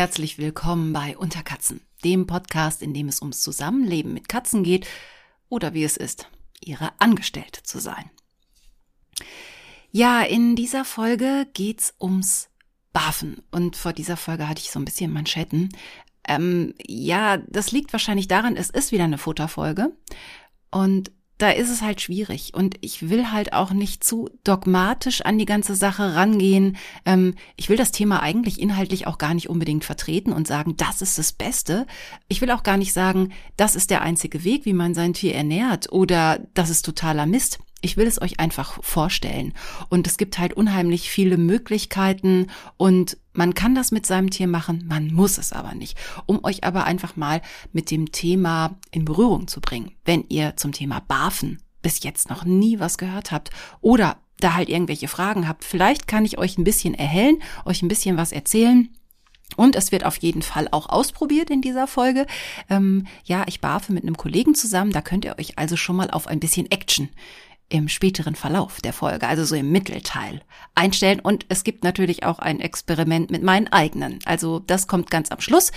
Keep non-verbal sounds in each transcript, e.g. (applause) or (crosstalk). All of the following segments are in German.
Herzlich willkommen bei Unterkatzen, dem Podcast, in dem es ums Zusammenleben mit Katzen geht oder wie es ist, ihre Angestellte zu sein. Ja, in dieser Folge geht's ums Bafen und vor dieser Folge hatte ich so ein bisschen Manschetten. Ähm, ja, das liegt wahrscheinlich daran, es ist wieder eine Futterfolge und da ist es halt schwierig. Und ich will halt auch nicht zu dogmatisch an die ganze Sache rangehen. Ähm, ich will das Thema eigentlich inhaltlich auch gar nicht unbedingt vertreten und sagen, das ist das Beste. Ich will auch gar nicht sagen, das ist der einzige Weg, wie man sein Tier ernährt oder das ist totaler Mist. Ich will es euch einfach vorstellen. Und es gibt halt unheimlich viele Möglichkeiten und man kann das mit seinem Tier machen, man muss es aber nicht. Um euch aber einfach mal mit dem Thema in Berührung zu bringen. Wenn ihr zum Thema Barfen bis jetzt noch nie was gehört habt oder da halt irgendwelche Fragen habt, vielleicht kann ich euch ein bisschen erhellen, euch ein bisschen was erzählen. Und es wird auf jeden Fall auch ausprobiert in dieser Folge. Ähm, ja, ich barfe mit einem Kollegen zusammen. Da könnt ihr euch also schon mal auf ein bisschen Action im späteren Verlauf der Folge, also so im Mittelteil, einstellen. Und es gibt natürlich auch ein Experiment mit meinen eigenen. Also das kommt ganz am Schluss.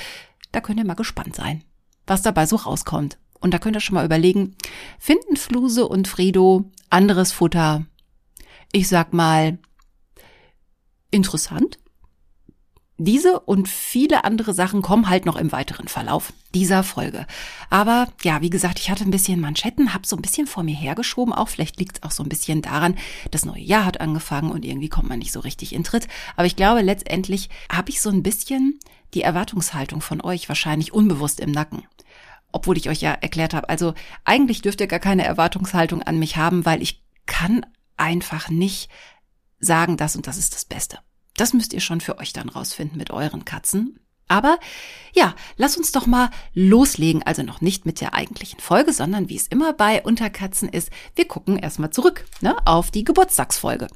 Da könnt ihr mal gespannt sein, was dabei so rauskommt. Und da könnt ihr schon mal überlegen, finden Fluse und Fredo anderes Futter? Ich sag mal, interessant? Diese und viele andere Sachen kommen halt noch im weiteren Verlauf dieser Folge. Aber ja, wie gesagt, ich hatte ein bisschen Manschetten, habe so ein bisschen vor mir hergeschoben. Auch vielleicht liegt es auch so ein bisschen daran, das neue Jahr hat angefangen und irgendwie kommt man nicht so richtig in Tritt. Aber ich glaube, letztendlich habe ich so ein bisschen die Erwartungshaltung von euch wahrscheinlich unbewusst im Nacken. Obwohl ich euch ja erklärt habe, also eigentlich dürft ihr gar keine Erwartungshaltung an mich haben, weil ich kann einfach nicht sagen, das und das ist das Beste. Das müsst ihr schon für euch dann rausfinden mit euren Katzen. Aber ja, lass uns doch mal loslegen. Also noch nicht mit der eigentlichen Folge, sondern wie es immer bei Unterkatzen ist, wir gucken erstmal zurück ne, auf die Geburtstagsfolge.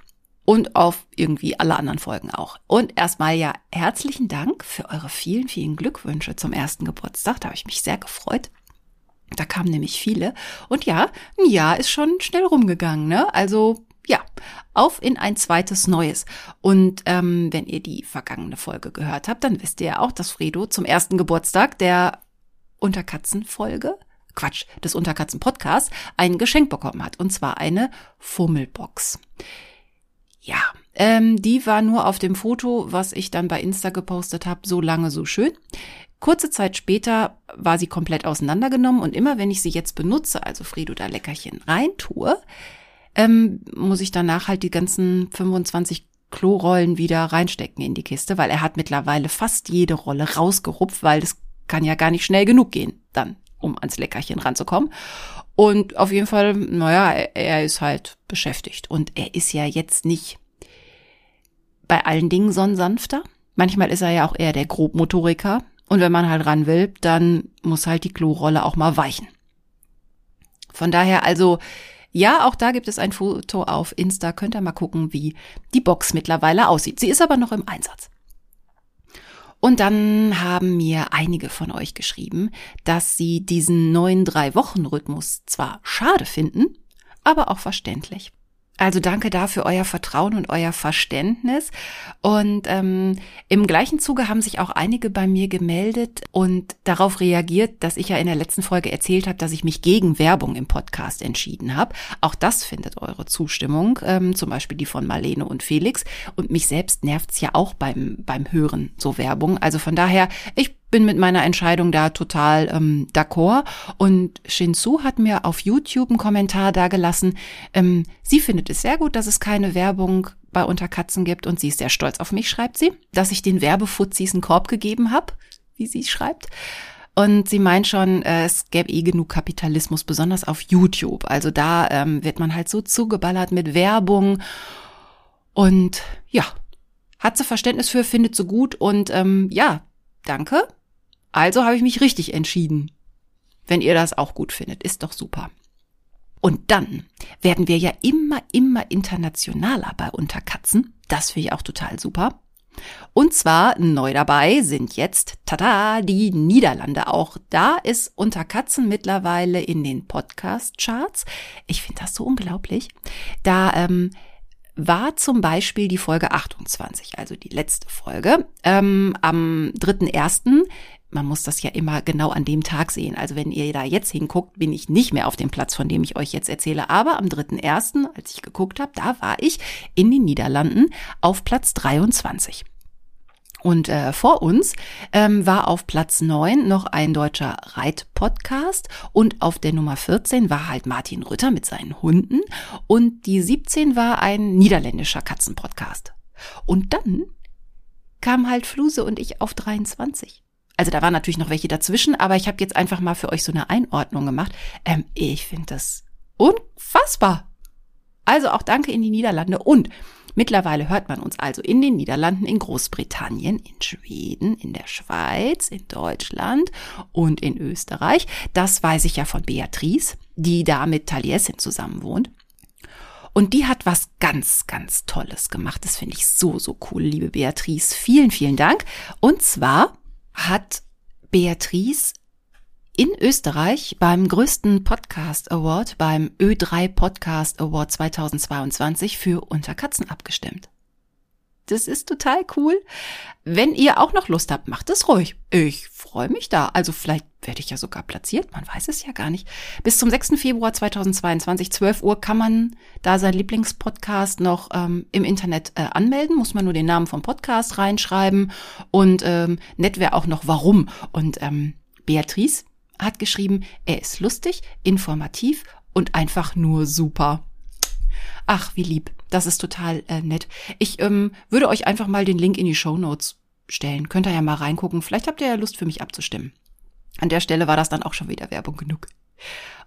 Und auf irgendwie alle anderen Folgen auch. Und erstmal ja herzlichen Dank für eure vielen, vielen Glückwünsche zum ersten Geburtstag. Da habe ich mich sehr gefreut. Da kamen nämlich viele. Und ja, ein Jahr ist schon schnell rumgegangen, ne? Also ja, auf in ein zweites Neues. Und ähm, wenn ihr die vergangene Folge gehört habt, dann wisst ihr ja auch, dass Fredo zum ersten Geburtstag der Unterkatzen-Folge, Quatsch, des Unterkatzen-Podcasts, ein Geschenk bekommen hat. Und zwar eine Fummelbox. Ja, ähm, die war nur auf dem Foto, was ich dann bei Insta gepostet habe, so lange, so schön. Kurze Zeit später war sie komplett auseinandergenommen und immer wenn ich sie jetzt benutze, also Fredo da Leckerchen reintue, ähm, muss ich danach halt die ganzen 25 Klorollen wieder reinstecken in die Kiste, weil er hat mittlerweile fast jede Rolle rausgerupft, weil das kann ja gar nicht schnell genug gehen, dann, um ans Leckerchen ranzukommen. Und auf jeden Fall, naja, er, er ist halt beschäftigt. Und er ist ja jetzt nicht bei allen Dingen so ein sanfter. Manchmal ist er ja auch eher der Grobmotoriker. Und wenn man halt ran will, dann muss halt die Klorolle auch mal weichen. Von daher also, ja, auch da gibt es ein Foto auf Insta. Könnt ihr mal gucken, wie die Box mittlerweile aussieht. Sie ist aber noch im Einsatz. Und dann haben mir einige von euch geschrieben, dass sie diesen neuen Drei-Wochen-Rhythmus zwar schade finden, aber auch verständlich. Also danke dafür euer Vertrauen und euer Verständnis. Und ähm, im gleichen Zuge haben sich auch einige bei mir gemeldet und darauf reagiert, dass ich ja in der letzten Folge erzählt habe, dass ich mich gegen Werbung im Podcast entschieden habe. Auch das findet eure Zustimmung, ähm, zum Beispiel die von Marlene und Felix. Und mich selbst nervt's ja auch beim, beim Hören so Werbung. Also von daher, ich bin mit meiner Entscheidung da total ähm, d'accord. Und Shinsu hat mir auf YouTube einen Kommentar dagelassen. Ähm, sie findet es sehr gut, dass es keine Werbung bei Unterkatzen gibt und sie ist sehr stolz auf mich, schreibt sie, dass ich den Werbefuzis einen Korb gegeben habe, wie sie schreibt. Und sie meint schon, äh, es gäbe eh genug Kapitalismus, besonders auf YouTube. Also da ähm, wird man halt so zugeballert mit Werbung. Und ja, hat sie Verständnis für, findet sie gut und ähm, ja, danke. Also habe ich mich richtig entschieden. Wenn ihr das auch gut findet, ist doch super. Und dann werden wir ja immer, immer internationaler bei Unterkatzen. Das finde ich auch total super. Und zwar neu dabei sind jetzt, tada, die Niederlande. Auch da ist Unterkatzen mittlerweile in den Podcast-Charts. Ich finde das so unglaublich. Da ähm, war zum Beispiel die Folge 28, also die letzte Folge. Ähm, am 3.1 man muss das ja immer genau an dem Tag sehen. Also wenn ihr da jetzt hinguckt, bin ich nicht mehr auf dem Platz, von dem ich euch jetzt erzähle. Aber am 3.1., als ich geguckt habe, da war ich in den Niederlanden auf Platz 23. Und äh, vor uns ähm, war auf Platz 9 noch ein deutscher Reitpodcast und auf der Nummer 14 war halt Martin Rütter mit seinen Hunden und die 17 war ein niederländischer Katzenpodcast. Und dann kam halt Fluse und ich auf 23. Also da waren natürlich noch welche dazwischen, aber ich habe jetzt einfach mal für euch so eine Einordnung gemacht. Ähm, ich finde das unfassbar. Also auch danke in die Niederlande und mittlerweile hört man uns also in den Niederlanden, in Großbritannien, in Schweden, in der Schweiz, in Deutschland und in Österreich. Das weiß ich ja von Beatrice, die da mit Taliesin zusammen wohnt. Und die hat was ganz, ganz Tolles gemacht. Das finde ich so, so cool, liebe Beatrice. Vielen, vielen Dank. Und zwar hat Beatrice in Österreich beim größten Podcast Award, beim Ö3 Podcast Award 2022 für Unterkatzen abgestimmt. Das ist total cool. Wenn ihr auch noch Lust habt, macht es ruhig. Ich freue mich da. Also vielleicht werde ich ja sogar platziert. Man weiß es ja gar nicht. Bis zum 6. Februar 2022, 12 Uhr, kann man da sein Lieblingspodcast noch ähm, im Internet äh, anmelden. Muss man nur den Namen vom Podcast reinschreiben. Und ähm, nett wäre auch noch warum. Und ähm, Beatrice hat geschrieben, er ist lustig, informativ und einfach nur super. Ach, wie lieb. Das ist total äh, nett. Ich ähm, würde euch einfach mal den Link in die Show Notes stellen. Könnt ihr ja mal reingucken. Vielleicht habt ihr ja Lust für mich abzustimmen. An der Stelle war das dann auch schon wieder Werbung genug.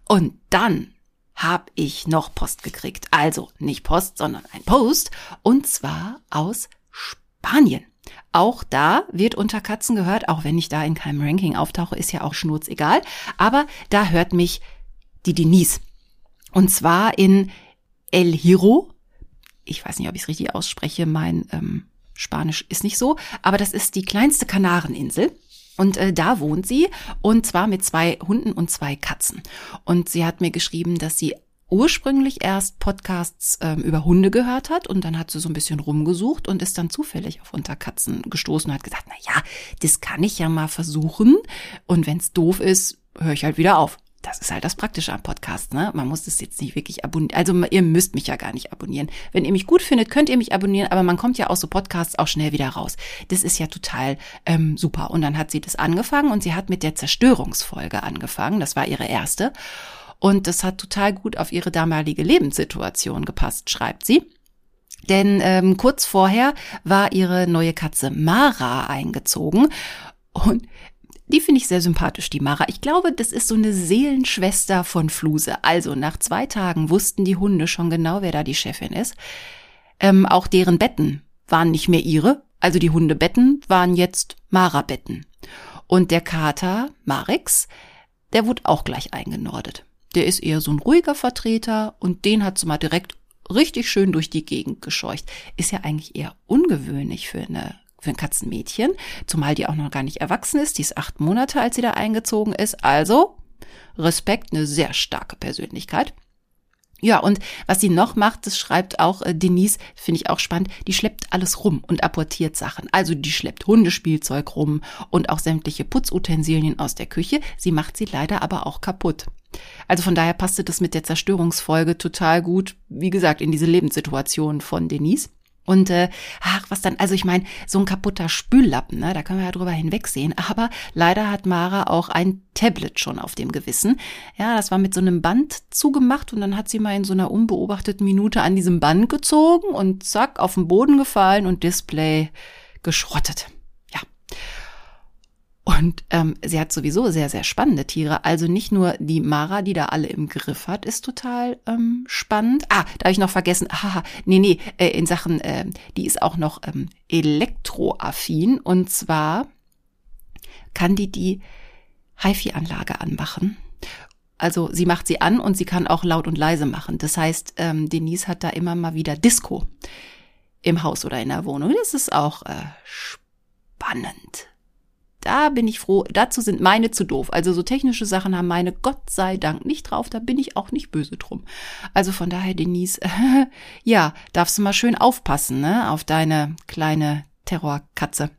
Und dann habe ich noch Post gekriegt. Also nicht Post, sondern ein Post. Und zwar aus Spanien. Auch da wird unter Katzen gehört, auch wenn ich da in keinem Ranking auftauche, ist ja auch schnurzegal. Aber da hört mich die Denise. Und zwar in El Hiro. Ich weiß nicht, ob ich es richtig ausspreche, mein ähm, Spanisch ist nicht so, aber das ist die kleinste Kanareninsel. Und äh, da wohnt sie. Und zwar mit zwei Hunden und zwei Katzen. Und sie hat mir geschrieben, dass sie ursprünglich erst Podcasts ähm, über Hunde gehört hat. Und dann hat sie so ein bisschen rumgesucht und ist dann zufällig auf Unterkatzen gestoßen und hat gesagt, na ja, das kann ich ja mal versuchen. Und wenn es doof ist, höre ich halt wieder auf das ist halt das Praktische am Podcast, ne? Man muss das jetzt nicht wirklich abonnieren. Also ihr müsst mich ja gar nicht abonnieren. Wenn ihr mich gut findet, könnt ihr mich abonnieren, aber man kommt ja aus so Podcasts auch schnell wieder raus. Das ist ja total ähm, super. Und dann hat sie das angefangen und sie hat mit der Zerstörungsfolge angefangen. Das war ihre erste. Und das hat total gut auf ihre damalige Lebenssituation gepasst, schreibt sie. Denn ähm, kurz vorher war ihre neue Katze Mara eingezogen. Und die finde ich sehr sympathisch, die Mara. Ich glaube, das ist so eine Seelenschwester von Fluse. Also nach zwei Tagen wussten die Hunde schon genau, wer da die Chefin ist. Ähm, auch deren Betten waren nicht mehr ihre. Also die Hundebetten waren jetzt Mara-Betten. Und der Kater, Marix, der wurde auch gleich eingenordet. Der ist eher so ein ruhiger Vertreter und den hat sie mal direkt richtig schön durch die Gegend gescheucht. Ist ja eigentlich eher ungewöhnlich für eine für ein Katzenmädchen, zumal die auch noch gar nicht erwachsen ist. Die ist acht Monate, als sie da eingezogen ist. Also Respekt, eine sehr starke Persönlichkeit. Ja, und was sie noch macht, das schreibt auch äh, Denise, finde ich auch spannend, die schleppt alles rum und apportiert Sachen. Also die schleppt Hundespielzeug rum und auch sämtliche Putzutensilien aus der Küche. Sie macht sie leider aber auch kaputt. Also von daher passte das mit der Zerstörungsfolge total gut, wie gesagt, in diese Lebenssituation von Denise. Und äh, ach, was dann, also ich meine, so ein kaputter Spüllappen, ne, da können wir ja drüber hinwegsehen. Aber leider hat Mara auch ein Tablet schon auf dem Gewissen. Ja, das war mit so einem Band zugemacht und dann hat sie mal in so einer unbeobachteten Minute an diesem Band gezogen und zack, auf den Boden gefallen und Display geschrottet. Und ähm, sie hat sowieso sehr, sehr spannende Tiere. Also nicht nur die Mara, die da alle im Griff hat, ist total ähm, spannend. Ah, da habe ich noch vergessen. (laughs) Haha, nee, nee, äh, in Sachen, äh, die ist auch noch ähm, elektroaffin. Und zwar kann die die HiFi-Anlage anmachen. Also sie macht sie an und sie kann auch laut und leise machen. Das heißt, ähm, Denise hat da immer mal wieder Disco im Haus oder in der Wohnung. Das ist auch äh, spannend. Da bin ich froh. Dazu sind meine zu doof. Also so technische Sachen haben meine Gott sei Dank nicht drauf. Da bin ich auch nicht böse drum. Also von daher, Denise, (laughs) ja, darfst du mal schön aufpassen, ne, auf deine kleine Terrorkatze.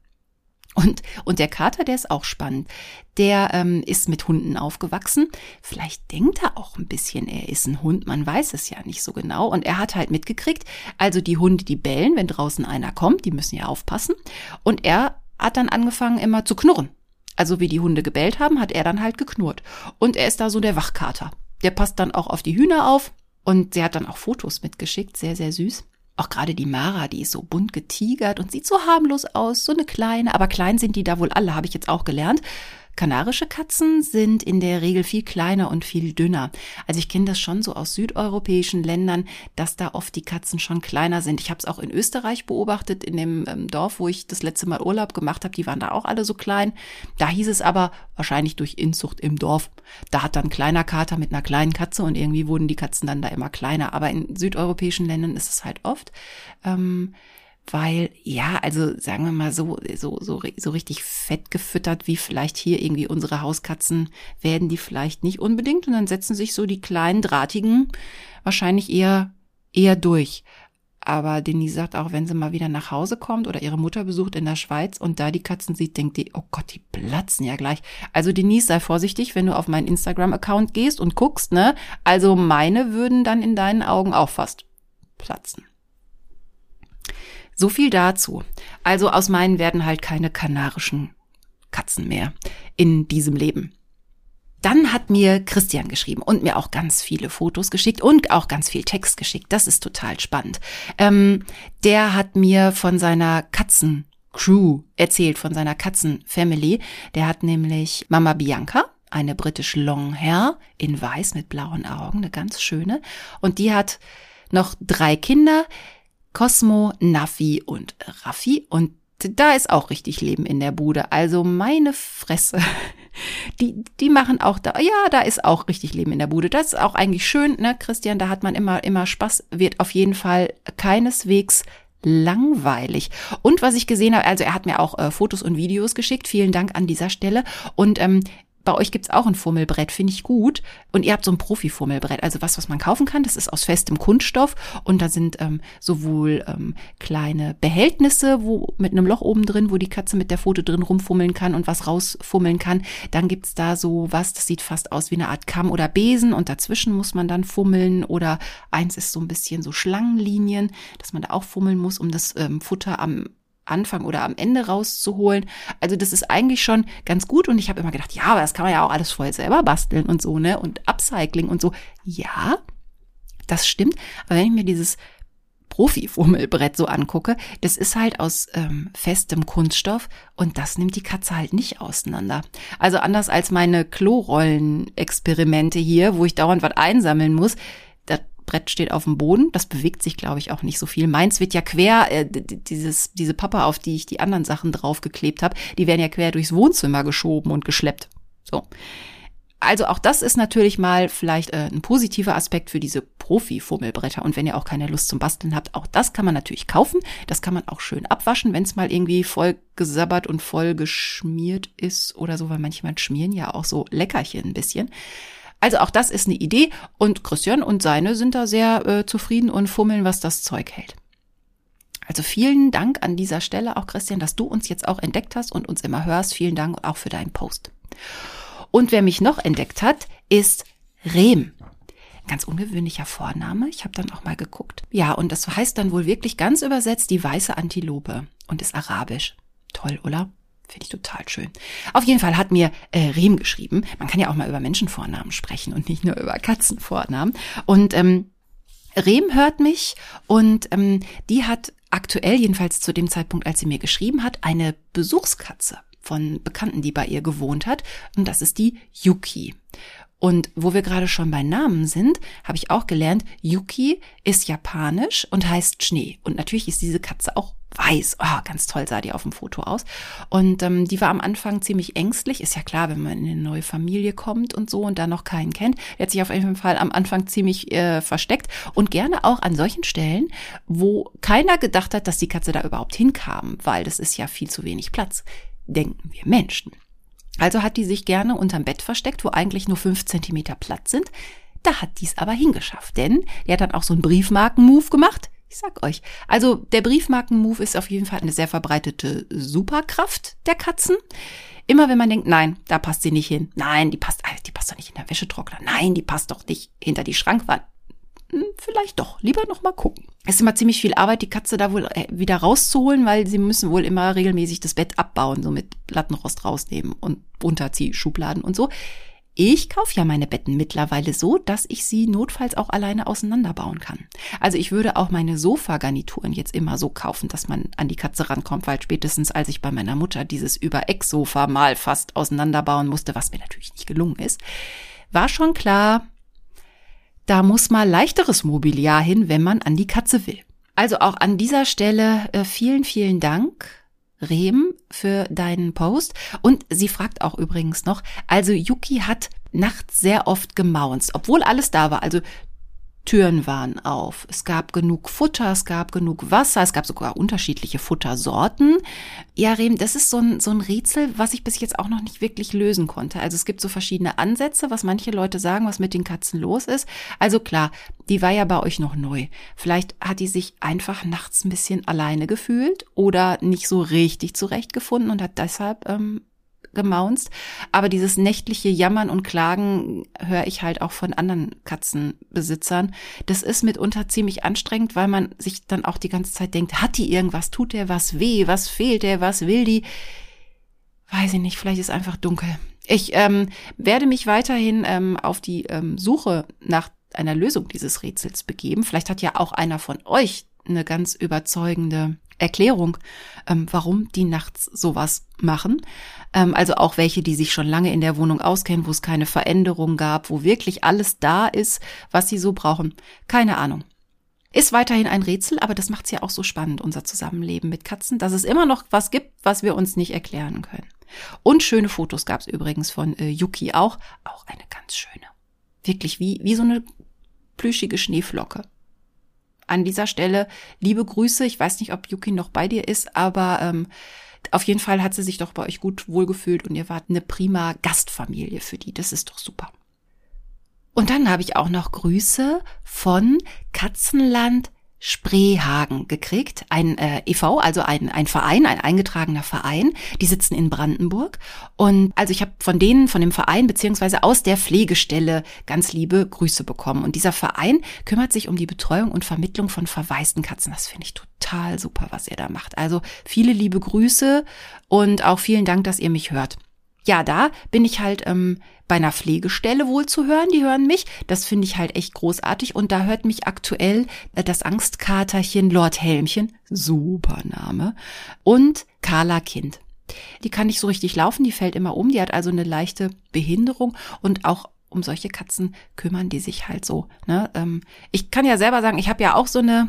Und, und der Kater, der ist auch spannend. Der ähm, ist mit Hunden aufgewachsen. Vielleicht denkt er auch ein bisschen, er ist ein Hund. Man weiß es ja nicht so genau. Und er hat halt mitgekriegt, also die Hunde, die bellen, wenn draußen einer kommt, die müssen ja aufpassen. Und er hat dann angefangen immer zu knurren. Also wie die Hunde gebellt haben, hat er dann halt geknurrt. Und er ist da so der Wachkater. Der passt dann auch auf die Hühner auf. Und sie hat dann auch Fotos mitgeschickt, sehr, sehr süß. Auch gerade die Mara, die ist so bunt getigert und sieht so harmlos aus, so eine kleine, aber klein sind die da wohl alle, habe ich jetzt auch gelernt. Kanarische Katzen sind in der Regel viel kleiner und viel dünner. Also ich kenne das schon so aus südeuropäischen Ländern, dass da oft die Katzen schon kleiner sind. Ich habe es auch in Österreich beobachtet, in dem ähm, Dorf, wo ich das letzte Mal Urlaub gemacht habe. Die waren da auch alle so klein. Da hieß es aber wahrscheinlich durch Inzucht im Dorf. Da hat dann ein kleiner Kater mit einer kleinen Katze und irgendwie wurden die Katzen dann da immer kleiner. Aber in südeuropäischen Ländern ist es halt oft. Ähm, weil ja, also sagen wir mal so so so so richtig fett gefüttert wie vielleicht hier irgendwie unsere Hauskatzen werden die vielleicht nicht unbedingt und dann setzen sich so die kleinen drahtigen wahrscheinlich eher eher durch. Aber Denise sagt auch, wenn sie mal wieder nach Hause kommt oder ihre Mutter besucht in der Schweiz und da die Katzen sieht, denkt die, oh Gott, die platzen ja gleich. Also Denise, sei vorsichtig, wenn du auf meinen Instagram-Account gehst und guckst, ne? Also meine würden dann in deinen Augen auch fast platzen. So viel dazu. Also aus meinen werden halt keine kanarischen Katzen mehr in diesem Leben. Dann hat mir Christian geschrieben und mir auch ganz viele Fotos geschickt und auch ganz viel Text geschickt. Das ist total spannend. Ähm, der hat mir von seiner Katzencrew erzählt, von seiner Katzenfamily. Der hat nämlich Mama Bianca, eine britisch Longhair in weiß mit blauen Augen, eine ganz schöne. Und die hat noch drei Kinder. Cosmo, Naffi und Raffi und da ist auch richtig Leben in der Bude. Also meine Fresse. (laughs) Die, die machen auch da, ja, da ist auch richtig Leben in der Bude. Das ist auch eigentlich schön, ne, Christian, da hat man immer, immer Spaß, wird auf jeden Fall keineswegs langweilig. Und was ich gesehen habe, also er hat mir auch äh, Fotos und Videos geschickt. Vielen Dank an dieser Stelle. Und ähm, bei euch gibt's auch ein Fummelbrett, finde ich gut. Und ihr habt so ein Profi-Fummelbrett, also was, was man kaufen kann. Das ist aus festem Kunststoff und da sind ähm, sowohl ähm, kleine Behältnisse, wo mit einem Loch oben drin, wo die Katze mit der Pfote drin rumfummeln kann und was rausfummeln kann. Dann gibt's da so was, das sieht fast aus wie eine Art Kamm oder Besen und dazwischen muss man dann fummeln oder eins ist so ein bisschen so Schlangenlinien, dass man da auch fummeln muss, um das ähm, Futter am Anfang oder am Ende rauszuholen. Also das ist eigentlich schon ganz gut und ich habe immer gedacht, ja, aber das kann man ja auch alles voll selber basteln und so, ne? Und Upcycling und so. Ja, das stimmt. Aber wenn ich mir dieses Profi-Fummelbrett so angucke, das ist halt aus ähm, festem Kunststoff und das nimmt die Katze halt nicht auseinander. Also anders als meine Klorollen-Experimente hier, wo ich dauernd was einsammeln muss, Brett steht auf dem Boden. Das bewegt sich, glaube ich, auch nicht so viel. Meins wird ja quer, äh, dieses, diese Pappe, auf die ich die anderen Sachen draufgeklebt habe, die werden ja quer durchs Wohnzimmer geschoben und geschleppt. So. Also auch das ist natürlich mal vielleicht äh, ein positiver Aspekt für diese Profi-Fummelbretter. Und wenn ihr auch keine Lust zum Basteln habt, auch das kann man natürlich kaufen. Das kann man auch schön abwaschen, wenn es mal irgendwie voll gesabbert und voll geschmiert ist oder so, weil manchmal schmieren ja auch so Leckerchen ein bisschen. Also auch das ist eine Idee und Christian und seine sind da sehr äh, zufrieden und fummeln, was das Zeug hält. Also vielen Dank an dieser Stelle auch Christian, dass du uns jetzt auch entdeckt hast und uns immer hörst. Vielen Dank auch für deinen Post. Und wer mich noch entdeckt hat, ist Rehm. Ganz ungewöhnlicher Vorname. Ich habe dann auch mal geguckt. Ja, und das heißt dann wohl wirklich ganz übersetzt die weiße Antilope und ist arabisch. Toll, oder? Finde ich total schön. Auf jeden Fall hat mir äh, Rehm geschrieben. Man kann ja auch mal über Menschenvornamen sprechen und nicht nur über Katzenvornamen. Und ähm, Rehm hört mich und ähm, die hat aktuell, jedenfalls zu dem Zeitpunkt, als sie mir geschrieben hat, eine Besuchskatze von Bekannten, die bei ihr gewohnt hat. Und das ist die Yuki. Und wo wir gerade schon bei Namen sind, habe ich auch gelernt, Yuki ist japanisch und heißt Schnee. Und natürlich ist diese Katze auch weiß. Oh, ganz toll sah die auf dem Foto aus. Und ähm, die war am Anfang ziemlich ängstlich. Ist ja klar, wenn man in eine neue Familie kommt und so und da noch keinen kennt. Die hat sich auf jeden Fall am Anfang ziemlich äh, versteckt und gerne auch an solchen Stellen, wo keiner gedacht hat, dass die Katze da überhaupt hinkam, weil das ist ja viel zu wenig Platz denken wir Menschen. Also hat die sich gerne unterm Bett versteckt, wo eigentlich nur fünf Zentimeter Platz sind. Da hat dies aber hingeschafft, denn die hat dann auch so einen Briefmarken-Move gemacht. Ich sag euch. Also der Briefmarken-Move ist auf jeden Fall eine sehr verbreitete Superkraft der Katzen. Immer wenn man denkt, nein, da passt sie nicht hin. Nein, die passt, die passt doch nicht in der Wäschetrockner. Nein, die passt doch nicht hinter die Schrankwand. Hm, vielleicht doch. Lieber noch mal gucken. Es ist immer ziemlich viel Arbeit, die Katze da wohl äh, wieder rauszuholen, weil sie müssen wohl immer regelmäßig das Bett abbauen, so mit Lattenrost rausnehmen und Unterziehschubladen und so. Ich kaufe ja meine Betten mittlerweile so, dass ich sie notfalls auch alleine auseinanderbauen kann. Also ich würde auch meine Sofagarnituren jetzt immer so kaufen, dass man an die Katze rankommt, weil spätestens als ich bei meiner Mutter dieses Über-Eck-Sofa mal fast auseinanderbauen musste, was mir natürlich nicht gelungen ist, war schon klar, da muss mal leichteres Mobiliar hin, wenn man an die Katze will. Also auch an dieser Stelle äh, vielen, vielen Dank Rehm für deinen Post. Und sie fragt auch übrigens noch, also Yuki hat nachts sehr oft gemaunzt, obwohl alles da war. Also Türen waren auf. Es gab genug Futter, es gab genug Wasser, es gab sogar unterschiedliche Futtersorten. Ja, Rehm, das ist so ein, so ein Rätsel, was ich bis jetzt auch noch nicht wirklich lösen konnte. Also es gibt so verschiedene Ansätze, was manche Leute sagen, was mit den Katzen los ist. Also klar, die war ja bei euch noch neu. Vielleicht hat die sich einfach nachts ein bisschen alleine gefühlt oder nicht so richtig zurechtgefunden und hat deshalb ähm, gemaunzt. Aber dieses nächtliche Jammern und Klagen höre ich halt auch von anderen Katzenbesitzern. Das ist mitunter ziemlich anstrengend, weil man sich dann auch die ganze Zeit denkt, hat die irgendwas, tut der was weh, was fehlt der, was will die? Weiß ich nicht, vielleicht ist einfach dunkel. Ich ähm, werde mich weiterhin ähm, auf die ähm, Suche nach einer Lösung dieses Rätsels begeben. Vielleicht hat ja auch einer von euch eine ganz überzeugende Erklärung, ähm, warum die nachts sowas machen. Ähm, also auch welche, die sich schon lange in der Wohnung auskennen, wo es keine Veränderung gab, wo wirklich alles da ist, was sie so brauchen. Keine Ahnung. Ist weiterhin ein Rätsel, aber das macht's ja auch so spannend, unser Zusammenleben mit Katzen, dass es immer noch was gibt, was wir uns nicht erklären können. Und schöne Fotos gab's übrigens von äh, Yuki auch. Auch eine ganz schöne. Wirklich wie, wie so eine plüschige Schneeflocke an dieser Stelle liebe Grüße. Ich weiß nicht, ob Yuki noch bei dir ist, aber ähm, auf jeden Fall hat sie sich doch bei euch gut wohlgefühlt und ihr wart eine prima Gastfamilie für die. Das ist doch super. Und dann habe ich auch noch Grüße von Katzenland Spreehagen gekriegt, ein äh, EV, also ein, ein Verein, ein eingetragener Verein. Die sitzen in Brandenburg. Und also ich habe von denen, von dem Verein beziehungsweise aus der Pflegestelle ganz liebe Grüße bekommen. Und dieser Verein kümmert sich um die Betreuung und Vermittlung von verwaisten Katzen. Das finde ich total super, was ihr da macht. Also viele liebe Grüße und auch vielen Dank, dass ihr mich hört ja, da bin ich halt ähm, bei einer Pflegestelle wohl zu hören. Die hören mich. Das finde ich halt echt großartig. Und da hört mich aktuell äh, das Angstkaterchen Lord Helmchen, super Name, und Carla Kind. Die kann nicht so richtig laufen, die fällt immer um. Die hat also eine leichte Behinderung und auch um solche Katzen kümmern die sich halt so. Ne? Ähm, ich kann ja selber sagen, ich habe ja auch so eine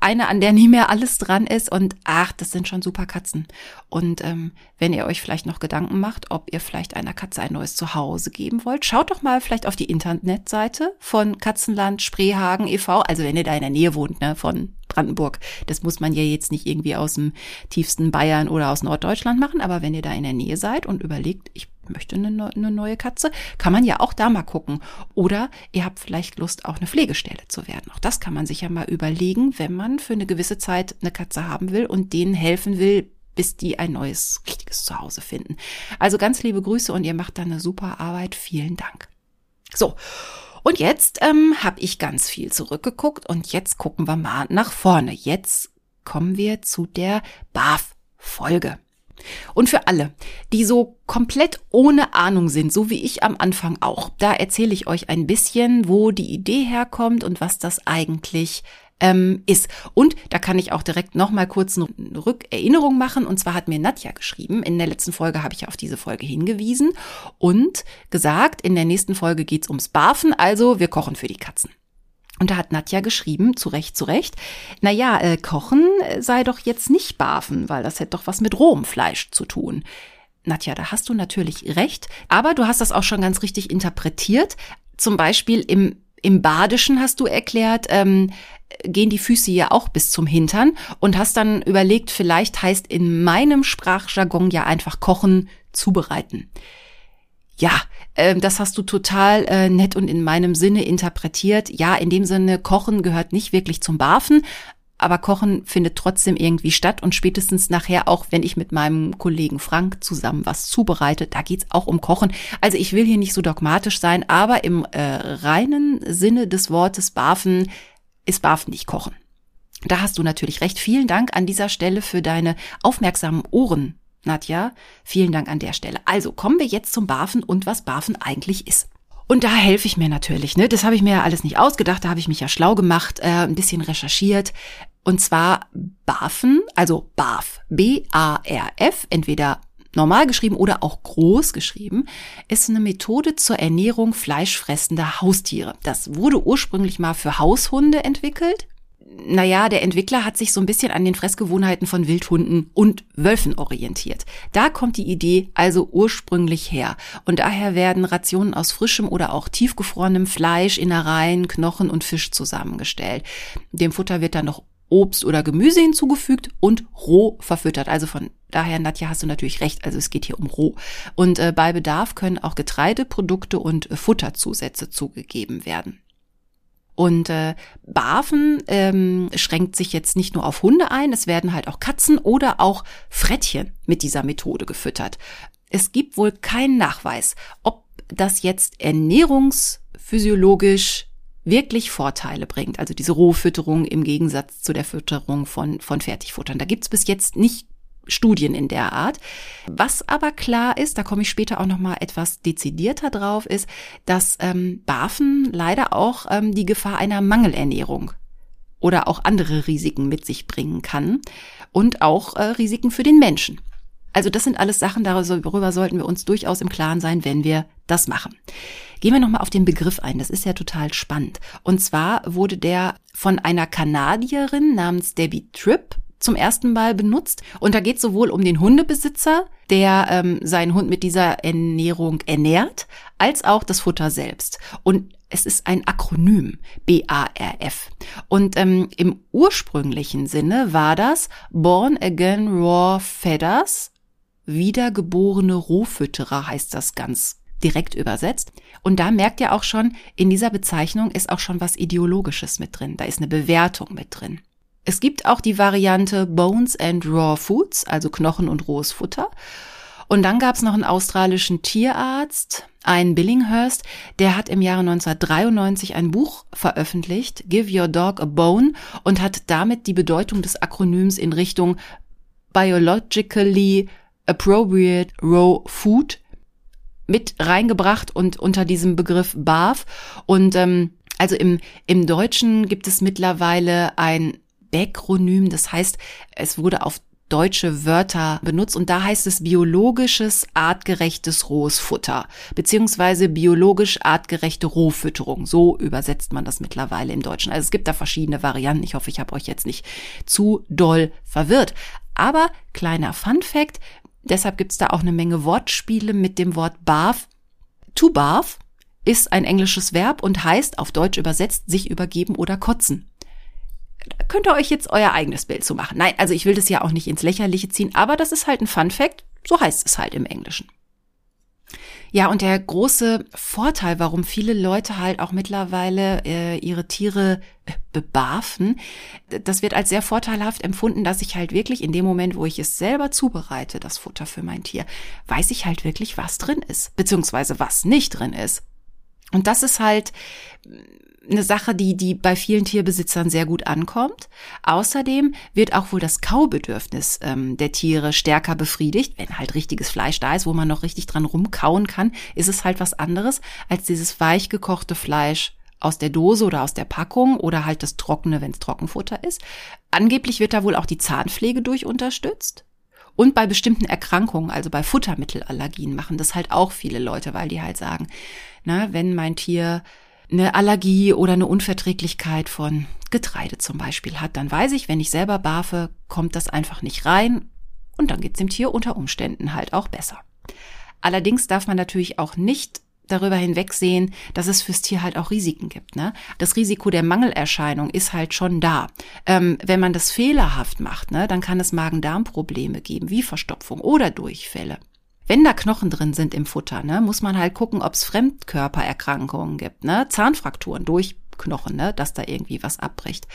eine, an der nie mehr alles dran ist und ach, das sind schon super Katzen. Und ähm, wenn ihr euch vielleicht noch Gedanken macht, ob ihr vielleicht einer Katze ein neues Zuhause geben wollt, schaut doch mal vielleicht auf die Internetseite von Katzenland Spreehagen e.V., also wenn ihr da in der Nähe wohnt, ne, von Brandenburg. Das muss man ja jetzt nicht irgendwie aus dem tiefsten Bayern oder aus Norddeutschland machen, aber wenn ihr da in der Nähe seid und überlegt, ich möchte eine, eine neue Katze, kann man ja auch da mal gucken. Oder ihr habt vielleicht Lust, auch eine Pflegestelle zu werden. Auch das kann man sich ja mal überlegen, wenn man für eine gewisse Zeit eine Katze haben will und denen helfen will, bis die ein neues, richtiges Zuhause finden. Also ganz liebe Grüße und ihr macht da eine super Arbeit. Vielen Dank. So. Und jetzt ähm, habe ich ganz viel zurückgeguckt und jetzt gucken wir mal nach vorne. Jetzt kommen wir zu der BAF-Folge. Und für alle, die so komplett ohne Ahnung sind, so wie ich am Anfang auch, da erzähle ich euch ein bisschen, wo die Idee herkommt und was das eigentlich ähm, ist. Und da kann ich auch direkt nochmal kurz eine Rückerinnerung machen. Und zwar hat mir Nadja geschrieben, in der letzten Folge habe ich auf diese Folge hingewiesen und gesagt, in der nächsten Folge geht's ums Barfen, also wir kochen für die Katzen. Und da hat Nadja geschrieben, zu Recht, zu Recht, na ja, äh, kochen sei doch jetzt nicht barfen, weil das hätte doch was mit rohem Fleisch zu tun. Nadja, da hast du natürlich recht, aber du hast das auch schon ganz richtig interpretiert. Zum Beispiel im Im Badischen hast du erklärt, ähm, gehen die Füße ja auch bis zum Hintern und hast dann überlegt, vielleicht heißt in meinem Sprachjargon ja einfach kochen, zubereiten. Ja, äh, das hast du total äh, nett und in meinem Sinne interpretiert. Ja, in dem Sinne, Kochen gehört nicht wirklich zum Barfen, aber Kochen findet trotzdem irgendwie statt und spätestens nachher auch, wenn ich mit meinem Kollegen Frank zusammen was zubereite, da geht's auch um Kochen. Also ich will hier nicht so dogmatisch sein, aber im äh, reinen Sinne des Wortes Barfen ist Barfen nicht Kochen. Da hast du natürlich recht. Vielen Dank an dieser Stelle für deine aufmerksamen Ohren, Nadja. Vielen Dank an der Stelle. Also kommen wir jetzt zum Barfen und was Barfen eigentlich ist. Und da helfe ich mir natürlich, ne? Das habe ich mir ja alles nicht ausgedacht, da habe ich mich ja schlau gemacht, äh, ein bisschen recherchiert. Und zwar BAFen, also BAF, B-A-R-F, entweder normal geschrieben oder auch groß geschrieben, ist eine Methode zur Ernährung fleischfressender Haustiere. Das wurde ursprünglich mal für Haushunde entwickelt. Naja, der Entwickler hat sich so ein bisschen an den Fressgewohnheiten von Wildhunden und Wölfen orientiert. Da kommt die Idee also ursprünglich her. Und daher werden Rationen aus frischem oder auch tiefgefrorenem Fleisch, Innereien, Knochen und Fisch zusammengestellt. Dem Futter wird dann noch Obst oder Gemüse hinzugefügt und roh verfüttert. Also von daher, Nadja, hast du natürlich recht. Also es geht hier um roh. Und äh, bei Bedarf können auch Getreideprodukte und äh, Futterzusätze zugegeben werden. Und äh, Barfen ähm, schränkt sich jetzt nicht nur auf Hunde ein, es werden halt auch Katzen oder auch Frettchen mit dieser Methode gefüttert. Es gibt wohl keinen Nachweis, ob das jetzt ernährungsphysiologisch wirklich Vorteile bringt. Also diese Rohfütterung im Gegensatz zu der Fütterung von, von Fertigfuttern. Da gibt's bis jetzt nicht Studien in der Art. Was aber klar ist, da komme ich später auch noch mal etwas dezidierter drauf, ist, dass ähm, Barfen leider auch ähm, die Gefahr einer Mangelernährung oder auch andere Risiken mit sich bringen kann und auch äh, Risiken für den Menschen. Also das sind alles Sachen, darüber sollten wir uns durchaus im Klaren sein, wenn wir das machen. Gehen wir nochmal auf den Begriff ein, das ist ja total spannend. Und zwar wurde der von einer Kanadierin namens Debbie Tripp zum ersten Mal benutzt. Und da geht es sowohl um den Hundebesitzer, der ähm, seinen Hund mit dieser Ernährung ernährt, als auch das Futter selbst. Und es ist ein Akronym, B-A-R-F. Und ähm, im ursprünglichen Sinne war das Born Again Raw Feathers, wiedergeborene Rohfütterer heißt das ganz direkt übersetzt. Und da merkt ihr auch schon, in dieser Bezeichnung ist auch schon was Ideologisches mit drin. Da ist eine Bewertung mit drin. Es gibt auch die Variante Bones and Raw Foods, also Knochen und rohes Futter. Und dann gab es noch einen australischen Tierarzt, einen Billinghurst, der hat im Jahre 1993 ein Buch veröffentlicht, Give Your Dog a Bone, und hat damit die Bedeutung des Akronyms in Richtung Biologically Appropriate Raw Food mit reingebracht und unter diesem Begriff BAF. Und ähm, also im, im Deutschen gibt es mittlerweile ein Backronym, das heißt, es wurde auf deutsche Wörter benutzt und da heißt es biologisches, artgerechtes rohes Futter, beziehungsweise biologisch artgerechte Rohfütterung. So übersetzt man das mittlerweile im Deutschen. Also es gibt da verschiedene Varianten. Ich hoffe, ich habe euch jetzt nicht zu doll verwirrt. Aber kleiner Fun fact, deshalb gibt's da auch eine Menge Wortspiele mit dem Wort barf. To barf ist ein englisches Verb und heißt auf Deutsch übersetzt sich übergeben oder kotzen könnt ihr euch jetzt euer eigenes Bild zu machen. Nein, also ich will das ja auch nicht ins Lächerliche ziehen, aber das ist halt ein Fun Fact. So heißt es halt im Englischen. Ja, und der große Vorteil, warum viele Leute halt auch mittlerweile äh, ihre Tiere äh, bebarfen, das wird als sehr vorteilhaft empfunden, dass ich halt wirklich in dem Moment, wo ich es selber zubereite, das Futter für mein Tier, weiß ich halt wirklich, was drin ist, beziehungsweise was nicht drin ist. Und das ist halt eine Sache, die, die bei vielen Tierbesitzern sehr gut ankommt. Außerdem wird auch wohl das Kaubedürfnis ähm, der Tiere stärker befriedigt. Wenn halt richtiges Fleisch da ist, wo man noch richtig dran rumkauen kann, ist es halt was anderes als dieses weich gekochte Fleisch aus der Dose oder aus der Packung oder halt das Trockene, wenn es Trockenfutter ist. Angeblich wird da wohl auch die Zahnpflege durch unterstützt. Und bei bestimmten Erkrankungen, also bei Futtermittelallergien, machen das halt auch viele Leute, weil die halt sagen, na, wenn mein Tier eine Allergie oder eine Unverträglichkeit von Getreide zum Beispiel hat, dann weiß ich, wenn ich selber barfe, kommt das einfach nicht rein und dann geht's dem Tier unter Umständen halt auch besser. Allerdings darf man natürlich auch nicht darüber hinwegsehen, dass es fürs Tier halt auch Risiken gibt. Ne? Das Risiko der Mangelerscheinung ist halt schon da. Ähm, wenn man das fehlerhaft macht, ne, dann kann es Magen-Darm-Probleme geben, wie Verstopfung oder Durchfälle. Wenn da Knochen drin sind im Futter, ne, muss man halt gucken, ob es Fremdkörpererkrankungen gibt, ne, Zahnfrakturen durch Knochen, ne, dass da irgendwie was abbricht.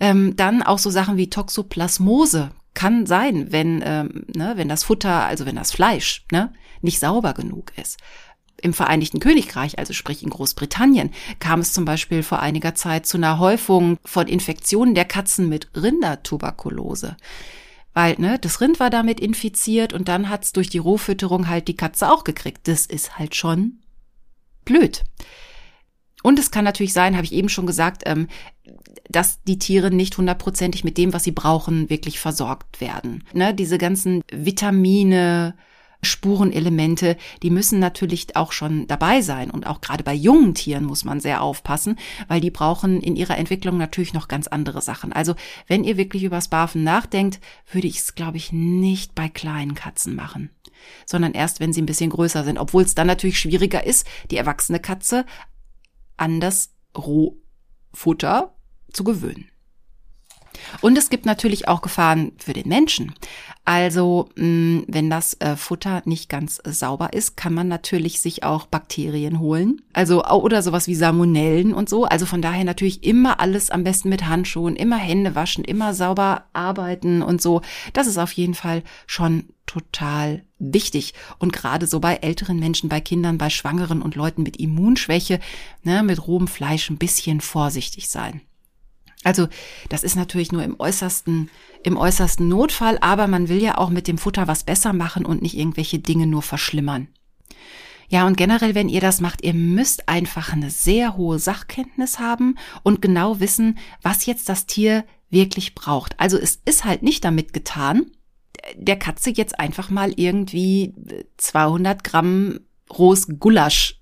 Ähm, dann auch so Sachen wie Toxoplasmose kann sein, wenn, ähm, ne, wenn das Futter, also wenn das Fleisch, ne, nicht sauber genug ist. Im Vereinigten Königreich, also sprich in Großbritannien, kam es zum Beispiel vor einiger Zeit zu einer Häufung von Infektionen der Katzen mit Rindertuberkulose. Weil, ne, das Rind war damit infiziert und dann hat's durch die Rohfütterung halt die Katze auch gekriegt. Das ist halt schon blöd. Und es kann natürlich sein, habe ich eben schon gesagt, ähm, dass die Tiere nicht hundertprozentig mit dem, was sie brauchen, wirklich versorgt werden. Ne, diese ganzen Vitamine, Spurenelemente, die müssen natürlich auch schon dabei sein. Und auch gerade bei jungen Tieren muss man sehr aufpassen, weil die brauchen in ihrer Entwicklung natürlich noch ganz andere Sachen. Also wenn ihr wirklich übers Barfen nachdenkt, würde ich es, glaube ich, nicht bei kleinen Katzen machen sondern erst, wenn sie ein bisschen größer sind. Obwohl es dann natürlich schwieriger ist, die erwachsene Katze an das Rohfutter zu gewöhnen. Und es gibt natürlich auch Gefahren für den Menschen. Also wenn das äh, Futter nicht ganz sauber ist, kann man natürlich sich auch Bakterien holen. Also oder sowas wie Salmonellen und so. Also von daher natürlich immer alles am besten mit Handschuhen, immer Hände waschen, immer sauber arbeiten und so. Das ist auf jeden Fall schon total wichtig. Und gerade so bei älteren Menschen, bei Kindern, bei Schwangeren und Leuten mit Immunschwäche, ne, mit rohem Fleisch ein bisschen vorsichtig sein. Also das ist natürlich nur im äußersten, im äußersten Notfall, aber man will ja auch mit dem Futter was besser machen und nicht irgendwelche Dinge nur verschlimmern. Ja, und generell, wenn ihr das macht, ihr müsst einfach eine sehr hohe Sachkenntnis haben und genau wissen, was jetzt das Tier wirklich braucht. Also es ist halt nicht damit getan, der Katze jetzt einfach mal irgendwie 200 Gramm rohes Gulasch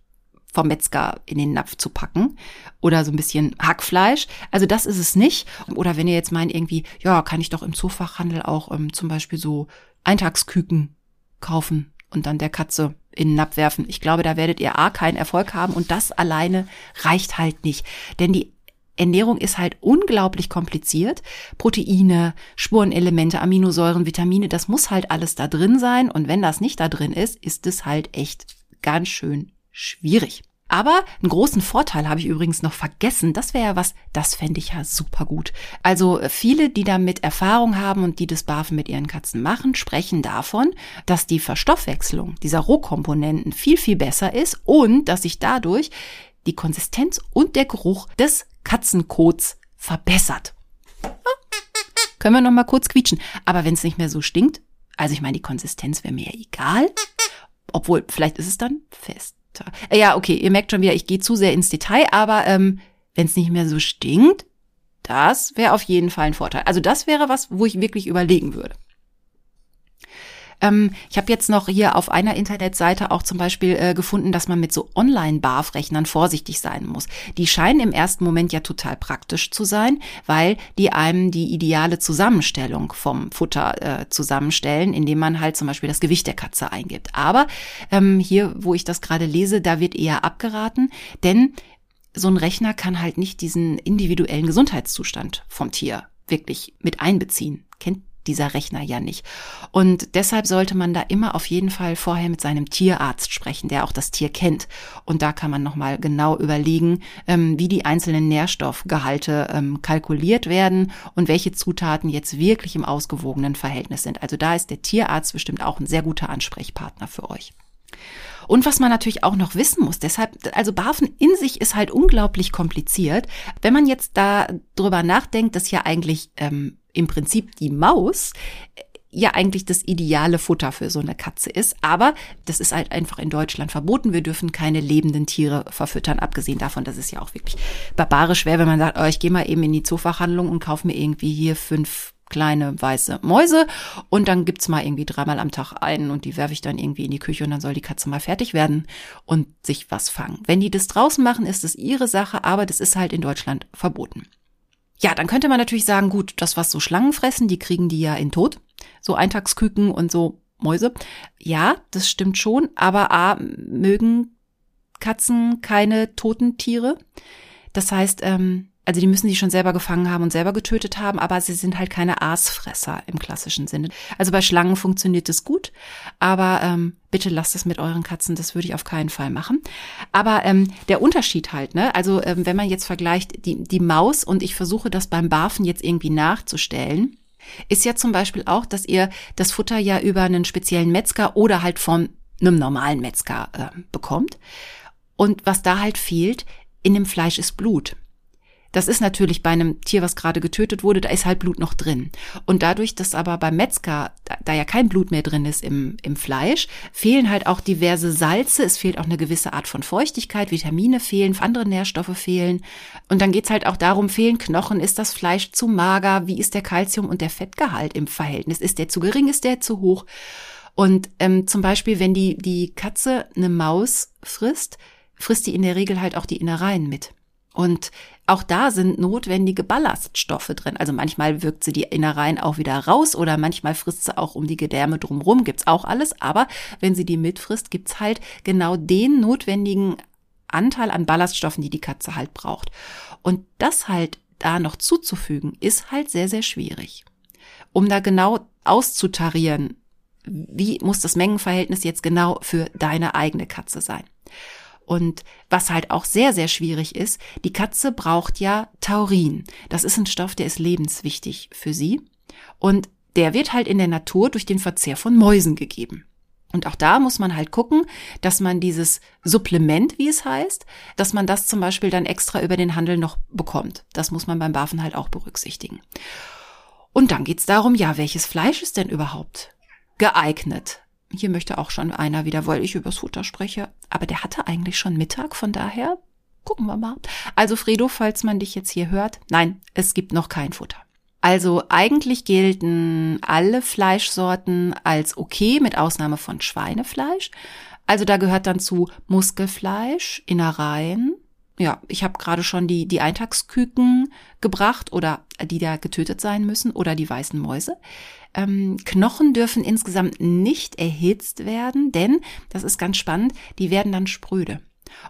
vom Metzger in den Napf zu packen oder so ein bisschen Hackfleisch. Also das ist es nicht. Oder wenn ihr jetzt meint irgendwie, ja, kann ich doch im Zoofachhandel auch ähm, zum Beispiel so Eintagsküken kaufen und dann der Katze in den Napf werfen. Ich glaube, da werdet ihr A keinen Erfolg haben und das alleine reicht halt nicht. Denn die Ernährung ist halt unglaublich kompliziert. Proteine, Spurenelemente, Aminosäuren, Vitamine, das muss halt alles da drin sein. Und wenn das nicht da drin ist, ist es halt echt ganz schön schwierig. Aber einen großen Vorteil habe ich übrigens noch vergessen. Das wäre ja was, das fände ich ja super gut. Also äh, viele, die damit Erfahrung haben und die das Barfen mit ihren Katzen machen, sprechen davon, dass die Verstoffwechslung dieser Rohkomponenten viel, viel besser ist und dass sich dadurch die Konsistenz und der Geruch des Katzenkots verbessert. Ja, (laughs) können wir noch mal kurz quietschen. Aber wenn es nicht mehr so stinkt, also ich meine, die Konsistenz wäre mir egal. Obwohl, vielleicht ist es dann fest. Äh, ja, okay, ihr merkt schon wieder, ich gehe zu sehr ins Detail, aber ähm, wenn es nicht mehr so stinkt, das wäre auf jeden Fall ein Vorteil. Also das wäre was, wo ich wirklich überlegen würde. Ähm, ich habe jetzt noch hier auf einer Internetseite auch zum Beispiel äh, gefunden, dass man mit so Online-BAF-Rechnern vorsichtig sein muss. Die scheinen im ersten Moment ja total praktisch zu sein, weil die einem die ideale Zusammenstellung vom Futter äh, zusammenstellen, indem man halt zum Beispiel das Gewicht der Katze eingibt. Aber ähm, hier, wo ich das gerade lese, da wird eher abgeraten, denn so ein Rechner kann halt nicht diesen individuellen Gesundheitszustand vom Tier wirklich mit einbeziehen. Kennt dieser Rechner ja nicht. Und deshalb sollte man da immer auf jeden Fall vorher mit seinem Tierarzt sprechen, der auch das Tier kennt. Und da kann man nochmal genau überlegen, ähm, wie die einzelnen Nährstoffgehalte ähm, kalkuliert werden und welche Zutaten jetzt wirklich im ausgewogenen Verhältnis sind. Also da ist der Tierarzt bestimmt auch ein sehr guter Ansprechpartner für euch. Und was man natürlich auch noch wissen muss, deshalb, also Barfen in sich ist halt unglaublich kompliziert. Wenn man jetzt da drüber nachdenkt, dass ja eigentlich ähm, im Prinzip die Maus äh, ja eigentlich das ideale Futter für so eine Katze ist. Aber das ist halt einfach in Deutschland verboten. Wir dürfen keine lebenden Tiere verfüttern, abgesehen davon, dass es ja auch wirklich barbarisch wäre, wenn man sagt, oh, ich gehe mal eben in die Zoofachhandlung und kaufe mir irgendwie hier fünf kleine weiße Mäuse und dann gibt's mal irgendwie dreimal am Tag einen und die werfe ich dann irgendwie in die Küche und dann soll die Katze mal fertig werden und sich was fangen. Wenn die das draußen machen, ist es ihre Sache, aber das ist halt in Deutschland verboten. Ja, dann könnte man natürlich sagen, gut, das, was so Schlangen fressen, die kriegen die ja in Tod. So Eintagsküken und so Mäuse. Ja, das stimmt schon, aber A, mögen Katzen keine toten Tiere. Das heißt, ähm, also die müssen die schon selber gefangen haben und selber getötet haben, aber sie sind halt keine Aasfresser im klassischen Sinne. Also bei Schlangen funktioniert es gut, aber ähm, bitte lasst es mit euren Katzen, das würde ich auf keinen Fall machen. Aber ähm, der Unterschied halt, ne? Also ähm, wenn man jetzt vergleicht die, die Maus und ich versuche das beim Barfen jetzt irgendwie nachzustellen, ist ja zum Beispiel auch, dass ihr das Futter ja über einen speziellen Metzger oder halt von einem normalen Metzger äh, bekommt. Und was da halt fehlt, in dem Fleisch ist Blut. Das ist natürlich bei einem Tier, was gerade getötet wurde, da ist halt Blut noch drin. Und dadurch, dass aber beim Metzger, da, da ja kein Blut mehr drin ist im, im Fleisch, fehlen halt auch diverse Salze, es fehlt auch eine gewisse Art von Feuchtigkeit, Vitamine fehlen, andere Nährstoffe fehlen. Und dann geht's halt auch darum, fehlen Knochen, ist das Fleisch zu mager, wie ist der Kalzium- und der Fettgehalt im Verhältnis? Ist der zu gering, ist der zu hoch? Und ähm, zum Beispiel, wenn die, die Katze eine Maus frisst, frisst die in der Regel halt auch die Innereien mit. Und auch da sind notwendige Ballaststoffe drin. Also manchmal wirkt sie die Innereien auch wieder raus oder manchmal frisst sie auch um die Gedärme drumrum. Gibt's auch alles. Aber wenn sie die mitfrisst, gibt's halt genau den notwendigen Anteil an Ballaststoffen, die die Katze halt braucht. Und das halt da noch zuzufügen, ist halt sehr, sehr schwierig. Um da genau auszutarieren, wie muss das Mengenverhältnis jetzt genau für deine eigene Katze sein. Und was halt auch sehr, sehr schwierig ist, die Katze braucht ja Taurin. Das ist ein Stoff, der ist lebenswichtig für sie. Und der wird halt in der Natur durch den Verzehr von Mäusen gegeben. Und auch da muss man halt gucken, dass man dieses Supplement, wie es heißt, dass man das zum Beispiel dann extra über den Handel noch bekommt. Das muss man beim Barfen halt auch berücksichtigen. Und dann geht's darum, ja, welches Fleisch ist denn überhaupt geeignet? Hier möchte auch schon einer wieder, weil ich übers Futter spreche. Aber der hatte eigentlich schon Mittag, von daher gucken wir mal. Also Fredo, falls man dich jetzt hier hört, nein, es gibt noch kein Futter. Also eigentlich gelten alle Fleischsorten als okay, mit Ausnahme von Schweinefleisch. Also da gehört dann zu Muskelfleisch, Innereien. Ja, ich habe gerade schon die, die Eintagsküken gebracht oder die da getötet sein müssen oder die weißen Mäuse. Ähm, Knochen dürfen insgesamt nicht erhitzt werden, denn, das ist ganz spannend, die werden dann spröde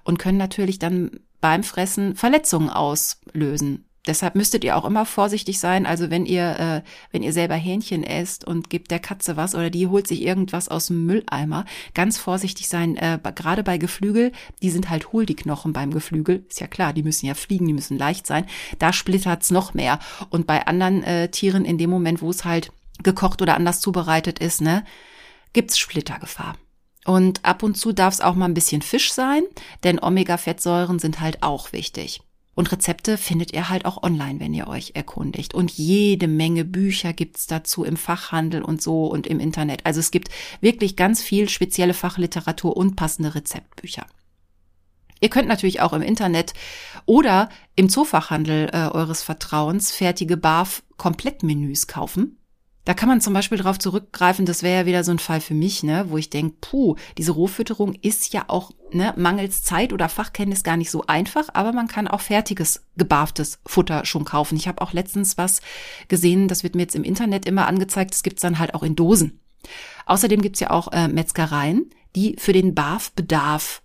und können natürlich dann beim Fressen Verletzungen auslösen. Deshalb müsstet ihr auch immer vorsichtig sein. Also wenn ihr, äh, wenn ihr selber Hähnchen esst und gebt der Katze was oder die holt sich irgendwas aus dem Mülleimer, ganz vorsichtig sein. Äh, gerade bei Geflügel, die sind halt hohl, die Knochen beim Geflügel. Ist ja klar, die müssen ja fliegen, die müssen leicht sein. Da splittert's noch mehr. Und bei anderen äh, Tieren in dem Moment, wo es halt gekocht oder anders zubereitet ist, ne, gibt's Splittergefahr. Und ab und zu darf es auch mal ein bisschen Fisch sein, denn Omega-Fettsäuren sind halt auch wichtig. Und Rezepte findet ihr halt auch online, wenn ihr euch erkundigt. Und jede Menge Bücher gibt's dazu im Fachhandel und so und im Internet. Also es gibt wirklich ganz viel spezielle Fachliteratur und passende Rezeptbücher. Ihr könnt natürlich auch im Internet oder im Zoofachhandel äh, eures Vertrauens fertige BAF-Komplettmenüs kaufen. Da kann man zum Beispiel darauf zurückgreifen, das wäre ja wieder so ein Fall für mich, ne, wo ich denke, puh, diese Rohfütterung ist ja auch ne, mangels Zeit oder Fachkenntnis gar nicht so einfach, aber man kann auch fertiges, gebarftes Futter schon kaufen. Ich habe auch letztens was gesehen, das wird mir jetzt im Internet immer angezeigt, das gibt's dann halt auch in Dosen. Außerdem gibt's ja auch äh, Metzgereien, die für den Barfbedarf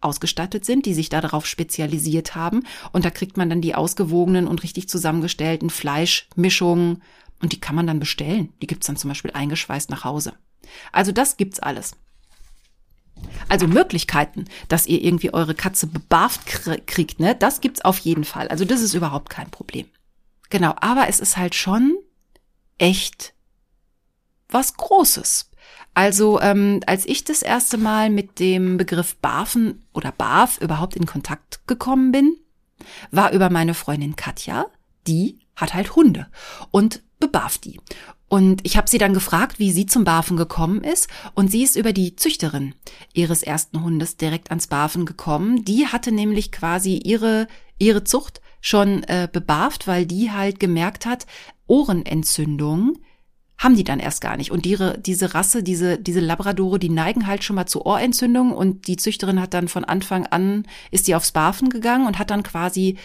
ausgestattet sind, die sich darauf spezialisiert haben. Und da kriegt man dann die ausgewogenen und richtig zusammengestellten Fleischmischungen und die kann man dann bestellen. Die gibt's dann zum Beispiel eingeschweißt nach Hause. Also das gibt's alles. Also Möglichkeiten, dass ihr irgendwie eure Katze bebarft kriegt, ne? Das gibt's auf jeden Fall. Also das ist überhaupt kein Problem. Genau, aber es ist halt schon echt was Großes. Also ähm, als ich das erste Mal mit dem Begriff Barfen oder Barf überhaupt in Kontakt gekommen bin, war über meine Freundin Katja. Die hat halt Hunde und bebarf die. Und ich habe sie dann gefragt, wie sie zum Barfen gekommen ist. Und sie ist über die Züchterin ihres ersten Hundes direkt ans Barfen gekommen. Die hatte nämlich quasi ihre, ihre Zucht schon äh, bebarft, weil die halt gemerkt hat, Ohrenentzündung haben die dann erst gar nicht. Und ihre, diese Rasse, diese, diese Labradore, die neigen halt schon mal zu Ohrentzündung. Und die Züchterin hat dann von Anfang an, ist die aufs Barfen gegangen und hat dann quasi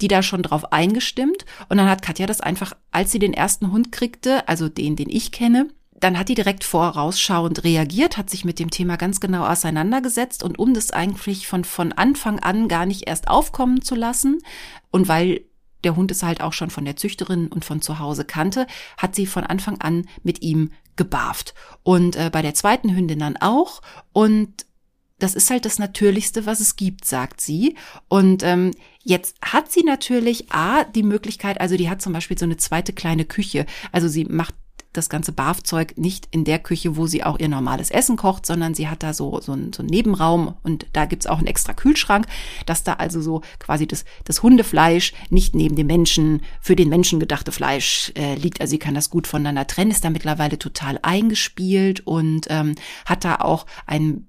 die da schon drauf eingestimmt. Und dann hat Katja das einfach, als sie den ersten Hund kriegte, also den, den ich kenne, dann hat die direkt vorausschauend reagiert, hat sich mit dem Thema ganz genau auseinandergesetzt und um das eigentlich von, von Anfang an gar nicht erst aufkommen zu lassen und weil der Hund es halt auch schon von der Züchterin und von zu Hause kannte, hat sie von Anfang an mit ihm gebarft. Und äh, bei der zweiten Hündin dann auch. Und das ist halt das Natürlichste, was es gibt, sagt sie. Und ähm, jetzt hat sie natürlich A, die Möglichkeit, also die hat zum Beispiel so eine zweite kleine Küche. Also sie macht das ganze Barfzeug nicht in der Küche, wo sie auch ihr normales Essen kocht, sondern sie hat da so, so, einen, so einen Nebenraum und da gibt's auch einen extra Kühlschrank, dass da also so quasi das, das Hundefleisch nicht neben dem Menschen, für den Menschen gedachte Fleisch äh, liegt. Also sie kann das gut voneinander trennen, ist da mittlerweile total eingespielt und ähm, hat da auch einen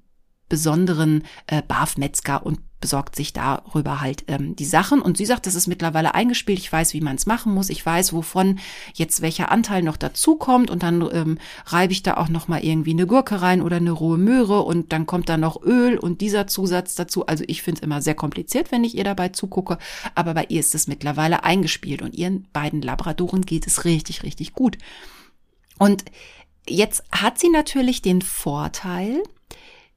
besonderen äh, Barfmetzger und besorgt sich darüber halt ähm, die Sachen. Und sie sagt, das ist mittlerweile eingespielt. Ich weiß, wie man es machen muss. Ich weiß, wovon jetzt welcher Anteil noch dazukommt. Und dann ähm, reibe ich da auch noch mal irgendwie eine Gurke rein oder eine rohe Möhre. Und dann kommt da noch Öl und dieser Zusatz dazu. Also ich finde es immer sehr kompliziert, wenn ich ihr dabei zugucke. Aber bei ihr ist es mittlerweile eingespielt. Und ihren beiden Labradoren geht es richtig, richtig gut. Und jetzt hat sie natürlich den Vorteil,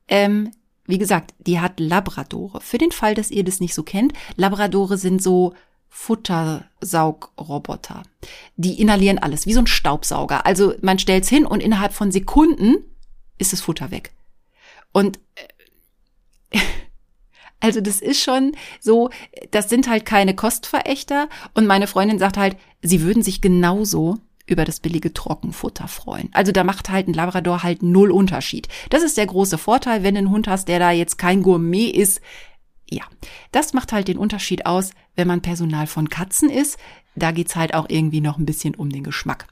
ähm, wie gesagt, die hat Labradore. Für den Fall, dass ihr das nicht so kennt, Labradore sind so Futtersaugroboter. Die inhalieren alles, wie so ein Staubsauger. Also man stellt's hin und innerhalb von Sekunden ist das Futter weg. Und äh, (laughs) also das ist schon so, das sind halt keine Kostverächter. Und meine Freundin sagt halt, sie würden sich genauso über das billige Trockenfutter freuen. Also da macht halt ein Labrador halt null Unterschied. Das ist der große Vorteil, wenn du einen Hund hast, der da jetzt kein Gourmet ist. Ja, das macht halt den Unterschied aus, wenn man Personal von Katzen ist. Da geht's halt auch irgendwie noch ein bisschen um den Geschmack.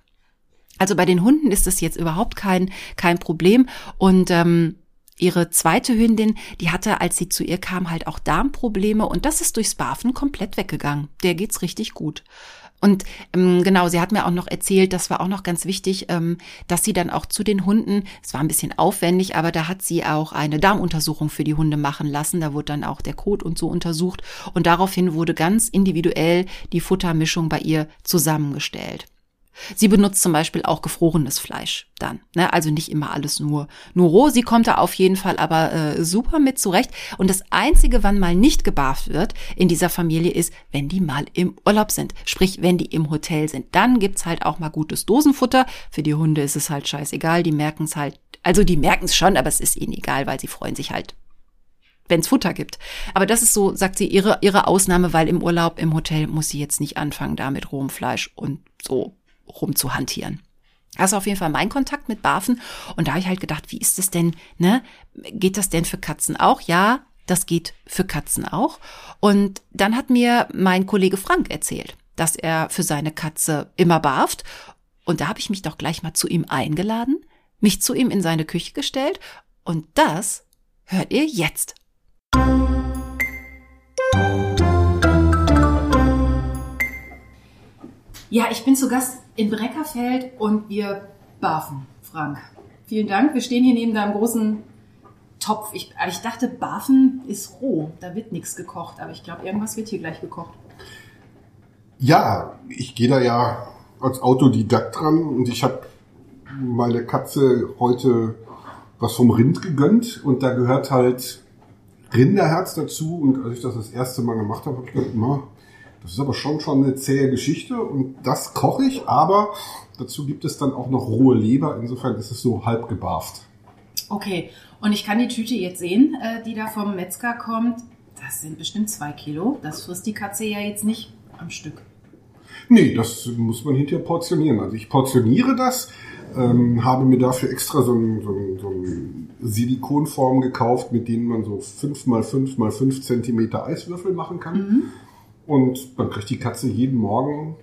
Also bei den Hunden ist das jetzt überhaupt kein, kein Problem. Und ähm, ihre zweite Hündin, die hatte, als sie zu ihr kam, halt auch Darmprobleme und das ist durchs Barfen komplett weggegangen. Der geht's richtig gut. Und ähm, genau, sie hat mir auch noch erzählt, das war auch noch ganz wichtig, ähm, dass sie dann auch zu den Hunden, es war ein bisschen aufwendig, aber da hat sie auch eine Darmuntersuchung für die Hunde machen lassen. Da wurde dann auch der Kot und so untersucht und daraufhin wurde ganz individuell die Futtermischung bei ihr zusammengestellt. Sie benutzt zum Beispiel auch gefrorenes Fleisch dann. Ne? Also nicht immer alles nur, nur roh. Sie kommt da auf jeden Fall aber äh, super mit zurecht. Und das Einzige, wann mal nicht gebarft wird in dieser Familie, ist, wenn die mal im Urlaub sind. Sprich, wenn die im Hotel sind. Dann gibt's halt auch mal gutes Dosenfutter. Für die Hunde ist es halt scheißegal. Die merken es halt. Also die merken es schon, aber es ist ihnen egal, weil sie freuen sich halt wenn es Futter gibt. Aber das ist so, sagt sie, ihre, ihre Ausnahme, weil im Urlaub, im Hotel muss sie jetzt nicht anfangen, da mit rohem Fleisch und so rumzuhantieren. Das ist auf jeden Fall mein Kontakt mit Barfen. Und da habe ich halt gedacht, wie ist das denn, ne? Geht das denn für Katzen auch? Ja, das geht für Katzen auch. Und dann hat mir mein Kollege Frank erzählt, dass er für seine Katze immer barft. Und da habe ich mich doch gleich mal zu ihm eingeladen, mich zu ihm in seine Küche gestellt. Und das hört ihr jetzt. Ja, ich bin zu Gast in Breckerfeld und wir barfen, Frank. Vielen Dank. Wir stehen hier neben deinem großen Topf. Ich, ich dachte, barfen ist roh. Da wird nichts gekocht. Aber ich glaube, irgendwas wird hier gleich gekocht. Ja, ich gehe da ja als Autodidakt dran und ich habe meine Katze heute was vom Rind gegönnt und da gehört halt Rinderherz dazu und als ich das das erste Mal gemacht habe, habe ich gedacht, das ist aber schon schon eine zähe Geschichte und das koche ich, aber dazu gibt es dann auch noch rohe Leber. Insofern ist es so halb gebarft. Okay, und ich kann die Tüte jetzt sehen, äh, die da vom Metzger kommt. Das sind bestimmt zwei Kilo. Das frisst die Katze ja jetzt nicht am Stück. Nee, das muss man hinterher portionieren. Also ich portioniere das, ähm, habe mir dafür extra so ein, so ein, so ein Silikonform gekauft, mit denen man so 5 mal 5 mal 5 Zentimeter Eiswürfel machen kann. Mhm. Und dann kriegt die Katze jeden Morgen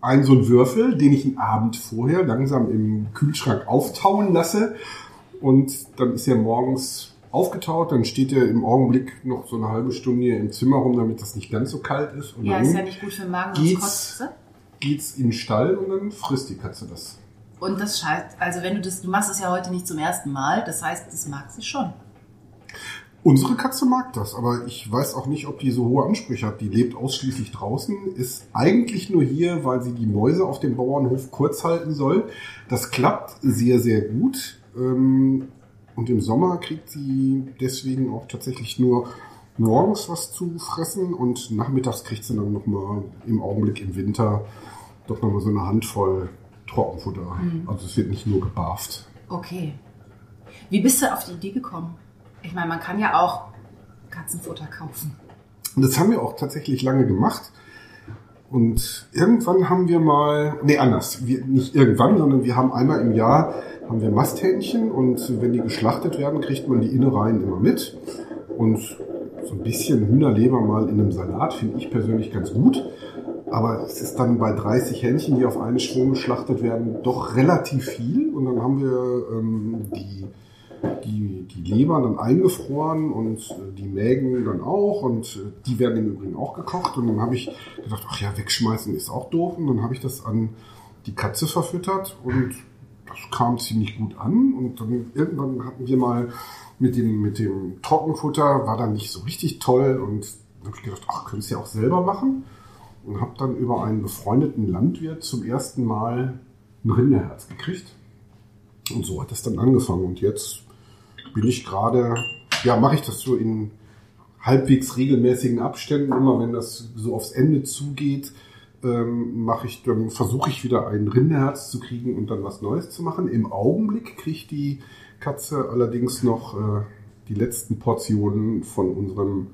einen so einen Würfel, den ich einen Abend vorher langsam im Kühlschrank auftauen lasse. Und dann ist er morgens aufgetaut, dann steht er im Augenblick noch so eine halbe Stunde im Zimmer rum, damit das nicht ganz so kalt ist. Und ja, ist ja nicht gut für den Magen, geht's, geht's in den Stall und dann frisst die Katze das. Und das scheint, also wenn du das, du machst es ja heute nicht zum ersten Mal, das heißt, das mag sie schon. Unsere Katze mag das, aber ich weiß auch nicht, ob die so hohe Ansprüche hat. Die lebt ausschließlich draußen, ist eigentlich nur hier, weil sie die Mäuse auf dem Bauernhof kurz halten soll. Das klappt sehr, sehr gut. Ähm, und im Sommer kriegt sie deswegen auch tatsächlich nur morgens was zu fressen und nachmittags kriegt sie dann nochmal im Augenblick im Winter doch nochmal so eine Handvoll Trockenfutter. Mhm. Also es wird nicht nur gebarft. Okay. Wie bist du auf die Idee gekommen? Ich meine, man kann ja auch Katzenfutter kaufen. Und das haben wir auch tatsächlich lange gemacht. Und irgendwann haben wir mal, nee, anders, wir, nicht irgendwann, sondern wir haben einmal im Jahr haben wir Masthähnchen und wenn die geschlachtet werden, kriegt man die Innereien immer mit. Und so ein bisschen Hühnerleber mal in einem Salat finde ich persönlich ganz gut. Aber es ist dann bei 30 Hähnchen, die auf einen Schwung geschlachtet werden, doch relativ viel. Und dann haben wir ähm, die die, die Leber dann eingefroren und äh, die Mägen dann auch und äh, die werden im Übrigen auch gekocht. Und dann habe ich gedacht, ach ja, wegschmeißen ist auch doof. Und dann habe ich das an die Katze verfüttert und das kam ziemlich gut an. Und dann irgendwann hatten wir mal mit dem, mit dem Trockenfutter, war dann nicht so richtig toll. Und dann habe ich gedacht, ach, könntest du ja auch selber machen. Und habe dann über einen befreundeten Landwirt zum ersten Mal ein Rinderherz gekriegt. Und so hat es dann angefangen. Und jetzt bin ich gerade, ja, mache ich das so in halbwegs regelmäßigen Abständen, immer wenn das so aufs Ende zugeht, ähm, mache ich, dann versuche ich wieder ein Rinderherz zu kriegen und dann was Neues zu machen. Im Augenblick kriegt die Katze allerdings noch äh, die letzten Portionen von unserem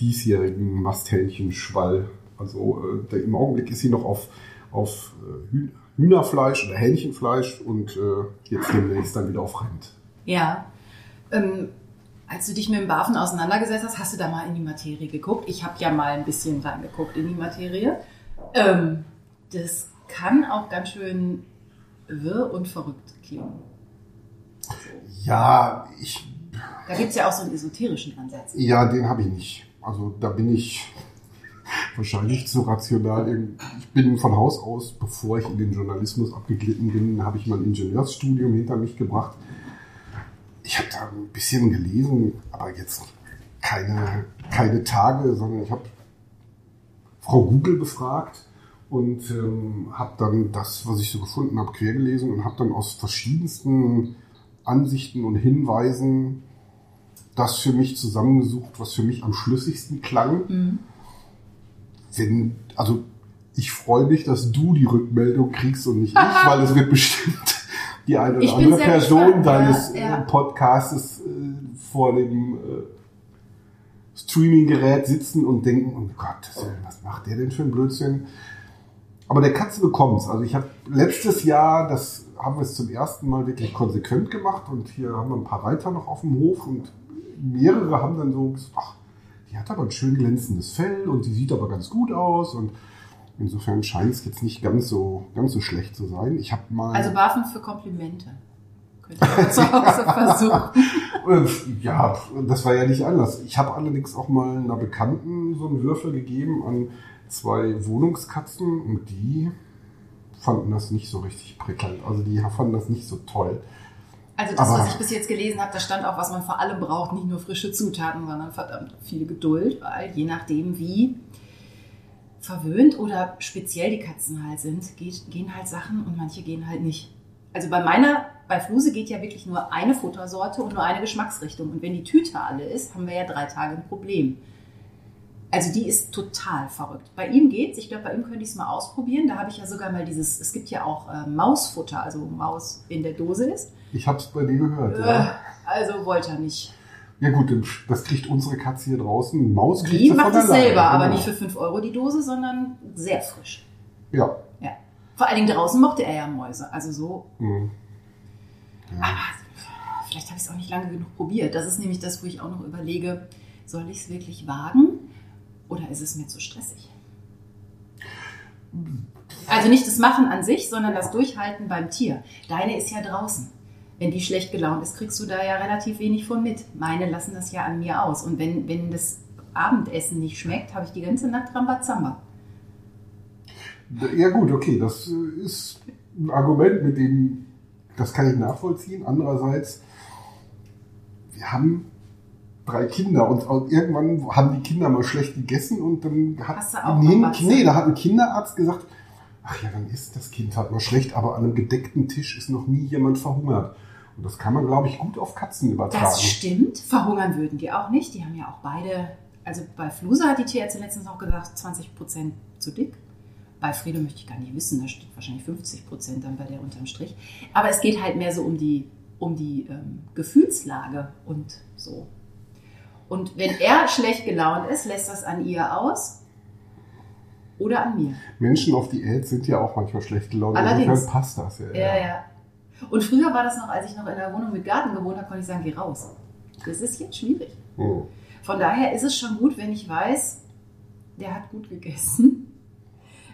diesjährigen Masthähnchenschwall. Also äh, im Augenblick ist sie noch auf, auf äh, Hühnerfleisch oder Hähnchenfleisch und äh, jetzt demnächst dann wieder auf Rind. Ja, ähm, als du dich mit dem Bafen auseinandergesetzt hast, hast du da mal in die Materie geguckt? Ich habe ja mal ein bisschen reingeguckt in die Materie. Ähm, das kann auch ganz schön wirr und verrückt klingen. Ja, ich. Da gibt es ja auch so einen esoterischen Ansatz. Ja, den habe ich nicht. Also da bin ich wahrscheinlich zu rational. Ich bin von Haus aus, bevor ich in den Journalismus abgeglitten bin, habe ich mein Ingenieursstudium hinter mich gebracht ich habe da ein bisschen gelesen, aber jetzt keine, keine Tage, sondern ich habe Frau Google befragt und ähm, habe dann das, was ich so gefunden habe, quergelesen und habe dann aus verschiedensten Ansichten und Hinweisen das für mich zusammengesucht, was für mich am schlüssigsten klang. Mhm. Wenn, also ich freue mich, dass du die Rückmeldung kriegst und nicht ich, (laughs) weil es wird bestimmt die eine oder andere Person gespannt, deines ja, ja. Podcastes äh, vor dem äh, Streaming-Gerät sitzen und denken, oh Gott, was macht der denn für ein Blödsinn? Aber der Katze bekommt's. Also ich habe letztes Jahr, das haben wir es zum ersten Mal wirklich konsequent gemacht und hier haben wir ein paar Reiter noch auf dem Hof und mehrere haben dann so gesagt, ach, die hat aber ein schön glänzendes Fell und die sieht aber ganz gut aus und Insofern scheint es jetzt nicht ganz so, ganz so schlecht zu sein. Ich habe mal. Also Waffen für Komplimente. Könnte ich zu Hause (laughs) versuchen. ja, das war ja nicht anders. Ich habe allerdings auch mal einer Bekannten so einen Würfel gegeben an zwei Wohnungskatzen und die fanden das nicht so richtig prickelnd. Also die fanden das nicht so toll. Also das, Aber was ich bis jetzt gelesen habe, da stand auch, was man vor allem braucht, nicht nur frische Zutaten, sondern verdammt viel Geduld, weil je nachdem wie verwöhnt oder speziell die Katzen halt sind, gehen halt Sachen und manche gehen halt nicht. Also bei meiner, bei Fluse geht ja wirklich nur eine Futtersorte und nur eine Geschmacksrichtung. Und wenn die Tüte alle ist, haben wir ja drei Tage ein Problem. Also die ist total verrückt. Bei ihm geht's. Ich glaube, bei ihm könnte ich es mal ausprobieren. Da habe ich ja sogar mal dieses, es gibt ja auch äh, Mausfutter, also Maus in der Dose ist. Ich habe es bei dir gehört. Äh, ja. Also wollte er nicht. Ja gut, das kriegt unsere Katze hier draußen. Maus kriegt Die macht es selber, aber genau. nicht für 5 Euro die Dose, sondern sehr frisch. Ja. ja. Vor allen Dingen draußen mochte er ja Mäuse. Also so. Mhm. Ja. Aber vielleicht habe ich es auch nicht lange genug probiert. Das ist nämlich das, wo ich auch noch überlege, soll ich es wirklich wagen oder ist es mir zu stressig? Also nicht das Machen an sich, sondern das Durchhalten beim Tier. Deine ist ja draußen wenn die schlecht gelaunt ist, kriegst du da ja relativ wenig von mit. Meine lassen das ja an mir aus. Und wenn, wenn das Abendessen nicht schmeckt, habe ich die ganze Nacht Rambazamba. Ja gut, okay, das ist ein Argument, mit dem, das kann ich nachvollziehen. Andererseits, wir haben drei Kinder und, irgendwann haben die Kinder mal schlecht gegessen und dann hat Hast du auch nee, nee, da hat ein Kinderarzt gesagt, ach ja, dann ist das Kind halt mal schlecht, aber an einem gedeckten Tisch ist noch nie jemand verhungert. Und das kann man, glaube ich, gut auf Katzen übertragen. Das stimmt. Verhungern würden die auch nicht. Die haben ja auch beide, also bei Flusa hat die Tierärztin letztens auch gesagt, 20 Prozent zu dick. Bei Fredo möchte ich gar nicht wissen, da steht wahrscheinlich 50 Prozent dann bei der unterm Strich. Aber es geht halt mehr so um die, um die ähm, Gefühlslage und so. Und wenn er schlecht gelaunt ist, lässt das an ihr aus oder an mir. Menschen auf Diät sind ja auch manchmal schlecht gelaunt. Allerdings. Insofern passt das ja. Ja, ja. Und früher war das noch, als ich noch in der Wohnung mit Garten gewohnt habe, konnte ich sagen, geh raus. Das ist jetzt schwierig. Hm. Von daher ist es schon gut, wenn ich weiß, der hat gut gegessen.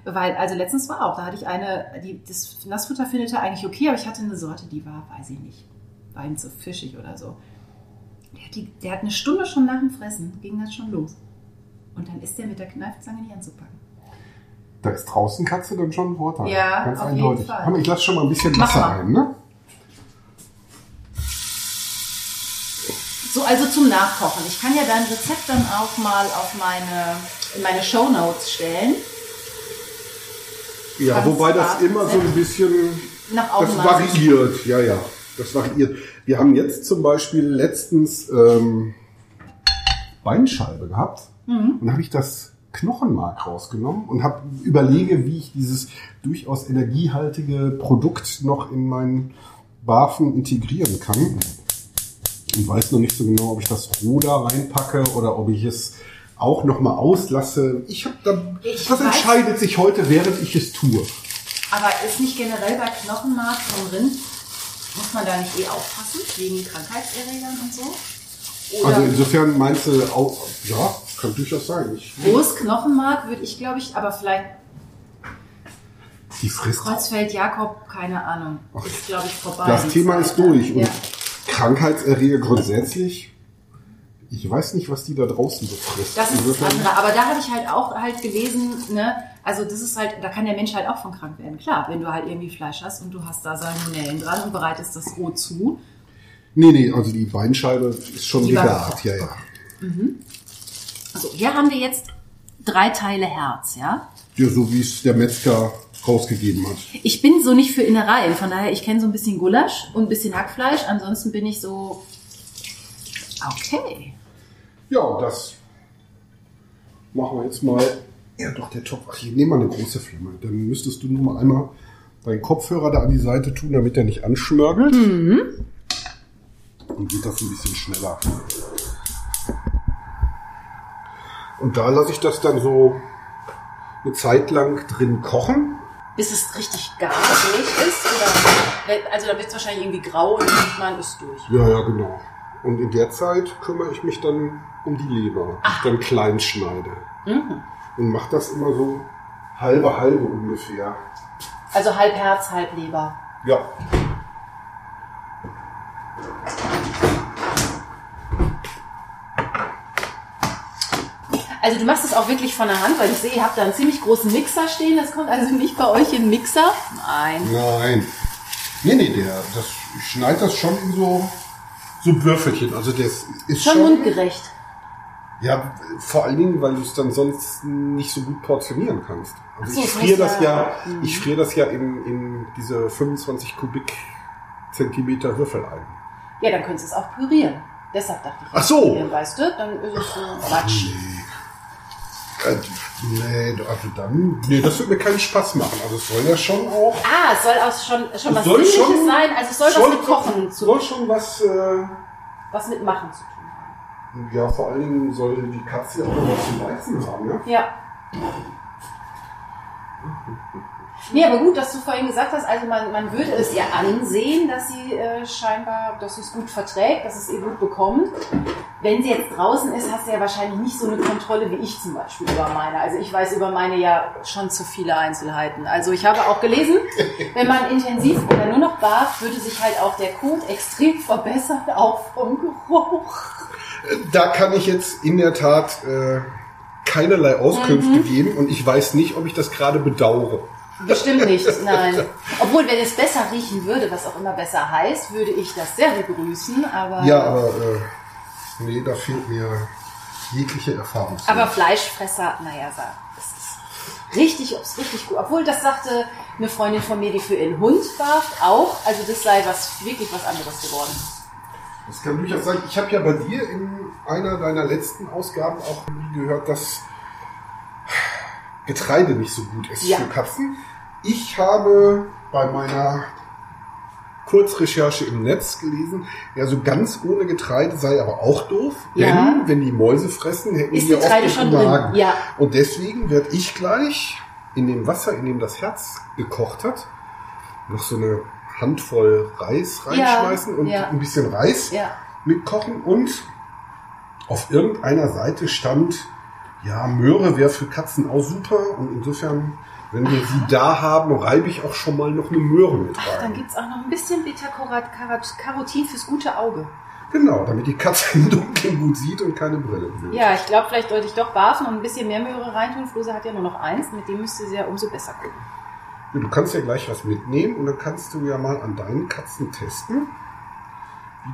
Weil, also letztens war auch, da hatte ich eine, die, das Nassfutter findet er eigentlich okay, aber ich hatte eine Sorte, die war, weiß ich nicht, war ihm zu fischig oder so. Der hat, die, der hat eine Stunde schon nach dem Fressen, ging das schon los. Und dann ist der mit der Kneifzange nicht anzupacken. Da ist draußen Katze dann schon ein Vorteil. Ja, ganz auf jeden eindeutig. Fall. Komm, ich lasse schon mal ein bisschen Wasser rein, ne? So, also zum Nachkochen. Ich kann ja dein Rezept dann auch mal auf meine, in meine Shownotes stellen. Ja, Ganz wobei das immer so ein bisschen, Nach das variiert. Ja, ja, das variiert. Wir haben jetzt zum Beispiel letztens ähm, Beinscheibe gehabt Mhm. und habe ich das Knochenmark rausgenommen und habe überlege, wie ich dieses durchaus energiehaltige Produkt noch in meinen Barfen integrieren kann. Und weiß noch nicht so genau, ob ich das roh da reinpacke oder ob ich es auch noch mal auslasse. Ich habe da, Ich das entscheidet sich heute, während ich es tue. Aber ist nicht generell bei Knochenmark vom Rind, muss man da nicht eh aufpassen, wegen Krankheitserregern und so? Oder Also insofern meinst du auch, ja, kann durchaus sein. Ich, rohes Knochenmark würde ich, glaube ich, aber vielleicht die frisst. Kreuzfeld Jakob, keine Ahnung, ist, glaube ich, vorbei. Das Thema ist durch. Und Ja. Krankheitserreger grundsätzlich, ich weiß nicht, was die da draußen so frisst. Das ist das andere. Aber da habe ich halt auch halt gelesen, ne, also das ist halt, da kann der Mensch halt auch von krank werden. Klar, wenn du halt irgendwie Fleisch hast und du hast da Salmonellen dran und bereitest das roh zu. Nee, nee, also die Beinscheibe ist schon Die gegart, ja, ja. Also hier haben wir jetzt drei Teile Herz, ja. Ja, so wie es der Metzger rausgegeben hat. Ich bin so nicht für Innereien, von daher, ich kenne so ein bisschen Gulasch und ein bisschen Hackfleisch. Ansonsten bin ich so, okay. Ja, und das machen wir jetzt mal. Ja, doch, der Topf. Ach, ich nehme mal eine große Flamme. Dann müsstest du nur mal einmal deinen Kopfhörer da an die Seite tun, damit er nicht anschmörgelt. Dann geht das ein bisschen schneller. Und da lasse ich das dann so eine Zeit lang drin kochen. Bis es richtig gar durch ist, oder? Also da wird es wahrscheinlich irgendwie grau und man ist durch. Ja, ja, genau. Und in der Zeit kümmere ich mich dann um die Leber, die ich dann klein schneide. Und mache das immer so halbe, halbe ungefähr. Also halb Herz, halb Leber. Ja. Also du machst es auch wirklich von der Hand, weil ich sehe, ihr habt da einen ziemlich großen Mixer stehen. Das kommt also nicht bei euch in Mixer. Nein. Nein. Nee, nee, der, das, ich schneide das schon in so, so Würfelchen. Also das ist Schon schon, mundgerecht. Ja, vor allen Dingen, weil du es dann sonst nicht so gut portionieren kannst. Also so, ich friere das ja- ja, ich friere das ja in, in diese 25 Kubik Zentimeter Würfel ein. Ja, dann könntest du es auch pürieren. Deshalb dachte ich. Ach so. Weißt du, dann ist es so Quatsch. Äh, nee, also dann, nee, das wird mir keinen Spaß machen. Also es soll ja schon auch, Ah, es soll auch schon, schon was soll Sinnliches schon- sein. Also es soll, was mit Kochen zu soll schon was, äh, was mit Machen zu tun haben. ja, vor allen Dingen soll die Katze auch noch was zu beißen haben, ne? Ja. (laughs) Nee, aber gut, dass du vorhin gesagt hast, also man, man würde es ihr ansehen, dass sie äh, scheinbar, dass sie es gut verträgt, dass es ihr gut bekommt. Wenn sie jetzt draußen ist, hast du ja wahrscheinlich nicht so eine Kontrolle wie ich zum Beispiel über meine. Also ich weiß über meine ja schon zu viele Einzelheiten. Also ich habe auch gelesen, (laughs) wenn man intensiv oder nur noch barf, würde sich halt auch der Kot extrem verbessern, auch vom Geruch. Da kann ich jetzt in der Tat äh, keinerlei Auskünfte Mhm. geben und ich weiß nicht, ob ich das gerade bedauere. Bestimmt nicht, (laughs) nein. Obwohl, wenn es besser riechen würde, was auch immer besser heißt, würde ich das sehr begrüßen, aber Ja, aber äh, Nee, da fehlt mir jegliche Erfahrung. Aber Fleischfresser, naja, das ist richtig, ob's richtig gut. Obwohl, das sagte eine Freundin von mir, die für ihren Hund warf, auch. Also das sei was wirklich was anderes geworden. Das kann durchaus sein. Ich habe ja bei dir in einer deiner letzten Ausgaben auch gehört, dass Getreide nicht so gut ist Ja. für Katzen. Ich habe bei meiner Kurzrecherche im Netz gelesen, ja, so ganz ohne Getreide sei aber auch doof. Ja. Denn wenn die Mäuse fressen, hätten Ist die oft Getreide schon? Magen. Ja. Und deswegen werde ich gleich in dem Wasser, in dem das Herz gekocht hat, noch so eine Handvoll Reis reinschmeißen und ja. ein bisschen Reis Ja. mitkochen und auf irgendeiner Seite stand, ja, Möhre wäre für Katzen auch super und insofern, wenn wir sie da haben, reibe ich auch schon mal noch eine Möhre mit Ach, dann rein. gibt's auch noch ein bisschen Beta-Carotin fürs gute Auge. Genau, damit die Katze im Dunkeln gut sieht und keine Brille benötigt. Ja, ich glaube, vielleicht sollte ich doch barfen und ein bisschen mehr Möhre reintun. Fluse hat ja nur noch eins, mit dem müsste sie ja umso besser gucken. Ja, Du kannst ja gleich was mitnehmen und dann kannst du ja mal an deinen Katzen testen.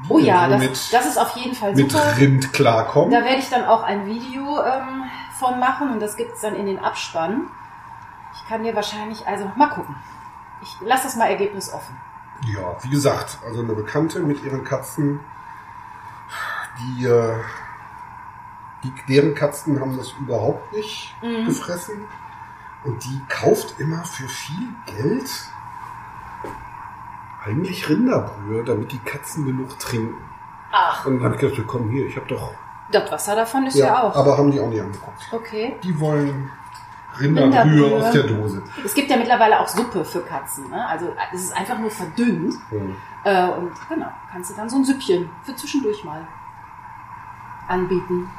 Oh ja, das, mit, das ist auf jeden Fall mit super. Rind klarkommen. Da werde ich dann auch ein Video ähm, von machen und das gibt's dann in den Abspann. Ich kann dir wahrscheinlich, also mal gucken. Ich lasse das mal Ergebnis offen. Ja, wie gesagt, also eine Bekannte mit ihren Katzen, die, äh, die deren Katzen haben das überhaupt nicht Mhm. gefressen. Und die kauft immer für viel Geld eigentlich Rinderbrühe, damit die Katzen genug trinken. Ach, Und dann habe ich gedacht, komm hier, ich habe doch. das Wasser davon ist ja, auch. aber haben die auch nicht angeguckt. Okay. Die wollen Rinderbrühe, Rinderbrühe. aus der Dose. Es gibt ja mittlerweile auch Suppe für Katzen. Ne? Also es ist einfach nur verdünnt. Hm. Äh, und genau, kannst du dann so ein Süppchen für zwischendurch mal anbieten.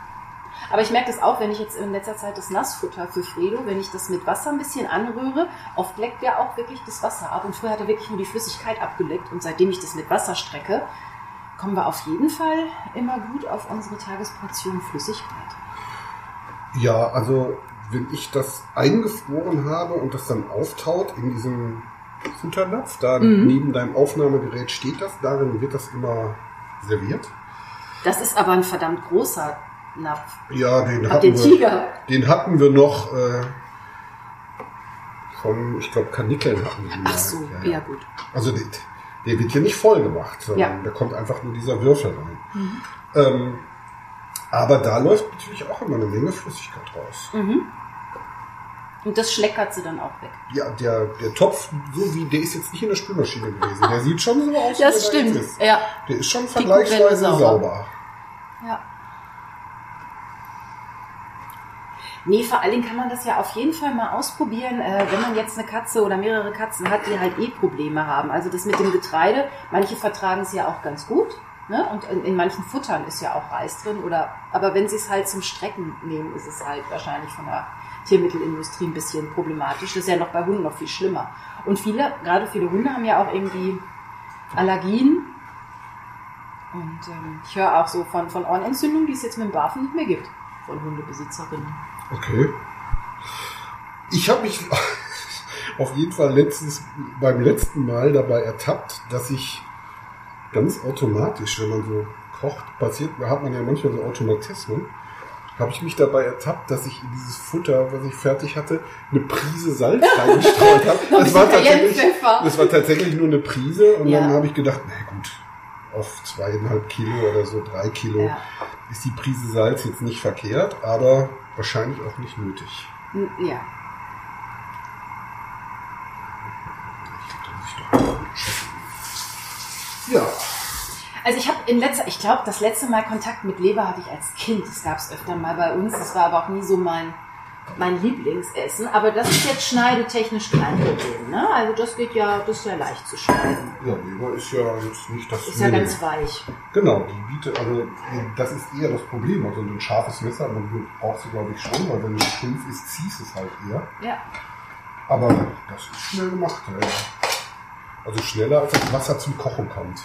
Aber ich merke das auch, wenn ich jetzt in letzter Zeit das Nassfutter für Fredo, wenn ich das mit Wasser ein bisschen anrühre, oft leckt der auch wirklich das Wasser ab. Und früher hat er wirklich nur die Flüssigkeit abgeleckt. Und seitdem ich das mit Wasser strecke, kommen wir auf jeden Fall immer gut auf unsere Tagesportion Flüssigkeit. Ja, also wenn ich das eingefroren habe und das dann auftaut in diesem Futternapf, da Mhm. neben deinem Aufnahmegerät steht das, darin wird das immer serviert. Das ist aber ein verdammt großer Napf. Ja, den hatten den wir, Tiger. den hatten wir noch äh, von, ich glaube, Kanickeln hatten wir Ach so, Ja, ja, ja. gut. Also der, der wird hier nicht voll gemacht, sondern Ja. da kommt einfach nur dieser Würfel rein. Mhm. Ähm, aber da läuft natürlich auch immer eine Menge Flüssigkeit raus. Mhm. Und das schleckert sie dann auch weg. Ja, der, der Topf, so wie, der ist jetzt nicht in der Spülmaschine gewesen. Der sieht schon so aus, wie Das da stimmt. ist. Ja. Der ist schon vergleichsweise sauber. sauber. Ja. Nee, vor allen Dingen kann man das ja auf jeden Fall mal ausprobieren, äh, wenn man jetzt eine Katze oder mehrere Katzen hat, die halt eh Probleme haben. Also das mit dem Getreide, manche vertragen es ja auch ganz gut. Ne? Und in, in manchen Futtern ist ja auch Reis drin. Oder, aber wenn sie es halt zum Strecken nehmen, ist es halt wahrscheinlich von der Tiermittelindustrie ein bisschen problematisch. Das ist ja noch bei Hunden noch viel schlimmer. Und viele, gerade viele Hunde haben ja auch irgendwie Allergien. Und ähm, ich höre auch so von, von Ohrenentzündungen, die es jetzt mit dem Barfen nicht mehr gibt. Von Hundebesitzerinnen. Okay. Ich habe mich (laughs) auf jeden Fall letztens, beim letzten Mal dabei ertappt, dass ich ganz automatisch, wenn man so kocht, passiert, da hat man ja manchmal so Automatismen, habe ich mich dabei ertappt, dass ich in dieses Futter, was ich fertig hatte, eine Prise Salz (laughs) reingestreut habe. Das war tatsächlich, das war tatsächlich nur eine Prise und Ja. dann habe ich gedacht, na gut, auf zweieinhalb Kilo oder so drei Kilo Ja. ist die Prise Salz jetzt nicht verkehrt, aber wahrscheinlich auch nicht nötig. Ja. Ja, Also ich habe in letzter, ich glaube, das letzte Mal Kontakt mit Leber hatte ich als Kind. Das gab es öfter mal bei uns. Das war aber auch nie so mein, mein Lieblingsessen. Aber das ist jetzt schneidetechnisch kein Problem. Ne? Also das geht ja, das ist ja leicht zu schneiden. ja, Leber ist ja jetzt nicht das. Ist ja ganz weich. Genau, die bietet, also das ist eher das Problem. Also ein scharfes Messer, aber du brauchst du glaube ich schon, weil wenn es stumpf ist, ziehst es halt eher. Ja. Aber das ist schnell gemacht. Ja. Also schneller als das Wasser zum Kochen kommt.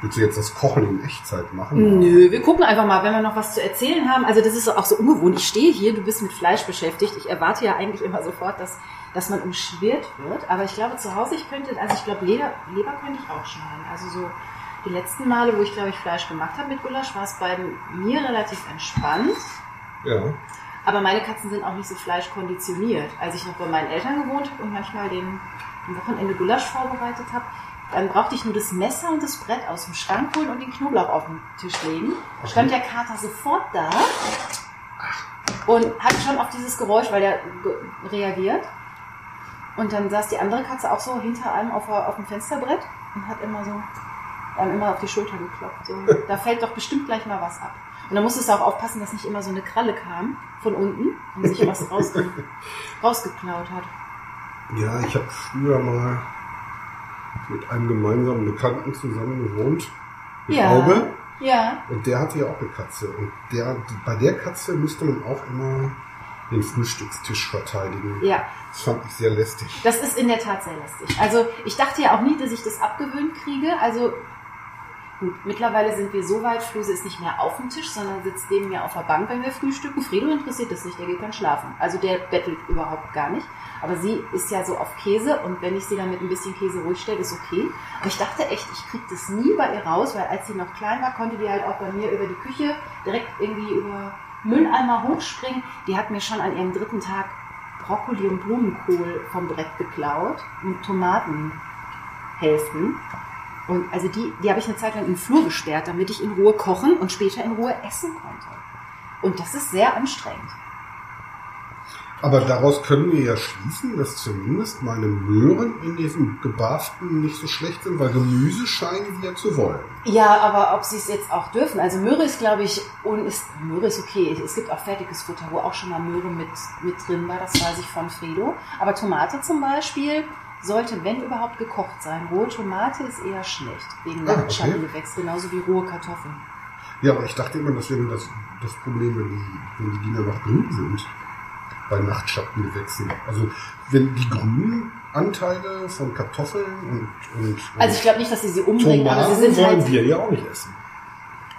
Willst du jetzt das Kochen in Echtzeit machen? Nö, wir gucken einfach mal, wenn wir noch was zu erzählen haben. Also das ist auch so ungewohnt. Ich stehe hier, du bist mit Fleisch beschäftigt. Ich erwarte ja eigentlich immer sofort, dass, dass man umschwirrt wird. Aber ich glaube, zu Hause, ich könnte, also ich glaube, Leber, Leber könnte ich auch schneiden. Also so die letzten Male, wo ich, glaube ich, Fleisch gemacht habe mit Gulasch, war es bei mir relativ entspannt. Ja. Aber meine Katzen sind auch nicht so fleischkonditioniert. Als ich noch bei meinen Eltern gewohnt habe und manchmal den am Wochenende Gulasch vorbereitet habe, dann brauchte ich nur das Messer und das Brett aus dem Schrank holen und den Knoblauch auf den Tisch legen. Okay. Stand der Kater sofort da und hat schon auf dieses Geräusch, weil der reagiert. Und dann saß die andere Katze auch so hinter einem auf, auf dem Fensterbrett und hat immer so einem immer auf die Schulter geklopft. So, (laughs) da fällt doch bestimmt gleich mal was ab. Und dann musstest du auch aufpassen, dass nicht immer so eine Kralle kam von unten und sich was rausge (laughs) rausgeklaut hat. Ja, ich habe früher mal mit einem gemeinsamen Bekannten zusammen gewohnt. Mit Ja. Auge. Ja. Und der hatte ja auch eine Katze. Und der, bei der Katze müsste man auch immer den Frühstückstisch verteidigen. Ja, Das fand ich sehr lästig. das ist in der Tat sehr lästig. Also ich dachte ja auch nie, dass ich das abgewöhnt kriege. Also gut, mittlerweile sind wir so weit, Fluse ist nicht mehr auf dem Tisch, sondern sitzt neben mir auf der Bank, wenn wir frühstücken. Fredo interessiert das nicht, der geht dann schlafen. Also der bettelt überhaupt gar nicht. Aber sie ist ja so auf Käse und wenn ich sie dann mit ein bisschen Käse ruhig stelle, ist okay. Aber ich dachte echt, ich krieg das nie bei ihr raus, weil als sie noch klein war, konnte die halt auch bei mir über die Küche direkt irgendwie über Mülleimer hochspringen. Die hat mir schon an ihrem dritten Tag Brokkoli und Blumenkohl vom Brett geklaut und Tomatenhälften. Und also die, die habe ich eine Zeit lang im Flur gesperrt, damit ich in Ruhe kochen und später in Ruhe essen konnte. Und das ist sehr anstrengend. Aber daraus können wir ja schließen, dass zumindest meine Möhren in diesem Gebarsten nicht so schlecht sind, weil Gemüse scheinen sie ja zu wollen. Ja, aber ob sie es jetzt auch dürfen. Also Möhre ist, glaube ich, und ist, Möhre ist okay. Es gibt auch fertiges Futter, wo auch schon mal Möhre mit, mit drin war. Das weiß ich von Fredo. Aber Tomate zum Beispiel sollte, wenn überhaupt, gekocht sein. Rohe Tomate ist eher schlecht, wegen Ah, okay. Nachtschattengewächs, genauso wie rohe Kartoffeln. Ja, aber ich dachte immer, das wäre das, das Problem, wenn die, wenn die Dinger noch grün sind. Bei Nachtschattengewächsen. Also, wenn die grünen Anteile von Kartoffeln und, und, Also ich glaube nicht, dass sie sie umbringen, aber sie Tomaten sind wollen halt... wir ja auch nicht essen.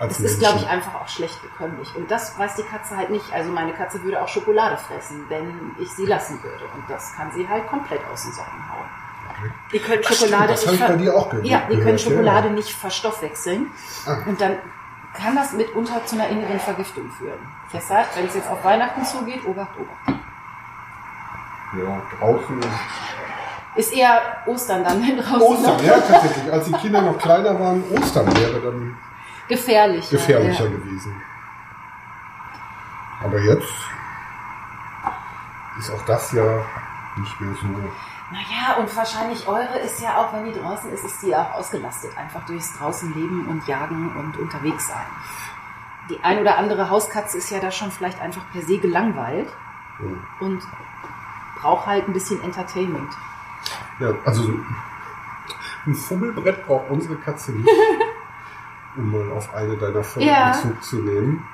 Es ist, glaube ich, einfach auch schlecht bekömmlich. Und das weiß die Katze halt nicht. Also meine Katze würde auch Schokolade fressen, wenn ich sie lassen würde. Und das kann sie halt komplett aus den Socken hauen. Die können Ach, stimmt, Schokolade das habe ich ver- bei dir auch ge Ja, die können gehört, Schokolade ja. nicht verstoffwechseln. Ah. Und dann kann das mitunter zu einer inneren Vergiftung führen. Deshalb, wenn es jetzt auf Weihnachten zugeht, Obacht, Obacht. Ja, draußen. Ist eher Ostern dann, wenn draußen Ostern, ja, tatsächlich. Als die Kinder noch kleiner waren, Ostern wäre dann gefährlich. gefährlicher Ja. gewesen. Aber jetzt ist auch das ja nicht mehr so. Naja, und wahrscheinlich eure ist ja auch, wenn die draußen ist, ist die auch ausgelastet. Einfach durchs draußen leben und jagen und unterwegs sein. Die ein oder andere Hauskatze ist ja da schon vielleicht einfach per se gelangweilt Hm. und braucht halt ein bisschen Entertainment. Ja, also ein Fummelbrett braucht unsere Katze nicht, (laughs) um mal auf eine deiner Folgen Ja. Bezug zu nehmen.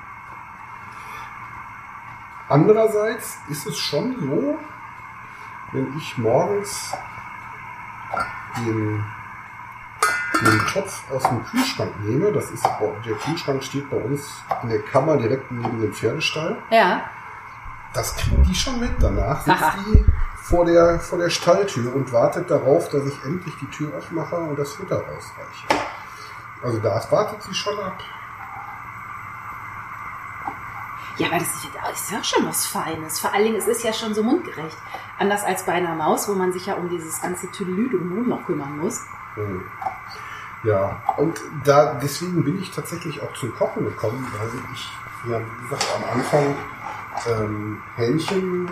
Andererseits ist es schon so, wenn ich morgens den, den Topf aus dem Kühlschrank nehme, das ist, der Kühlschrank steht bei uns in der Kammer direkt neben dem Pferdestall, Ja, das kriegt die schon mit. Danach sitzt Aha. die vor der, vor der Stalltür und wartet darauf, dass ich endlich die Tür aufmache und das Futter rausreiche. Also da wartet sie schon ab. Ja, aber das ist, ja- das ist ja auch schon was Feines. Vor allen Dingen, es ist ja schon so mundgerecht. Anders als bei einer Maus, wo man sich ja um dieses ganze Tüdelü drumherum noch kümmern muss. Hm. Ja, und da deswegen bin ich tatsächlich auch zum Kochen gekommen, weil ich, ja, wie gesagt, am Anfang ähm, Hähnchen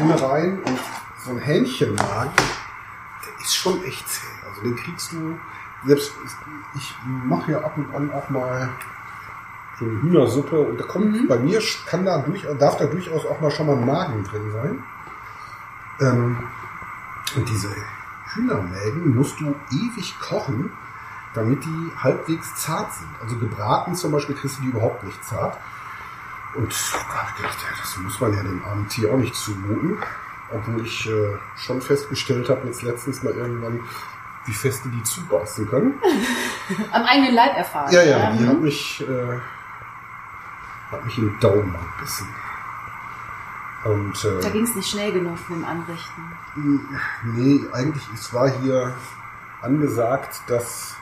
rein und so ein Hähnchenmagen, der ist schon echt zäh. Also den kriegst du, selbst ich mache ja ab und an auch mal so eine Hühnersuppe und da kommt Mhm. bei mir kann da durch, darf da durchaus auch mal schon mal ein Magen drin sein. Ähm, und diese Hühnermägen musst du ewig kochen, damit die halbwegs zart sind. Also gebraten zum Beispiel kriegst du die überhaupt nicht zart. Und ja, das muss man ja dem armen Tier auch nicht zumuten. Obwohl ich äh, schon festgestellt habe, jetzt letztens mal irgendwann, wie fest die die zubeißen können. (laughs) Am eigenen Leib erfahren. Ja, ja, die hat mich, äh, hat mich im Daumen gebissen. Und, äh, Da ging es nicht schnell genug mit dem Anrichten. Nee, eigentlich, es war hier angesagt, dass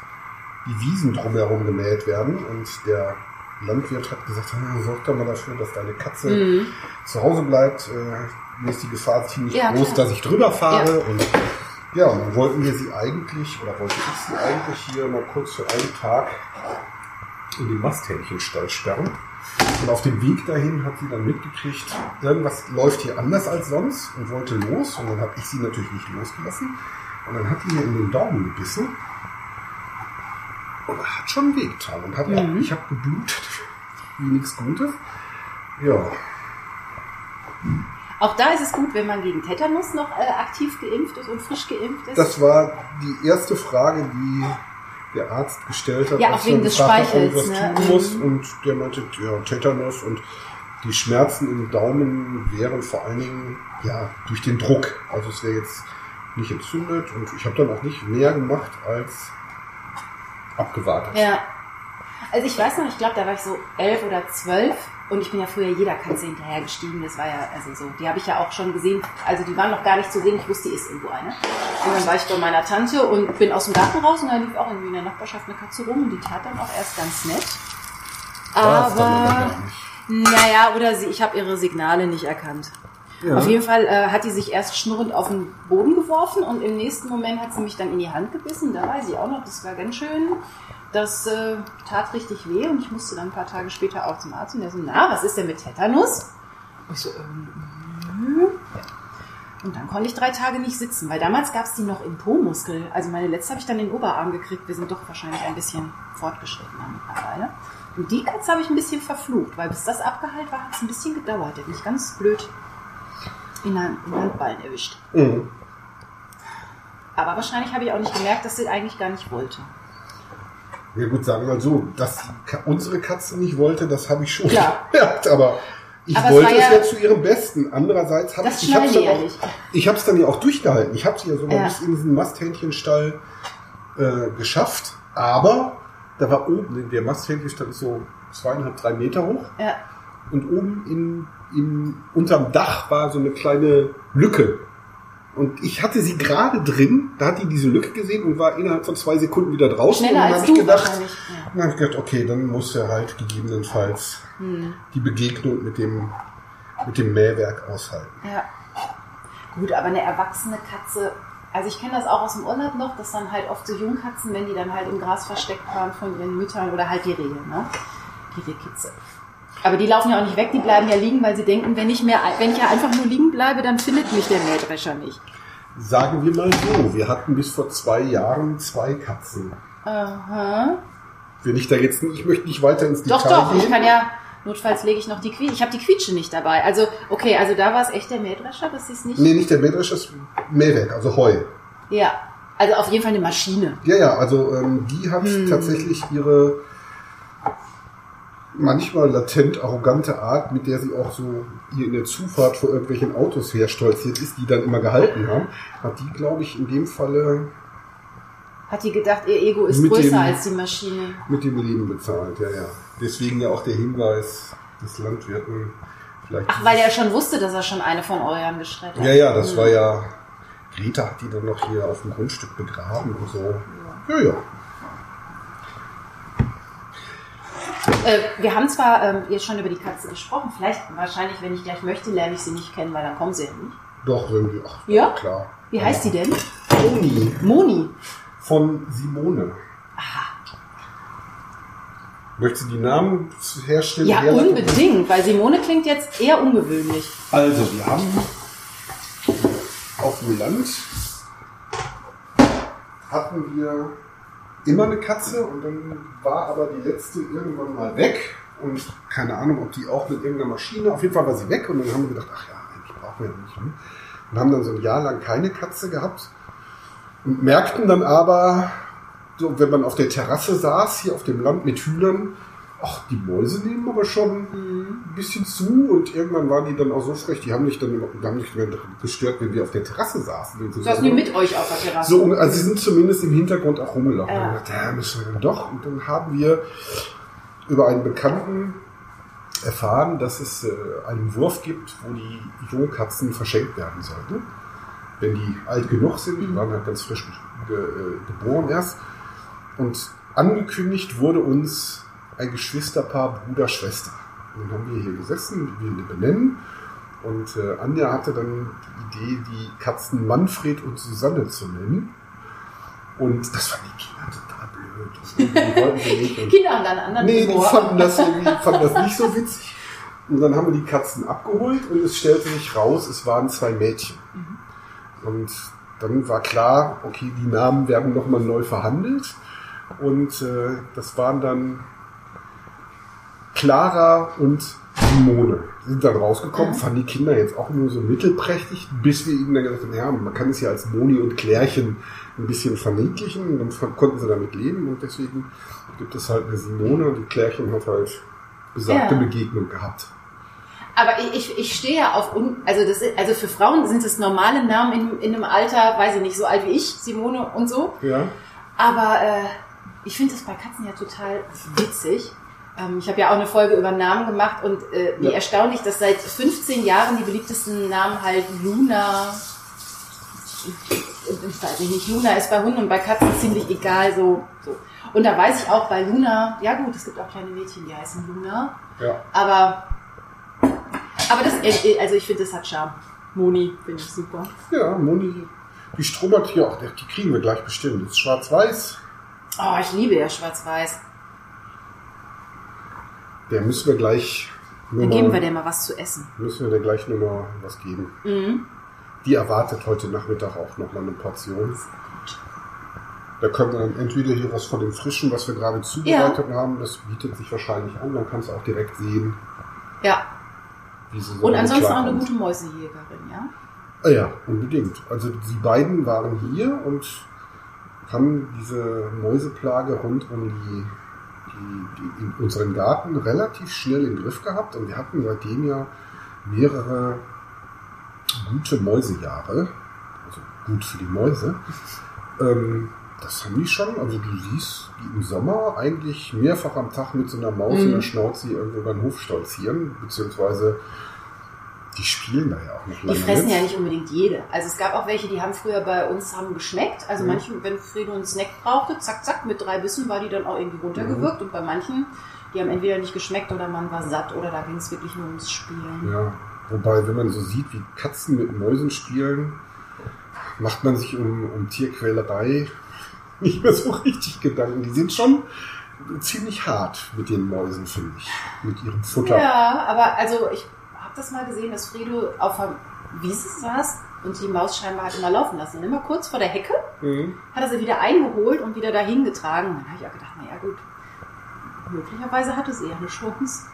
die Wiesen drumherum gemäht werden und der Landwirt hat gesagt, "Hm, sorg doch mal dafür, dass deine Katze Mhm. zu Hause bleibt. Äh, mir ist die Gefahr ziemlich Ja, groß, klar. dass ich drüber fahre. Und ja, und dann wollten wir sie eigentlich, oder wollte ich sie eigentlich hier mal kurz für einen Tag in den Masthähnchenstall sperren. Und auf dem Weg dahin hat sie dann mitgekriegt, irgendwas läuft hier anders als sonst und wollte los. Und dann habe ich sie natürlich nicht losgelassen. Und dann hat die mir in den Daumen gebissen. Und hat schon wehgetan. Und hat, Mhm. ich habe geblutet. (laughs) Wie nichts Gutes. Ja. Auch da ist es gut, wenn man gegen Tetanus noch äh, aktiv geimpft ist und frisch geimpft ist. Das war die erste Frage, die der Arzt gestellt hat. Ja, auch wegen des hat, Speichels, was ne? tun muss. Mhm. Und der meinte, ja, Tetanus und die Schmerzen im Daumen wären vor allen Dingen ja durch den Druck. Also es wäre jetzt nicht entzündet und ich habe dann auch nicht mehr gemacht als abgewartet. Ja. Also ich weiß noch, ich glaube, da war ich so elf oder zwölf und ich bin ja früher jeder Katze hinterhergestiegen. Das war ja, also so, die habe ich ja auch schon gesehen. Also die waren noch gar nicht zu sehen. Ich wusste, die ist irgendwo eine. Und dann war ich bei meiner Tante und bin aus dem Garten raus und da lief auch irgendwie in der Nachbarschaft eine Katze rum und die tat dann auch erst ganz nett. War aber naja, oder sie, ich habe ihre Signale nicht erkannt. Ja. Auf jeden Fall äh, hat die sich erst schnurrend auf den Boden geworfen und im nächsten Moment hat sie mich dann in die Hand gebissen. Da weiß ich auch noch, das war ganz schön. Das äh, tat richtig weh und ich musste dann ein paar Tage später auch zum Arzt und der so, na, was ist denn mit Tetanus? Und ich so, ähm, nö. Und dann konnte ich drei Tage nicht sitzen, weil damals gab es die noch im Po-Muskel. Also meine letzte habe ich dann in den Oberarm gekriegt. Wir sind doch wahrscheinlich ein bisschen fortgeschrittener mittlerweile. Und die Katze habe ich ein bisschen verflucht, weil bis das abgeheilt war, hat es ein bisschen gedauert. Der hat mich ganz blöd in den in den Handballen erwischt. Mhm. Aber wahrscheinlich habe ich auch nicht gemerkt, dass sie eigentlich gar nicht wollte. Ja gut, sagen wir mal so, dass unsere Katze nicht wollte, das habe ich schon Klar. (laughs) gemerkt, aber ich Aber es wollte es ja- ja zu ihrem Besten. Andererseits habe ich, es dann, auch- ich hab's dann ja auch durchgehalten. Ich habe sie ja sogar Ja. bis in diesen Masthähnchenstall äh, geschafft, aber da war oben, der Masthähnchenstall ist so zweieinhalb, drei Meter hoch Ja. und oben in, in, unterm Dach war so eine kleine Lücke. Und ich hatte sie gerade drin, da hat die diese Lücke gesehen und war innerhalb von zwei Sekunden wieder draußen. Schneller und dann als hab ich gedacht, wahrscheinlich. Ja. dann habe ich gedacht, okay, dann muss er halt gegebenenfalls Hm. die Begegnung mit dem, mit dem Mähwerk aushalten. ja. Gut, aber eine erwachsene Katze, also ich kenne das auch aus dem Urlaub noch, dass dann halt oft so Jungkatzen, wenn die dann halt im Gras versteckt waren von ihren Müttern oder halt die Rehe, ne? Die Rehkitze. Aber die laufen ja auch nicht weg, die bleiben ja liegen, weil sie denken, wenn ich, mehr, wenn ich ja einfach nur liegen bleibe, dann findet mich der Mähdrescher nicht. Sagen wir mal so, wir hatten bis vor zwei Jahren zwei Katzen. Aha. Wenn ich da jetzt ich möchte nicht weiter ins Doch, Detail doch, gehen. ich kann ja, notfalls lege ich noch die Quietsche. Ich habe die Quietsche nicht dabei. Also, okay, also da war es echt der Mähdrescher, das ist nicht. Nee, nicht der Mähdrescher, das Mähwerk, also Heu. Ja, also auf jeden Fall eine Maschine. Ja, ja, also ähm, die hat Hm. tatsächlich ihre manchmal latent arrogante Art, mit der sie auch so hier in der Zufahrt vor irgendwelchen Autos herstolziert ist, die dann immer gehalten haben, hat die, glaube ich, in dem Falle Hat die gedacht, ihr Ego ist größer dem- als die Maschine. mit dem Leben bezahlt. Ja, ja. Deswegen ja auch der Hinweis des Landwirten. Vielleicht Ach, weil er schon wusste, dass er schon eine von euren geschreddert hat. Ja, ja, das Hm. war ja. Greta hat die dann noch hier auf dem Grundstück begraben und so. Ja, ja. Äh, wir haben zwar ähm, jetzt schon über die Katze gesprochen. Vielleicht, wahrscheinlich, wenn ich gleich möchte, lerne ich sie nicht kennen, weil dann kommen sie ja nicht. Doch, irgendwie. Ach, Ja? klar. Wie heißt die denn? Toni Moni. von Simone. Möchtest du die Namen herstellen? Ja, herleiten? unbedingt, weil Simone klingt jetzt eher ungewöhnlich. Also, wir haben auf dem Land hatten wir immer eine Katze und dann war aber die letzte irgendwann mal weg und keine Ahnung, ob die auch mit irgendeiner Maschine, auf jeden Fall war sie weg und dann haben wir gedacht, ach ja, eigentlich brauchen wir ja nicht. Ne? Und haben dann so ein Jahr lang keine Katze gehabt und merkten dann aber, so wenn man auf der Terrasse saß, hier auf dem Land mit Hühnern, ach, die Mäuse nehmen aber schon ein bisschen zu und irgendwann waren die dann auch so frech, die haben mich dann die haben mich gestört, wenn wir auf der Terrasse saßen. So saßen die mit euch auf der Terrasse? So, also sie sind zumindest im Hintergrund auch rumgelaufen. Ja. Und ja, müssen wir dann doch. Und dann haben wir über einen Bekannten erfahren, dass es äh, einen Wurf gibt, wo die Jungkatzen verschenkt werden sollten. Wenn die alt genug sind, die waren halt ganz frisch äh, geboren erst. Und angekündigt wurde uns ein Geschwisterpaar Bruder, Schwester. Und dann haben wir hier gesessen, wir benennen. Und äh, Anja hatte dann die Idee, die Katzen Manfred und Susanne zu nennen. Und das fanden die Kinder total blöd. Und die nicht. Kinder haben dann anderen Nee, die fanden das, irgendwie, fanden das nicht so witzig. Und dann haben wir die Katzen abgeholt und es stellte sich raus, es waren zwei Mädchen. Und dann war klar, okay, die Namen werden nochmal neu verhandelt. Und äh, das waren dann Clara und Simone. Sind dann rausgekommen, fanden die Kinder jetzt auch nur so mittelprächtig, bis wir ihnen dann gesagt haben, ja, man kann es ja als Moni und Klärchen ein bisschen verniedlichen. Und dann konnten sie damit leben und deswegen gibt es halt eine Simone und die Klärchen hat halt besagte Ja. Begegnung gehabt. Aber ich, ich, ich stehe ja auf, un, also das ist, also für Frauen sind es normale Namen in, in einem Alter, weiß ich nicht, so alt wie ich, Simone und so. Ja. Aber äh, ich finde das bei Katzen ja total witzig. Ähm, ich habe ja auch eine Folge über Namen gemacht und äh, wie Ja. erstaunlich, dass seit 15 Jahren die beliebtesten Namen halt Luna, ich weiß nicht, Luna ist bei Hunden und bei Katzen ziemlich egal, so, so. Und da weiß ich auch bei Luna, ja gut, es gibt auch kleine Mädchen, die heißen Luna, Ja. aber, aber das, äh, also ich finde, das hat Charme. Moni finde ich super. Ja, Moni, die stromert hier auch, die kriegen wir gleich bestimmt. Das ist schwarz-weiß. Oh, ich liebe ja Schwarz-Weiß. Der müssen wir gleich nur Dann mal, geben wir der mal was zu essen. müssen wir der gleich nur mal was geben. Mhm. Die erwartet heute Nachmittag auch noch mal eine Portion. Da können wir dann entweder hier was von dem Frischen, was wir gerade zubereitet haben, das bietet sich wahrscheinlich an, dann kannst du auch direkt sehen, Ja, wie sie so und ansonsten auch eine gute Mäusejägerin, ja? Ah ja, unbedingt. Also die beiden waren hier und haben diese Mäuseplage rund um die, die, die in unseren Garten relativ schnell im Griff gehabt und wir hatten seitdem ja mehrere gute Mäusejahre, also gut für die Mäuse. Ähm, das haben die schon, also du siehst die im Sommer eigentlich mehrfach am Tag mit so einer Maus in Mhm. der Schnauze irgendwo über den Hof stolzieren, beziehungsweise die spielen da ja auch Die lange fressen mit. ja nicht unbedingt jede. Also es gab auch welche, die haben früher bei uns haben geschmeckt. Also Mhm. manche, wenn Fredo einen Snack brauchte, zack, zack, mit drei Bissen war die dann auch irgendwie runtergewirkt. Mhm. Und bei manchen, die haben entweder nicht geschmeckt oder man war satt oder da ging es wirklich nur ums Spielen. Ja, wobei, wenn man so sieht, wie Katzen mit Mäusen spielen, macht man sich um, um Tierquälerei (laughs) nicht mehr so richtig Gedanken. Die sind schon ziemlich hart mit den Mäusen, finde ich. Mit ihrem Futter. Ja, aber also ich habe das mal gesehen, dass Fredo auf der Wiese saß und die Maus scheinbar hat immer laufen lassen. Und immer kurz vor der Hecke Mhm. hat er sie wieder eingeholt und wieder dahin getragen. Dann habe ich auch gedacht, naja gut, möglicherweise hatte sie ja eine Chance.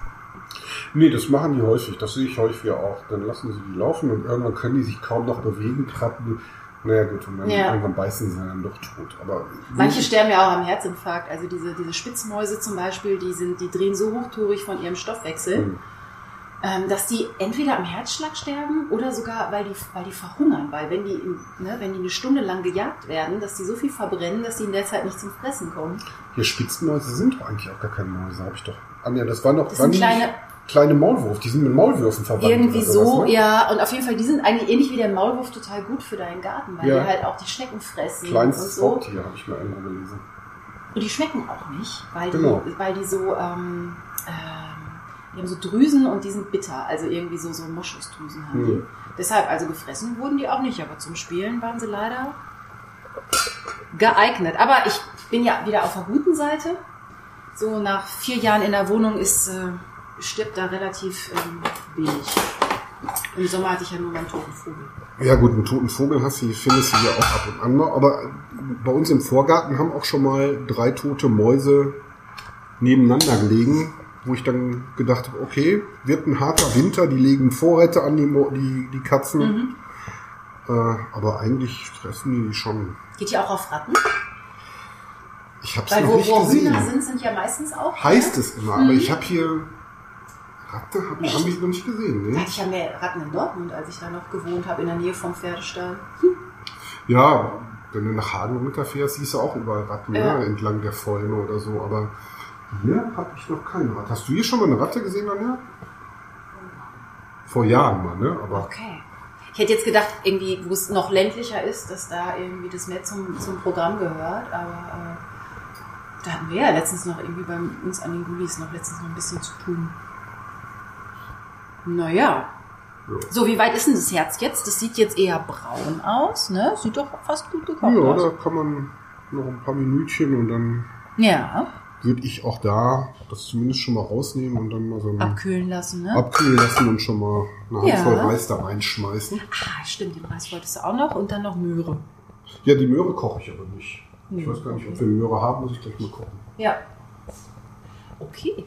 Nee, das machen die häufig. Das sehe ich häufig auch. Dann lassen sie die laufen und irgendwann können die sich kaum noch bewegen, krabbeln. Naja gut, und dann Ja. irgendwann beißen sie dann doch tot. Aber Manche sterben ja auch am Herzinfarkt. Also diese, diese Spitzmäuse zum Beispiel, die sind, die drehen so hochtourig von ihrem Stoffwechsel, Mhm. Ähm, dass die entweder am Herzschlag sterben oder sogar, weil die, weil die verhungern. Weil wenn die, ne, wenn die eine Stunde lang gejagt werden, dass die so viel verbrennen, dass die in der Zeit nicht zum Fressen kommen. Hier Spitzenmäuse sind doch eigentlich auch gar keine Mäuse, habe ich doch. Anja, das waren doch Das waren die nicht kleine, kleine Maulwurf, die sind mit Maulwürfen verwandt. irgendwie so, sowas, ne? ja. Und auf jeden Fall, die sind eigentlich ähnlich wie der Maulwurf total gut für deinen Garten, weil Ja. die halt auch die Schnecken fressen Kleinstes und so. Raubtier, habe ich mal irgendwo gelesen. Und die schmecken auch nicht, weil Genau. die, weil die so, ähm, ähm, die haben so Drüsen und die sind bitter, also irgendwie so, so Moschusdrüsen haben die. Hm. Deshalb, also gefressen wurden die auch nicht, aber zum Spielen waren sie leider geeignet. Aber ich bin ja wieder auf der guten Seite. So nach vier Jahren in der Wohnung ist, äh, stirbt da relativ ähm, wenig. Im Sommer hatte ich ja nur meinen toten Vogel. Ja gut, einen toten Vogel hast du, findest du hier auch ab und an mal. Aber bei uns im Vorgarten haben auch schon mal drei tote Mäuse nebeneinander gelegen, wo ich dann gedacht habe, okay, wird ein harter Winter, die legen Vorräte an die, Mo- die, die Katzen. Mhm. Äh, aber eigentlich fressen die schon. Geht ihr auch auf Ratten? Ich habe es noch wo, nicht wo gesehen. Hühner sind, sind ja meistens auch. Heißt ne? es immer, aber ich habe hier Ratte haben, Echt? haben wir noch nicht gesehen. Da Ne? hatte ich ja mehr Ratten in Dortmund, als ich da noch gewohnt habe, in der Nähe vom Pferdestall. Ja, wenn du nach Hagen runterfährst, siehst du auch überall Ratten Ja. ne? entlang der Fäume oder so. Aber hier habe ich noch keine Ratte. Hast du hier schon mal eine Ratte gesehen, Anja? Vor Jahren mal, ne? Aber Okay. Ich hätte jetzt gedacht, irgendwie, wo es noch ländlicher ist, dass da irgendwie das mehr zum, zum Programm gehört, aber äh, da hatten wir ja letztens noch irgendwie bei uns an den Gullis noch letztens noch ein bisschen zu tun. Naja. Ja. So, wie weit ist denn das Herz jetzt? Das sieht jetzt eher braun aus, ne? Sieht doch fast gut gekocht ja, aus. da kann man noch ein paar Minütchen und dann Ja, würde ich auch da das zumindest schon mal rausnehmen und dann mal so ein abkühlen lassen, ne? abkühlen lassen und schon mal eine Ja. Handvoll Reis da reinschmeißen. Ah, stimmt, den Reis wolltest du auch noch und dann noch Möhre. Ja, die Möhre koche ich aber nicht. Ich Hm, weiß gar nicht, ob wir Möhre haben, muss ich gleich mal gucken. Ja. Okay.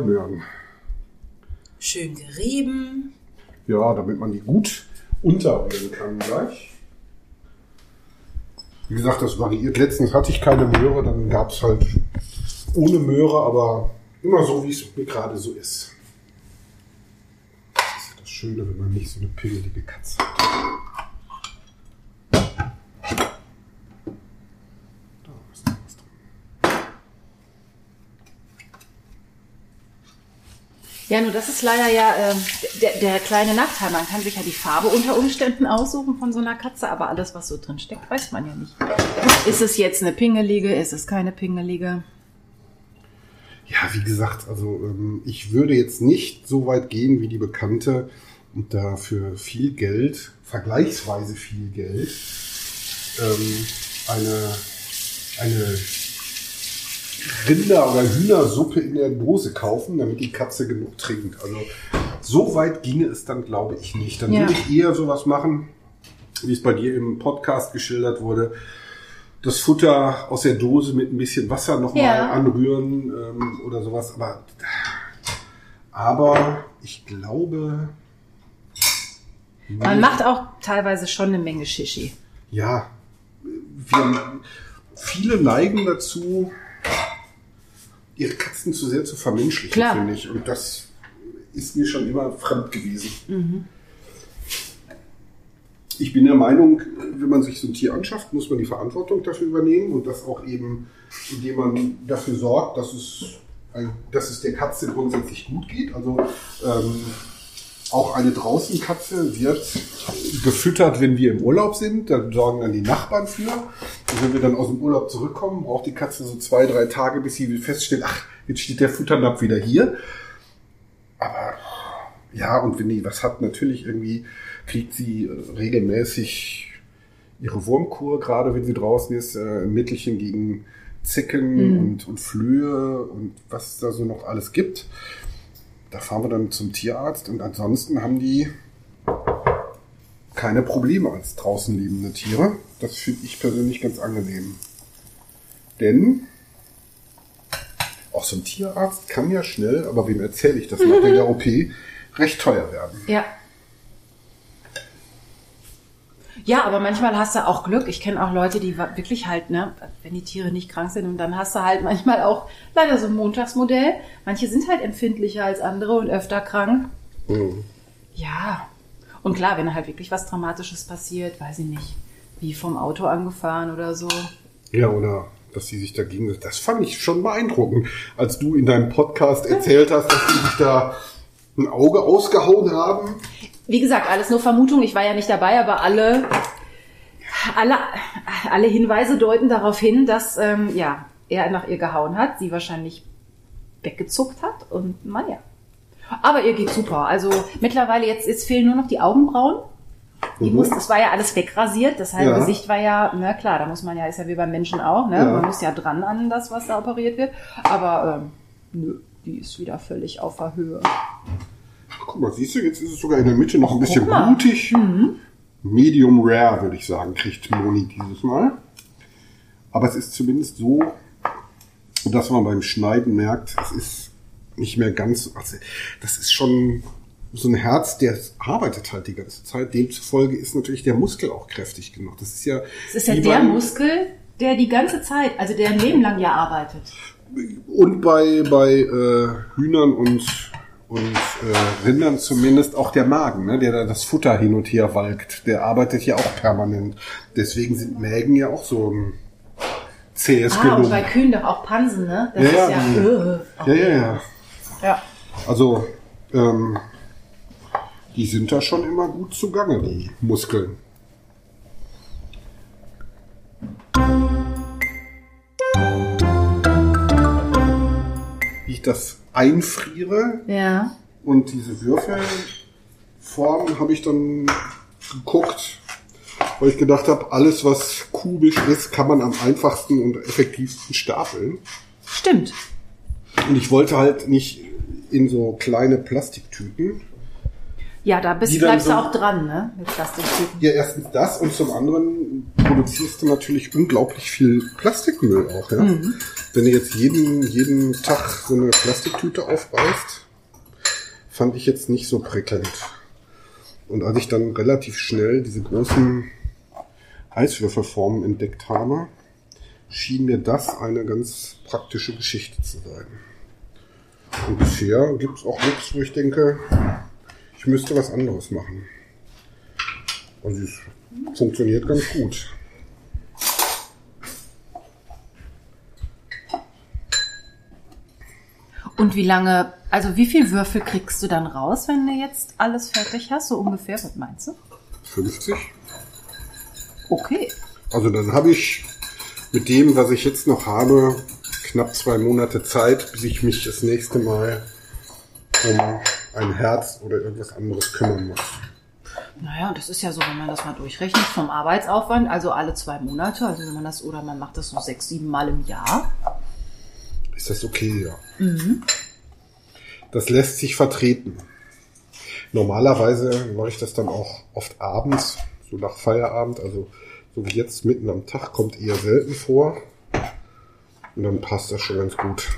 Möhren. Schön gerieben. Ja, damit man die gut unterrühren kann gleich. Wie gesagt, das variiert. Letztens hatte ich keine Möhre, dann gab es halt ohne Möhre, aber immer so, wie es mir gerade so ist. Das ist ja das Schöne, wenn man nicht so eine pingelige Katze hat. Da ist noch was drin. Ja, nur das ist leider ja ähm, der, der kleine Nachteil. Man kann sich ja die Farbe unter Umständen aussuchen von so einer Katze, aber alles, was so drin steckt, weiß man ja nicht. Ist es jetzt eine Pingelige? Ist es keine Pingelige? Ja, wie gesagt, also ähm, ich würde jetzt nicht so weit gehen wie die Bekannte und dafür viel Geld, vergleichsweise viel Geld, ähm, eine, eine Rinder- oder Hühnersuppe in der Dose kaufen, damit die Katze genug trinkt. Also so weit ginge es dann, glaube ich, nicht. Dann Ja. würde ich eher sowas machen, wie es bei dir im Podcast geschildert wurde. Das Futter aus der Dose mit ein bisschen Wasser nochmal Ja. anrühren ähm, oder sowas. Aber, aber ich glaube, Man macht auch teilweise schon eine Menge Shishi. ja, wir, viele neigen dazu, ihre Katzen zu sehr zu vermenschlichen, finde ich. Und das ist mir schon immer fremd gewesen. Ich bin der Meinung, wenn man sich so ein Tier anschafft, muss man die Verantwortung dafür übernehmen und das auch eben, indem man dafür sorgt, dass es, dass es der Katze grundsätzlich gut geht. Also ähm, auch eine Draußenkatze wird gefüttert, wenn wir im Urlaub sind. Da sorgen dann die Nachbarn für. Und wenn wir dann aus dem Urlaub zurückkommen, braucht die Katze so zwei, drei Tage, bis sie feststellt, ach, jetzt steht der Futternapf wieder hier. Aber ja, und wenn die was hat, natürlich irgendwie kriegt sie äh, regelmäßig ihre Wurmkur, gerade wenn sie draußen ist, äh, Mittelchen gegen Zecken und, und Flöhe und was es da so noch alles gibt. Da fahren wir dann zum Tierarzt und ansonsten haben die keine Probleme als draußen lebende Tiere. Das finde ich persönlich ganz angenehm. Denn auch so ein Tierarzt kann ja schnell, aber wem erzähle ich das nach der (laughs) OP, recht teuer werden. Ja. Ja, aber manchmal hast du auch Glück. Ich kenne auch Leute, die wirklich halt, ne, wenn die Tiere nicht krank sind und dann hast du halt manchmal auch leider so ein Montagsmodell. Manche sind halt empfindlicher als andere und öfter krank. Mhm. Ja. Und klar, wenn halt wirklich was Dramatisches passiert, weiß ich nicht, wie vom Auto angefahren oder so. Ja, oder dass die sich dagegen. Das fand ich schon beeindruckend, als du in deinem Podcast erzählt hast, dass die sich da ein Auge ausgehauen haben. Wie gesagt, alles nur Vermutung. Ich war ja nicht dabei, aber alle, alle, alle Hinweise deuten darauf hin, dass ähm, ja, er nach ihr gehauen hat, sie wahrscheinlich weggezuckt hat und naja. Aber ihr geht super. Also mittlerweile jetzt, jetzt fehlen nur noch die Augenbrauen. Die Mhm. muss, das war ja alles wegrasiert. Das halbe Ja. Gesicht war ja, na klar, da muss man ja, ist ja wie beim Menschen auch, ne? Ja. Man muss ja dran an das, was da operiert wird. Aber ähm, nö, die ist wieder völlig auf der Höhe. Ach, guck mal, siehst du, jetzt ist es sogar in der Mitte noch ein bisschen blutig. Medium Rare, würde ich sagen, kriegt Moni dieses Mal. Aber es ist zumindest so, dass man beim Schneiden merkt, es ist nicht mehr ganz, also das ist schon so ein Herz, der arbeitet halt die ganze Zeit. Demzufolge ist natürlich der Muskel auch kräftig genug. Das ist ja. Es ist ja der Muskel, der die ganze Zeit, also der ein Leben lang ja arbeitet. Und bei, bei äh, Hühnern und, und äh, Rindern zumindest auch der Magen, ne, der da das Futter hin und her walkt. Der arbeitet ja auch permanent. Deswegen sind Mägen ja auch so ein zähes Ah, und Gelungen. bei Kühen doch auch Pansen, ne? Das Ja, ist ja, ja. mhm. Äh, Ja, ja, ja. ja. Also, ähm, die sind da schon immer gut zugange, die Muskeln. Wie ich das einfriere Ja. und diese Würfelform habe ich dann geguckt, weil ich gedacht habe, alles was kubisch ist, kann man am einfachsten und effektivsten stapeln. Stimmt. Und ich wollte halt nicht in so kleine Plastiktüten. Ja, da bist, bleibst du so- auch dran, ne? Mit Plastiktüten. Ja, erstens das und zum anderen produzierst du natürlich unglaublich viel Plastikmüll auch, ja. Wenn du jetzt jeden, jeden Tag so eine Plastiktüte aufreißt, fand ich jetzt nicht so prickelnd. Und als ich dann relativ schnell diese großen Eiswürfelformen entdeckt habe, schien mir das eine ganz praktische Geschichte zu sein. Und bisher gibt's auch nichts, wo ich denke, ich müsste was anderes machen. Also es funktioniert ganz gut. Und wie lange, also wie viel Würfel kriegst du dann raus, wenn du jetzt alles fertig hast? So ungefähr, was meinst du? 50. Okay. Also dann habe ich mit dem, was ich jetzt noch habe, knapp zwei Monate Zeit, bis ich mich das nächste Mal um ein Herz oder irgendwas anderes kümmern muss. Naja, und das ist ja so, wenn man das mal durchrechnet vom Arbeitsaufwand, also alle zwei Monate, also wenn man das, oder man macht das so sechs, sieben Mal im Jahr. Ist das okay, ja. Das lässt sich vertreten. Normalerweise mache ich das dann auch oft abends, so nach Feierabend, also so wie jetzt mitten am Tag, kommt eher selten vor. Und dann passt das schon ganz gut.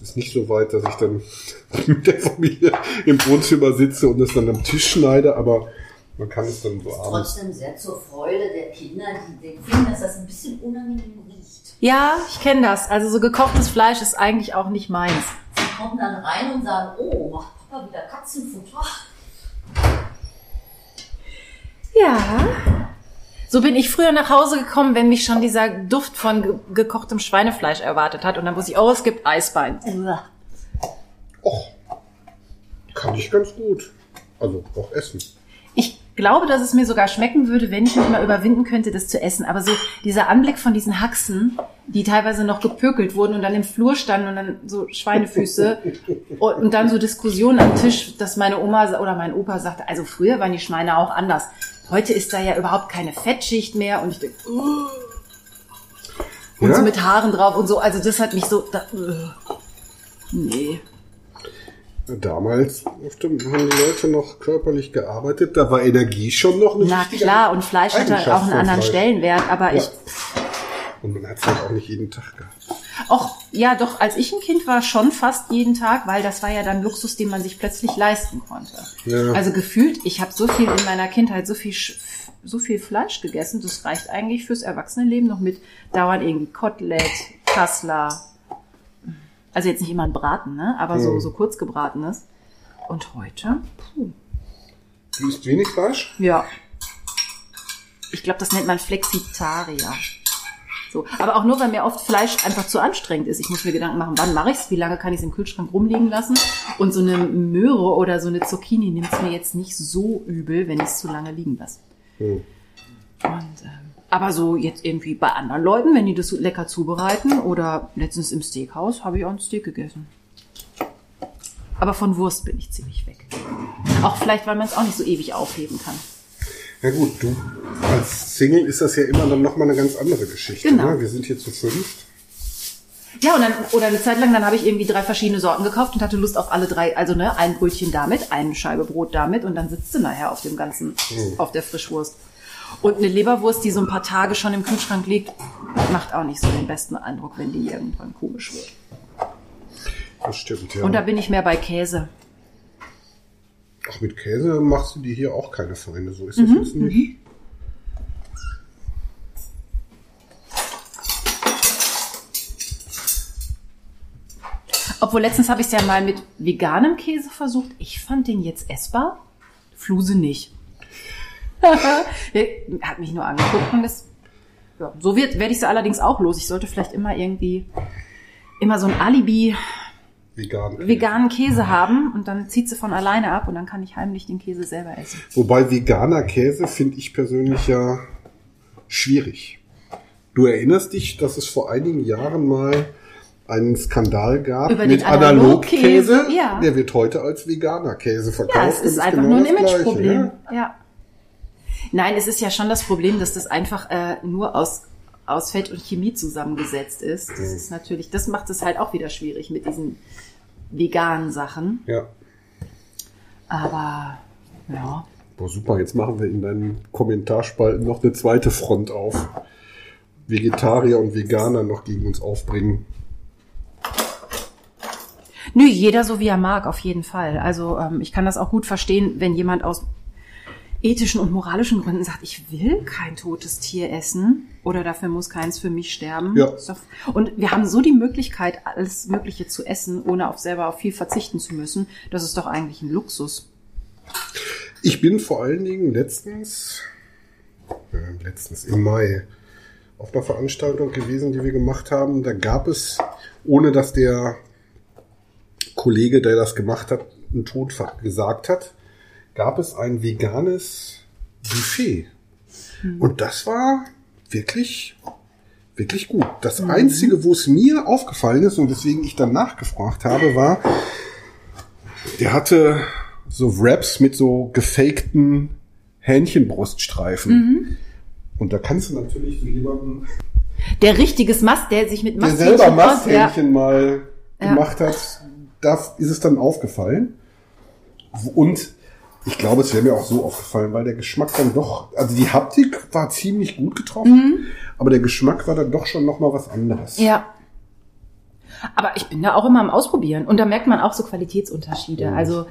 Es ist nicht so weit, dass ich dann (laughs) mit der Familie im Wohnzimmer sitze und es dann am Tisch schneide, aber man kann es dann so abends. Trotzdem sehr zur Freude der Kinder, die die finden, dass das ein bisschen unangenehm riecht. Ja, ich kenne das. Also so gekochtes Fleisch ist eigentlich auch nicht meins. Sie kommen dann rein und sagen, oh, macht Papa wieder Katzenfutter? Ja. So bin ich früher nach Hause gekommen, wenn mich schon dieser Duft von ge gekochtem Schweinefleisch erwartet hat. Und dann wusste ich, oh, es gibt Eisbein. Uah. Och, kann ich ganz gut. Also auch essen. Ich glaube, dass es mir sogar schmecken würde, wenn ich mich mal überwinden könnte, das zu essen. Aber so dieser Anblick von diesen Haxen, die teilweise noch gepökelt wurden und dann im Flur standen und dann so Schweinefüße (laughs) und, und dann so Diskussionen am Tisch, dass meine Oma oder mein Opa sagte, also früher waren die Schweine auch anders. Heute ist da ja überhaupt keine Fettschicht mehr und ich denke, uh, und Ja? so mit Haaren drauf und so. Also das hat mich so, da, uh, nee. Damals haben die Leute noch körperlich gearbeitet, da war Energie schon noch eine Na klar, und Fleisch hat halt auch einen anderen. Stellenwert, aber Ja. ich, Und man hat es halt auch nicht jeden Tag gehabt. Och, ja, doch, als ich ein Kind war, schon fast jeden Tag, weil das war ja dann Luxus, den man sich plötzlich leisten konnte. Ja. Also gefühlt, ich habe so viel in meiner Kindheit, so viel, so viel Fleisch gegessen, das reicht eigentlich fürs Erwachsenenleben noch mit dauernd irgendwie Kotelett, Kassler. Also jetzt nicht immer ein Braten, ne? Aber so, Mhm. so kurz gebratenes. Und heute? Puh. Du isst wenig Fleisch? Ja. Ich glaube, das nennt man Flexitarier. So, aber auch nur, weil mir oft Fleisch einfach zu anstrengend ist. Ich muss mir Gedanken machen, wann mache ich's, wie lange kann ich es im Kühlschrank rumliegen lassen? Und so eine Möhre oder so eine Zucchini nimmt's mir jetzt nicht so übel, wenn ich es zu lange liegen lasse. Hm. Und, ähm, aber so jetzt irgendwie bei anderen Leuten, wenn die das lecker zubereiten oder letztens im Steakhouse habe ich auch ein Steak gegessen. Aber von Wurst bin ich ziemlich weg. Auch vielleicht, weil man es auch nicht so ewig aufheben kann. Ja gut, du als Single ist das ja immer dann nochmal eine ganz andere Geschichte. Genau. Ne? Wir sind hier zu fünft. Ja, und dann, oder eine Zeit lang, dann habe ich irgendwie drei verschiedene Sorten gekauft und hatte Lust auf alle drei. Also, ne, ein Brötchen damit, eine Scheibe Brot damit und dann sitzt du nachher auf dem ganzen, auf der Frischwurst. Und eine Leberwurst, die so ein paar Tage schon im Kühlschrank liegt, macht auch nicht so den besten Eindruck, wenn die irgendwann komisch wird. Das stimmt, ja. Und da bin ich mehr bei Käse. Ach, mit Käse machst du dir hier auch keine Feinde, so ist das Mhm, jetzt nicht. Obwohl letztens habe ich es ja mal mit veganem Käse versucht. Ich fand den jetzt essbar. Fluse nicht. (laughs) Hat mich nur angeguckt und das, ja, so wird, werde ich sie allerdings auch los. Ich sollte vielleicht immer irgendwie immer so ein Alibi Vegan. veganen Käse haben und dann zieht sie von alleine ab und dann kann ich heimlich den Käse selber essen. Wobei veganer Käse finde ich persönlich ja schwierig. Du erinnerst dich, dass es vor einigen Jahren mal einen Skandal gab Über mit Analogkäse, Analogkäse. ja. Der wird heute als veganer Käse verkauft. Ja, es und ist einfach genau nur ein Imageproblem. ja. Ja. Nein, es ist ja schon das Problem, dass das einfach äh, nur aus aus Fett und Chemie zusammengesetzt ist. Das ist natürlich, das macht es halt auch wieder schwierig mit diesen veganen Sachen. Ja. Aber ja, Boah, super, jetzt machen wir in deinen Kommentarspalten noch eine zweite Front auf. Vegetarier und Veganer noch gegen uns aufbringen. Nö, jeder so wie er mag, auf jeden Fall. Also ähm, ich kann das auch gut verstehen, wenn jemand aus ethischen und moralischen Gründen sagt, ich will kein totes Tier essen oder dafür muss keins für mich sterben. Ja. Und wir haben so die Möglichkeit, alles Mögliche zu essen, ohne auf selber auf viel verzichten zu müssen. Das ist doch eigentlich ein Luxus. Ich bin vor allen Dingen letztens, äh, letztens im Mai, auf einer Veranstaltung gewesen, die wir gemacht haben. Da gab es, ohne dass der Kollege, der das gemacht hat, einen Todfach gesagt hat, gab es ein veganes Buffet. Und das war wirklich, wirklich gut. Das Einzige, wo es mir aufgefallen ist und weswegen ich dann nachgefragt habe, war, der hatte so Wraps mit so gefakten Hähnchenbruststreifen. Und da kannst du natürlich so jemanden, Der richtiges Mast, der sich mit der Masthähnchen selber aus- Masthähnchen mal Ja. gemacht hat, da ist es dann aufgefallen. Und ich glaube, es wäre mir auch so aufgefallen, weil der Geschmack dann doch, also die Haptik war ziemlich gut getroffen, aber der Geschmack war dann doch schon noch mal was anderes. Mhm. Ja. Aber ich bin da auch immer am Ausprobieren. Und da merkt man auch so Qualitätsunterschiede. Also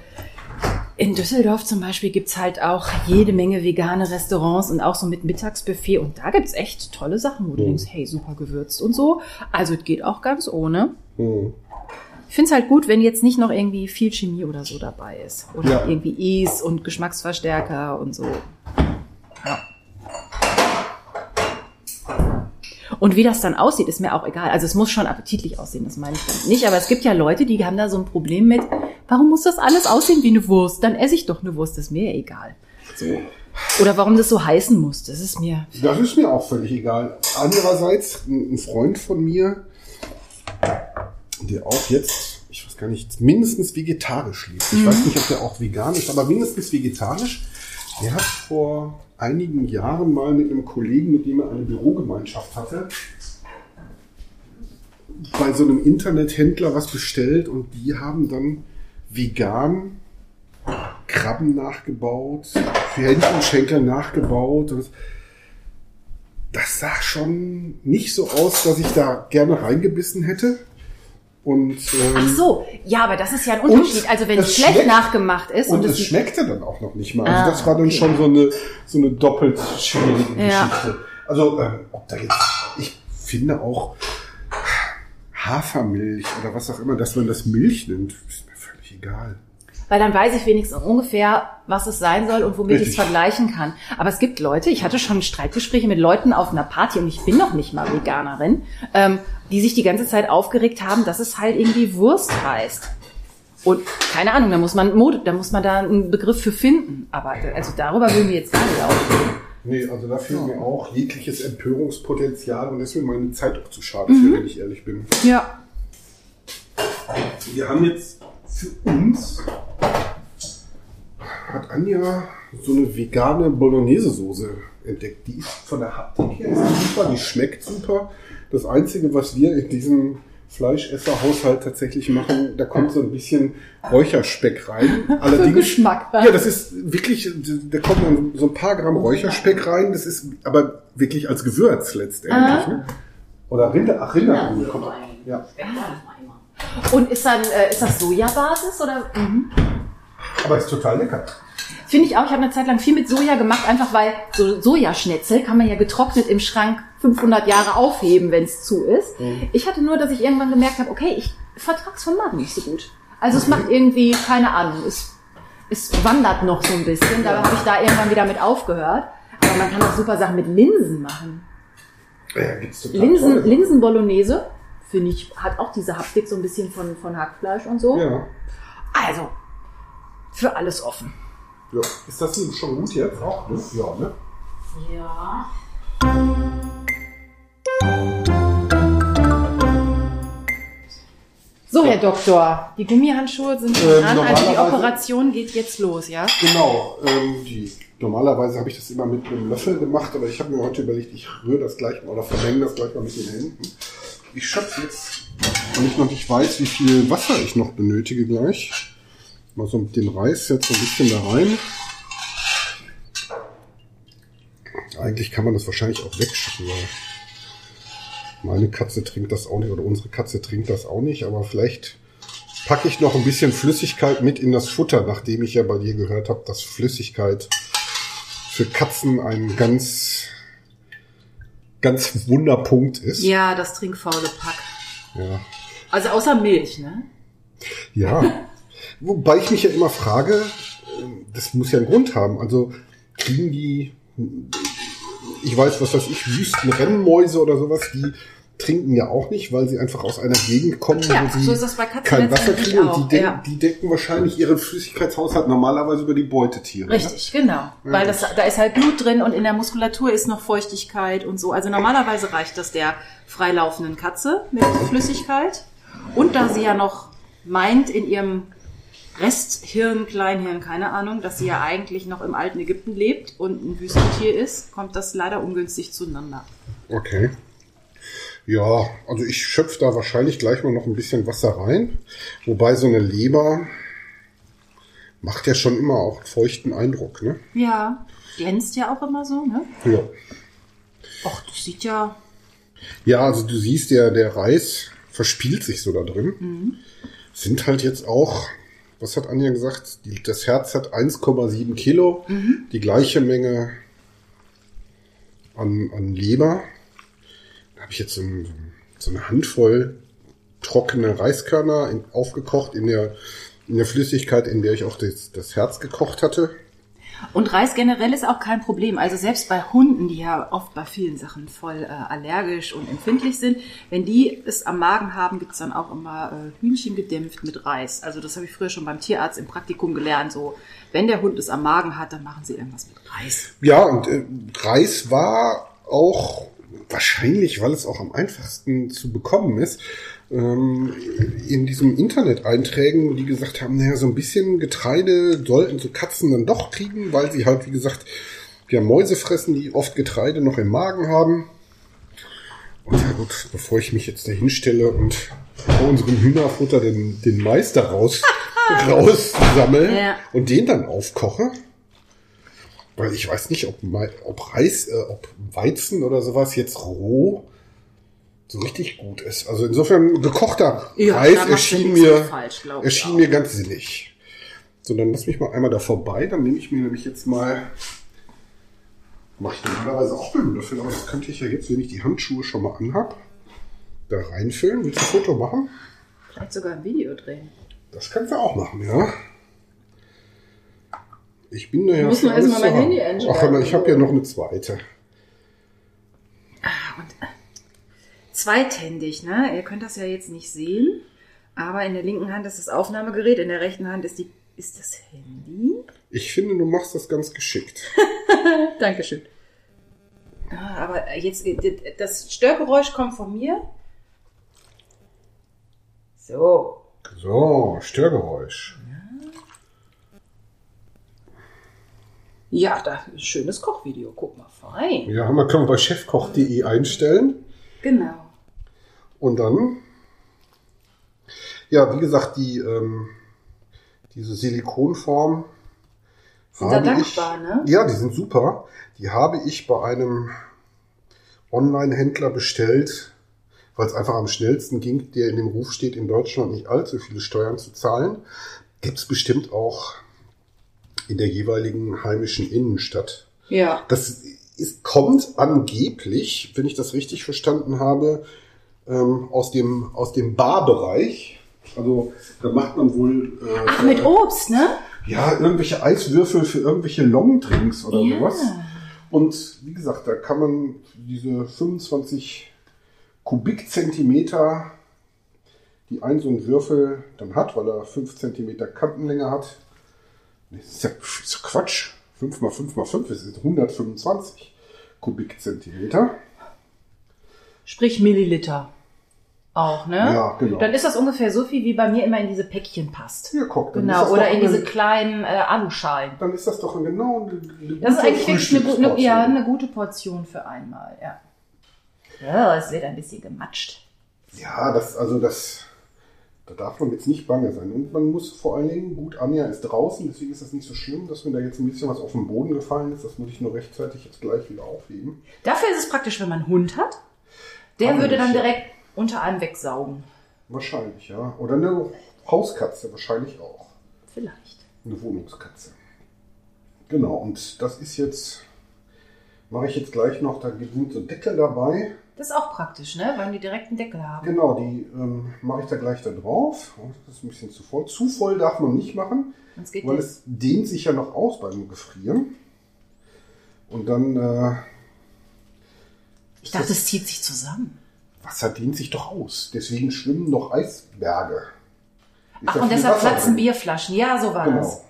in Düsseldorf zum Beispiel gibt's halt auch jede Menge vegane Restaurants und auch so mit Mittagsbuffet. Und da gibt's echt tolle Sachen, wo du denkst, hey, super gewürzt und so. Also es geht auch ganz ohne. Hm. Ich find's halt gut, wenn jetzt nicht noch irgendwie viel Chemie oder so dabei ist. Oder Ja. irgendwie Is und Geschmacksverstärker und so. Ja. Und wie das dann aussieht, ist mir auch egal. Also es muss schon appetitlich aussehen, das meine ich dann nicht. Aber es gibt ja Leute, die haben da so ein Problem mit, warum muss das alles aussehen wie eine Wurst? Dann esse ich doch eine Wurst, das ist mir egal. So. Oder warum das so heißen muss, das ist mir. Das ist mir auch völlig egal. Andererseits, ein Freund von mir, der auch jetzt, ich weiß gar nicht, mindestens vegetarisch lebt. Ich weiß nicht, ob der auch vegan ist, aber mindestens vegetarisch. Der hat vor einigen Jahren mal mit einem Kollegen, mit dem er eine Bürogemeinschaft hatte, bei so einem Internethändler was bestellt und die haben dann vegan Krabben nachgebaut, Hähnchenschenkel nachgebaut. Und das sah schon nicht so aus, dass ich da gerne reingebissen hätte. Und, ähm, Ach so, ja, aber das ist ja ein Unterschied. Also wenn es schlecht schmeckt- nachgemacht ist und und, es schmeckte dann auch noch nicht mal. Also Ah, das war dann okay. schon so eine, so eine doppelt schwierige Ja. Geschichte. Also, ähm, ob da jetzt, ich finde auch Hafermilch oder was auch immer, dass man das Milch nennt, ist mir völlig egal. Weil dann weiß ich wenigstens ungefähr, was es sein soll und womit ich es vergleichen kann. Aber es gibt Leute, ich hatte schon Streitgespräche mit Leuten auf einer Party und ich bin noch nicht mal Veganerin, ähm, die sich die ganze Zeit aufgeregt haben, dass es halt irgendwie Wurst heißt. Und keine Ahnung, da muss man Mode, da muss man da einen Begriff für finden. Aber also darüber würden wir jetzt gar nicht aufregen. Nee, also da fehlt mir auch jegliches Empörungspotenzial und mir meine Zeit auch zu schade für, wenn ich ehrlich bin. Ja. Wir haben jetzt für uns hat Anja so eine vegane Bolognese-Soße entdeckt. Die ist von der Haptik her ist super, die schmeckt super. Das Einzige, was wir in diesem Fleischesserhaushalt tatsächlich machen. Da kommt so ein bisschen Räucherspeck rein. (laughs) Allerdings, Geschmack, wa? ja, das ist wirklich, da kommt dann so ein paar Gramm Räucherspeck rein. Das ist aber wirklich als Gewürz letztendlich. Ne? Oder Rinder, ach Rinder. Ja, kommt, allem. ja. Und ist dann äh, ist das Sojabasis oder? Mhm. Aber ist total lecker. Finde ich auch. Ich habe eine Zeit lang viel mit Soja gemacht, einfach weil so Sojaschnetzel kann man ja getrocknet im Schrank 500 Jahre aufheben, wenn es zu ist. Ich hatte nur, dass ich irgendwann gemerkt habe, okay, ich vertrag's vom Magen nicht so gut. Also es macht irgendwie, keine Ahnung, es, es wandert noch so ein bisschen. Da habe ich da irgendwann wieder mit aufgehört. Aber man kann auch super Sachen mit Linsen machen. Ja, gibt's total Linsen, toll. Linsen Bolognese, finde ich, hat auch diese Haptik so ein bisschen von, von Hackfleisch und so. Ja. Also, für alles offen. ja. Ist das nun schon gut jetzt auch? Ne? Ja, ne? Ja. So, Herr Doktor, die Gummihandschuhe sind schon Ähm, an, also die Operation geht jetzt los, ja? Genau. Ähm, die, normalerweise habe ich das immer mit einem Löffel gemacht, aber ich habe mir heute überlegt, ich rühre das gleich mal oder vermenge das gleich mal mit den Händen. Ich schöpfe jetzt, weil ich noch nicht weiß, wie viel Wasser ich noch benötige gleich. Mal so mit den Reis jetzt so ein bisschen da rein. Eigentlich kann man das wahrscheinlich auch wegschütten, weil meine Katze trinkt das auch nicht oder unsere Katze trinkt das auch nicht, aber vielleicht packe ich noch ein bisschen Flüssigkeit mit in das Futter, nachdem ich ja bei dir gehört habe, dass Flüssigkeit für Katzen ein ganz, ganz Wunderpunkt ist. Ja, das trinkfaule Pack. Ja. Also außer Milch, ne? ja. (laughs) Wobei ich mich ja immer frage, äh, das muss ja einen Grund haben. Also kriegen die, ich weiß, was weiß ich, Wüstenrennmäuse oder sowas, die trinken ja auch nicht, weil sie einfach aus einer Gegend kommen, Ja, wo sie so kein Wasser kriegen und die, de ja. die decken wahrscheinlich ihren Flüssigkeitshaushalt normalerweise über die Beutetiere. ne? Richtig, genau. Weil das, da ist halt Blut drin und in der Muskulatur ist noch Feuchtigkeit und so. Also normalerweise reicht das der freilaufenden Katze mit Flüssigkeit. Und da sie ja noch meint in ihrem Resthirn, Kleinhirn, keine Ahnung, dass sie ja eigentlich noch im alten Ägypten lebt und ein Wüstentier ist, kommt das leider ungünstig zueinander. Okay. Ja, also ich schöpfe da wahrscheinlich gleich mal noch ein bisschen Wasser rein. Wobei so eine Leber macht ja schon immer auch einen feuchten Eindruck, ne? Ja, glänzt ja auch immer so, ne? Ja. Och, das sieht ja Ja, also du siehst ja, der Reis verspielt sich so da drin. Sind halt jetzt auch, was hat Anja gesagt? Die, das Herz hat 1,7 Kilo, die gleiche Menge an, an Leber. Da habe ich jetzt so, so eine Handvoll trockene Reiskörner in, aufgekocht in der, in der Flüssigkeit, in der ich auch das, das Herz gekocht hatte. Und Reis generell ist auch kein Problem. Also selbst bei Hunden, die ja oft bei vielen Sachen voll äh, allergisch und empfindlich sind, wenn die es am Magen haben, gibt's dann auch immer äh, Hühnchen gedämpft mit Reis. Also das habe ich früher schon beim Tierarzt im Praktikum gelernt. So, wenn der Hund es am Magen hat, dann machen sie irgendwas mit Reis. Ja, und äh, Reis war auch wahrscheinlich, weil es auch am einfachsten zu bekommen ist, ähm, in diesen Internet-Einträgen, die gesagt haben, naja, so ein bisschen Getreide sollten so Katzen dann doch kriegen, weil sie halt, wie gesagt, ja Mäuse fressen, die oft Getreide noch im Magen haben. Und ja gut, bevor ich mich jetzt da hinstelle und vor unserem Hühnerfutter den, den Meister raus, (laughs) raussammel Ja. und den dann aufkoche, weil ich weiß nicht, ob, ob Reis, äh, ob Weizen oder sowas jetzt roh so richtig gut ist. Also insofern gekochter Ja, Reis erschien mir, falsch, erschien mir ganz sinnig. So, dann lass mich mal einmal da vorbei. Dann nehme ich mir nämlich jetzt mal, mache ich normalerweise auch mit dem Löffel, aber das könnte ich ja jetzt, wenn ich die Handschuhe schon mal anhab, da reinfüllen. Willst du ein Foto machen? Vielleicht sogar ein Video drehen. Das kannst du auch machen, ja. Ich bin da ja. muss für nur erst alles mal mein. Handy. Ach, ich habe ja noch eine zweite. Und äh, zweithändig, ne? Ihr könnt das ja jetzt nicht sehen, aber in der linken Hand ist das Aufnahmegerät, in der rechten Hand ist die ist das Handy. Ich finde, du machst das ganz geschickt. (laughs) Dankeschön. Ah, aber jetzt, äh, das Störgeräusch kommt von mir. So. So, Störgeräusch. Ja, da ist ein schönes Kochvideo. Guck mal, fein. Ja, haben wir, können wir bei chefkoch.de einstellen. Genau. Und dann Ja, wie gesagt, die ähm, diese Silikonform Sind da habe dankbar, ich, ne? Ja, die sind super. Die habe ich bei einem Online-Händler bestellt, weil es einfach am schnellsten ging, der in dem Ruf steht, in Deutschland nicht allzu viele Steuern zu zahlen. Gibt es bestimmt auch in der jeweiligen heimischen Innenstadt. Ja. Das ist, kommt angeblich, wenn ich das richtig verstanden habe, ähm, aus dem, aus dem Barbereich. Also da macht man wohl äh, Ach, mit Obst, ne? ja, irgendwelche Eiswürfel für irgendwelche Longdrinks oder Ja. sowas. Und wie gesagt, da kann man diese 25 Kubikzentimeter, die ein so ein Würfel dann hat, weil er 5 Zentimeter Kantenlänge hat. Das ist ja ist Quatsch. 5 mal 5 mal 5 das sind 125 Kubikzentimeter. Sprich Milliliter. Auch, ne? Ja, genau. Dann ist das ungefähr so viel, wie bei mir immer in diese Päckchen passt. Hier, guck, dann ist Genau, das oder in eine- diese kleinen äh, Aluschalen. Dann ist das doch ein genau eine, eine Das ist eigentlich wirklich eine, eine, ja, eine gute Portion für einmal, ja. Ja, es wird ein bisschen gematscht. Ja, das, also das, da darf man jetzt nicht bange sein. Und man muss vor allen Dingen, gut, Anja ist draußen, deswegen ist das nicht so schlimm, dass mir da jetzt ein bisschen was auf den Boden gefallen ist. Das muss ich nur rechtzeitig jetzt gleich wieder aufheben. Dafür ist es praktisch, wenn man einen Hund hat. Der Haben würde dann direkt unter einem wegsaugen. Wahrscheinlich, ja. Oder eine Hauskatze wahrscheinlich auch. Vielleicht. Eine Wohnungskatze. Genau, und das ist jetzt, mache ich jetzt gleich noch, da sind so Deckel dabei. Das ist auch praktisch, ne? Weil die direkt einen Deckel haben. Genau, die ähm, mache ich da gleich da drauf. Oh, Das ist ein bisschen zu voll. Zu voll darf man nicht machen. Weil das. es dehnt sich ja noch aus beim Gefrieren. Und dann, äh, Ich dachte, es zieht sich zusammen. Wasser dehnt sich doch aus. Deswegen schwimmen noch Eisberge. Ist Ach, und deshalb Wasser platzen drin. Bierflaschen. Ja, so war das. Genau.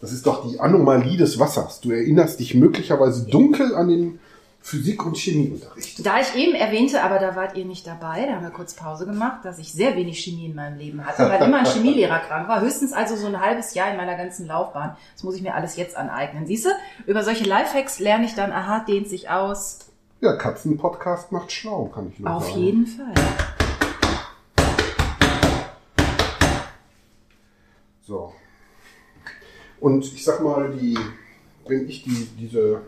Das ist doch die Anomalie des Wassers. Du erinnerst dich möglicherweise dunkel an den Physik- und Chemieunterricht. Da ich eben erwähnte, aber da wart ihr nicht dabei, da haben wir kurz Pause gemacht, dass ich sehr wenig Chemie in meinem Leben hatte, weil immer ein (laughs) Chemielehrer krank war. Höchstens also so ein halbes Jahr in meiner ganzen Laufbahn. Das muss ich mir alles jetzt aneignen. Siehst du, über solche Lifehacks lerne ich dann, aha, dehnt sich aus. Ja, Katzenpodcast macht schlau, kann ich nur Auf sagen. jeden Fall. So. Und ich sag mal, die, wenn ich die, diese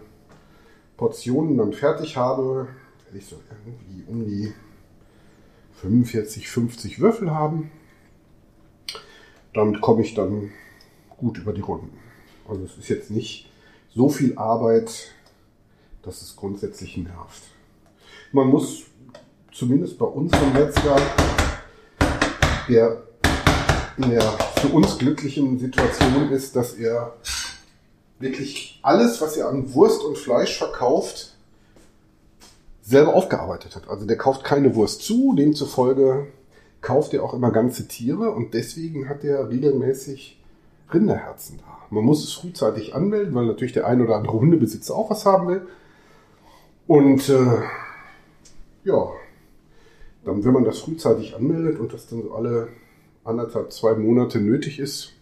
Portionen dann fertig habe, werde ich so irgendwie um die 45, 50 Würfel haben. Damit komme ich dann gut über die Runden. Also es ist jetzt nicht so viel Arbeit, dass es grundsätzlich nervt. Man muss zumindest bei unserem Metzger, der in der für uns glücklichen Situation ist, dass er wirklich alles, was er an Wurst und Fleisch verkauft, selber aufgearbeitet hat. Also der kauft keine Wurst zu, demzufolge kauft er auch immer ganze Tiere und deswegen hat er regelmäßig Rinderherzen da. Man muss es frühzeitig anmelden, weil natürlich der ein oder andere Hundebesitzer auch was haben will. Und äh, ja, dann, wenn man das frühzeitig anmeldet und das dann so alle anderthalb, zwei Monate nötig ist,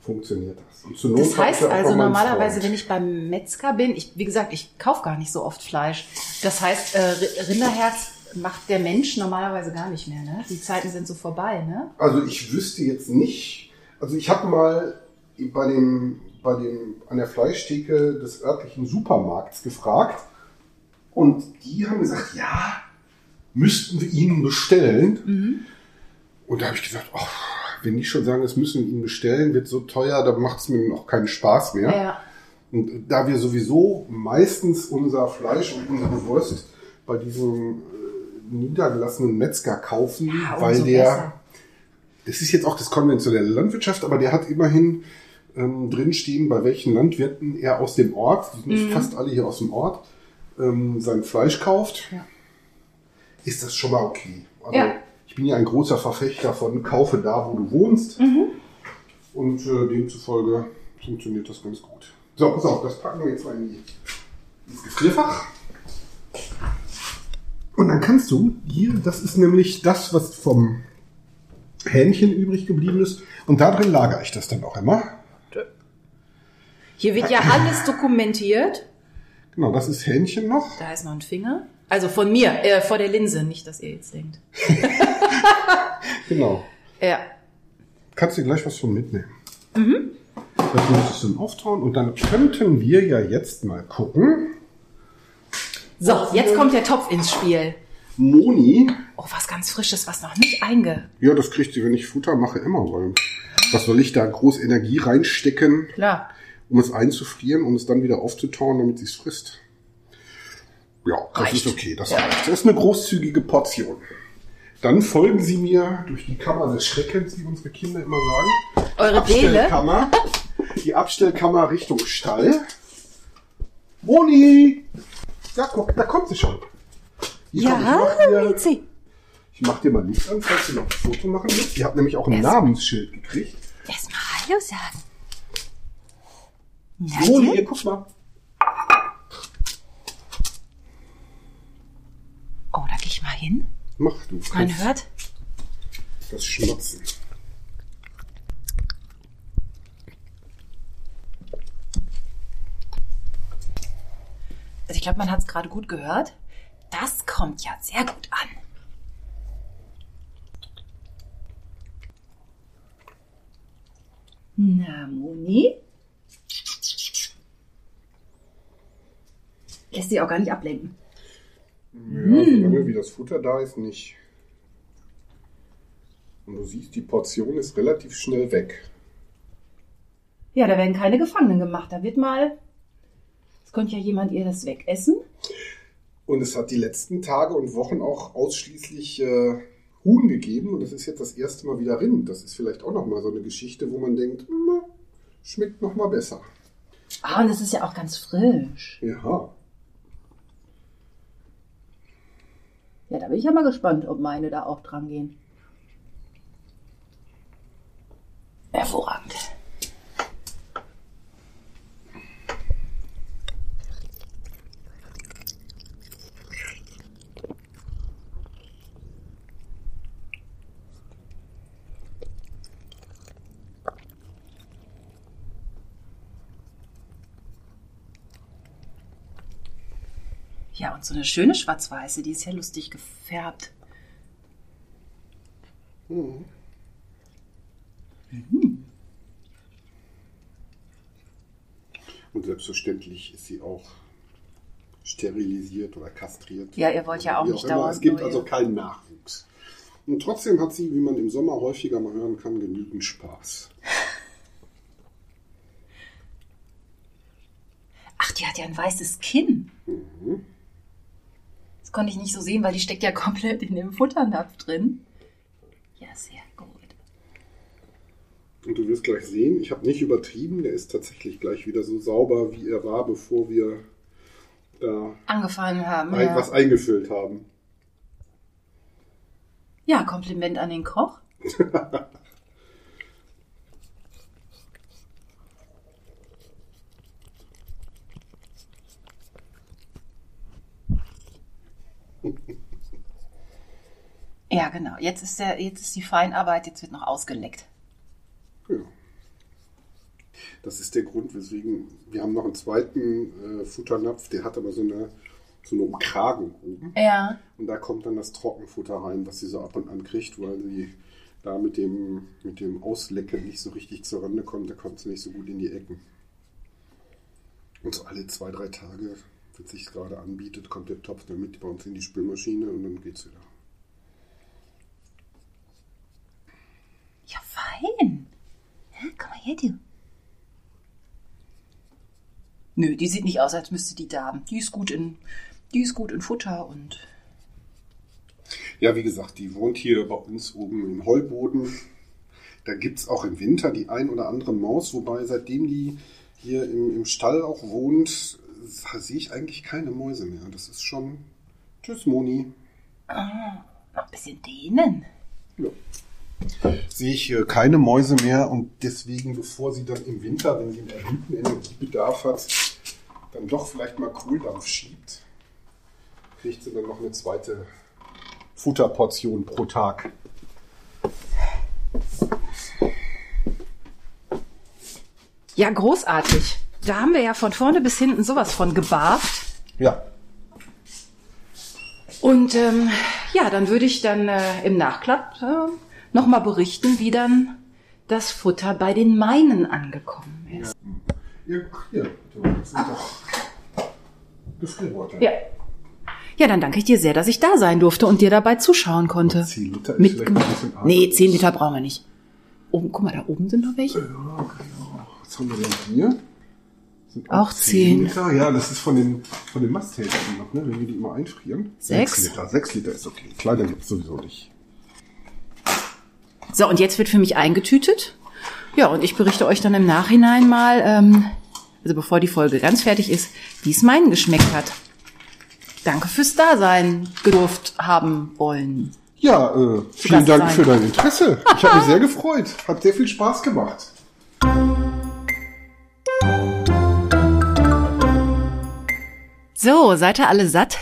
funktioniert das. Und zur Not Das heißt also normalerweise, Freund. wenn ich beim Metzger bin, ich, wie gesagt, ich kaufe gar nicht so oft Fleisch. Das heißt, äh, Rinderherz macht der Mensch normalerweise gar nicht mehr, ne? Die Zeiten sind so vorbei, ne? Also ich wüsste jetzt nicht, also ich habe mal bei dem, bei dem, an der Fleischtheke des örtlichen Supermarkts gefragt und die haben gesagt, ja, müssten wir ihnen bestellen. Und da habe ich gesagt, oh, wenn die schon sagen, das müssen wir ihnen bestellen, wird so teuer, da macht es mir noch keinen Spaß mehr. Ja. Und da wir sowieso meistens unser Fleisch und unsere Wurst bei diesem äh, niedergelassenen Metzger kaufen, Ja, weil umso der, besser. das ist jetzt auch das konventionelle Landwirtschaft, aber der hat immerhin ähm, drinstehen, bei welchen Landwirten er aus dem Ort, die sind Mhm. fast alle hier aus dem Ort, ähm, sein Fleisch kauft, Ja. ist das schon mal okay. Also Ja. ich bin ja ein großer Verfechter von kaufe da, wo du wohnst. Mhm. Und äh, demzufolge funktioniert das ganz gut. So, pass auf, das packen wir jetzt mal in die, ins Gefrierfach. Und dann kannst du hier, das ist nämlich das, was vom Hähnchen übrig geblieben ist. Und da drin lagere ich das dann auch immer. Hier wird ja (clears throat) alles dokumentiert. Genau, das ist Hähnchen noch. Da ist noch ein Finger. Also von mir, äh, vor der Linse, nicht, dass ihr jetzt denkt. (laughs) Genau. Ja. Kannst du gleich was von mitnehmen. Mhm. Das musst du dann auftauen und dann könnten wir ja jetzt mal gucken. So, jetzt kommt der Topf ins Spiel. Moni, Oh, was ganz Frisches, was noch nicht einge... ja, das kriegt sie, wenn ich Futter mache, immer. Weil was soll ich da groß Energie reinstecken, Klar. Um es einzufrieren, um es dann wieder aufzutauen, damit sie es frisst? Ja, das Reicht. ist okay, das reicht. Das ist eine großzügige Portion. Dann folgen Sie mir durch die Kammer des Schreckens, wie unsere Kinder immer sagen. Eure? Abstellkammer. Die Abstellkammer Richtung Stall. Moni! Ja, guck, da kommt sie schon. Hier, komm, ich mach dir-. Ich mach dir mal Licht an, falls du noch ein Foto machen willst. Die hat nämlich auch ein Erst- Namensschild gekriegt. Erstmal Hallo sagen. Moni, dir? hier, guck mal. Oh, da geh ich mal hin. Mach du. Man hört. Das Schmatzen. Also ich glaube, man hat es gerade gut gehört. Das kommt ja sehr gut an. Na, Moni? Lässt sich auch gar nicht ablenken. Ja, solange wie das Futter da ist, nicht. Und du siehst, die Portion ist relativ schnell weg. Ja, da werden keine Gefangenen gemacht. Da wird mal. Es könnte ja jemand ihr das wegessen. Und es hat die letzten Tage und Wochen auch ausschließlich äh, Huhn gegeben. Und das ist jetzt das erste Mal wieder Rind. Das ist vielleicht auch nochmal so eine Geschichte, wo man denkt, "Hm, schmeckt nochmal besser. Ah, und es ist ja auch ganz frisch. Ja. Ja, da bin ich ja mal gespannt, ob meine da auch dran gehen. Hervorragend. So eine schöne schwarz-weiße, die ist ja lustig gefärbt. Und selbstverständlich ist sie auch sterilisiert oder kastriert. Ja, ihr wollt ja auch nicht immer. dauernd Es gibt neue- also keinen Nachwuchs. Und trotzdem hat sie, wie man im Sommer häufiger mal hören kann, genügend Spaß. Ach, die hat ja ein weißes Kinn. Das konnte ich nicht so sehen, weil die steckt ja (laughs) komplett in dem Futternapf drin. Ja, sehr gut. Und du wirst gleich sehen, ich habe nicht übertrieben, der ist tatsächlich gleich wieder so sauber, wie er war, bevor wir da Angefangen haben. ein, Ja. was eingefüllt haben. ja, Kompliment an den Koch. (laughs) Ja, genau. Jetzt ist, der, jetzt ist die Feinarbeit, jetzt wird noch ausgeleckt. Ja. Das ist der Grund, weswegen wir haben noch einen zweiten äh, Futternapf, der hat aber so eine, so eine Umkragung oben. Ja. Und da kommt dann das Trockenfutter rein, was sie so ab und an kriegt, weil sie da mit dem, mit dem Auslecken nicht so richtig zur Rande kommt. Da kommt sie nicht so gut in die Ecken. Und so alle zwei, drei Tage, wenn es sich gerade anbietet, kommt der Topf dann mit bei uns in die Spülmaschine und dann geht's wieder. Fein. Ja, komm mal her, du. Nö, die sieht nicht aus, als müsste die da haben. Die ist gut in, die ist gut in Futter und Ja, wie gesagt, die wohnt hier bei uns oben im Heuboden. Da gibt's auch im Winter die ein oder andere Maus, wobei seitdem die hier im, im Stall auch wohnt, sehe ich eigentlich keine Mäuse mehr. Das ist schon. Tschüss, Moni. noch ein bisschen dehnen. Ja. Sehe ich äh, keine Mäuse mehr und deswegen, bevor sie dann im Winter, wenn sie einen erhöhten Energiebedarf hat, dann doch vielleicht mal Kohldampf schiebt, kriegt sie dann noch eine zweite Futterportion pro Tag. Ja, großartig. Da haben wir ja von vorne bis hinten sowas von gebarft. Ja, Und ähm, ja, dann würde ich dann äh, im Nachklapp äh, nochmal berichten, wie dann das Futter bei den meinen angekommen ist. Ja, hier, das sind doch Gefrierworte. Ja. Ja, dann danke ich dir sehr, dass ich da sein durfte und dir dabei zuschauen konnte. 10 Liter ist vielleicht ein bisschen arg. Nee, 10 Liter brauchen wir nicht. Oben, guck mal, da oben sind noch welche. Ja, genau. Was haben wir denn hier? Sind Auch 10. Liter. Ja, das ist von den, von den Masthälften noch, ne? wenn wir die immer einfrieren. Sechs. Liter. 6 Liter ist okay. Kleiner gibt's sowieso nicht. So, und jetzt wird für mich eingetütet. Ja, und ich berichte euch dann im Nachhinein mal, ähm, also bevor die Folge ganz fertig ist, wie es meinen geschmeckt hat. Danke fürs Dasein gedurft haben wollen. Ja, äh, vielen Dank sein. für dein Interesse. Ich habe mich sehr gefreut. Hat sehr viel Spaß gemacht. So, seid ihr alle satt?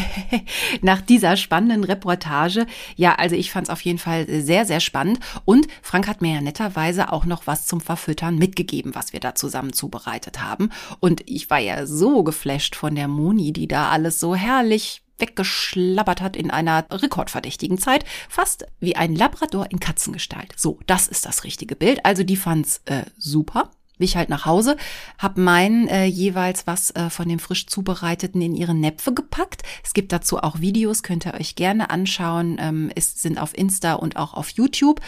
(laughs) Nach dieser spannenden Reportage. Ja, also ich fand es auf jeden Fall sehr, sehr spannend. Und Frank hat mir ja netterweise auch noch was zum Verfüttern mitgegeben, was wir da zusammen zubereitet haben. Und ich war ja so geflasht von der Moni, die da alles so herrlich weggeschlabbert hat in einer rekordverdächtigen Zeit, fast wie ein Labrador in Katzengestalt. So, das ist das richtige Bild. Also die fand's äh, super bin ich halt nach Hause, hab meinen äh, jeweils was äh, von dem frisch zubereiteten in ihre Näpfe gepackt. Es gibt dazu auch Videos, könnt ihr euch gerne anschauen. Ähm, es sind auf Insta und auch auf YouTube.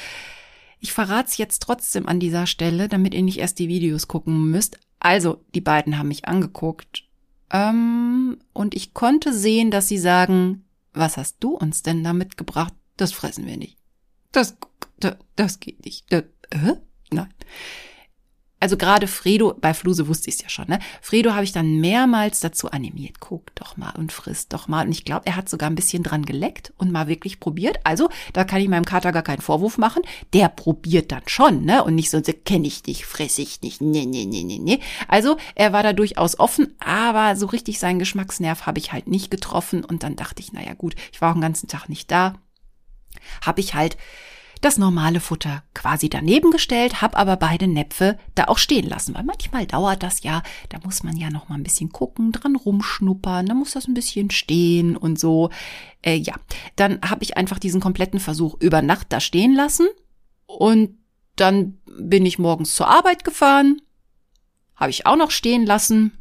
Ich verrate es jetzt trotzdem an dieser Stelle, damit ihr nicht erst die Videos gucken müsst. Also, die beiden haben mich angeguckt ähm, und ich konnte sehen, dass sie sagen, was hast du uns denn da mitgebracht? Das fressen wir nicht. Das, das, das geht nicht. Das, äh? Nein. Also gerade Fredo, bei Fluse wusste ich es ja schon, ne? Fredo habe ich dann mehrmals dazu animiert, guck doch mal und frisst doch mal. Und ich glaube, er hat sogar ein bisschen dran geleckt und mal wirklich probiert. Also, da kann ich meinem Kater gar keinen Vorwurf machen. Der probiert dann schon, ne? Und nicht so, kenne ich nicht, fress ich nicht, nee, nee, nee, nee, nee. Also, er war da durchaus offen, aber so richtig seinen Geschmacksnerv habe ich halt nicht getroffen. Und dann dachte ich, naja gut, ich war auch den ganzen Tag nicht da. Habe ich halt das normale Futter quasi daneben gestellt, habe aber beide Näpfe da auch stehen lassen, weil manchmal dauert das ja, da muss man ja noch mal ein bisschen gucken, dran rumschnuppern, da muss das ein bisschen stehen und so. Äh, ja, dann habe ich einfach diesen kompletten Versuch über Nacht da stehen lassen und dann bin ich morgens zur Arbeit gefahren, habe ich auch noch stehen lassen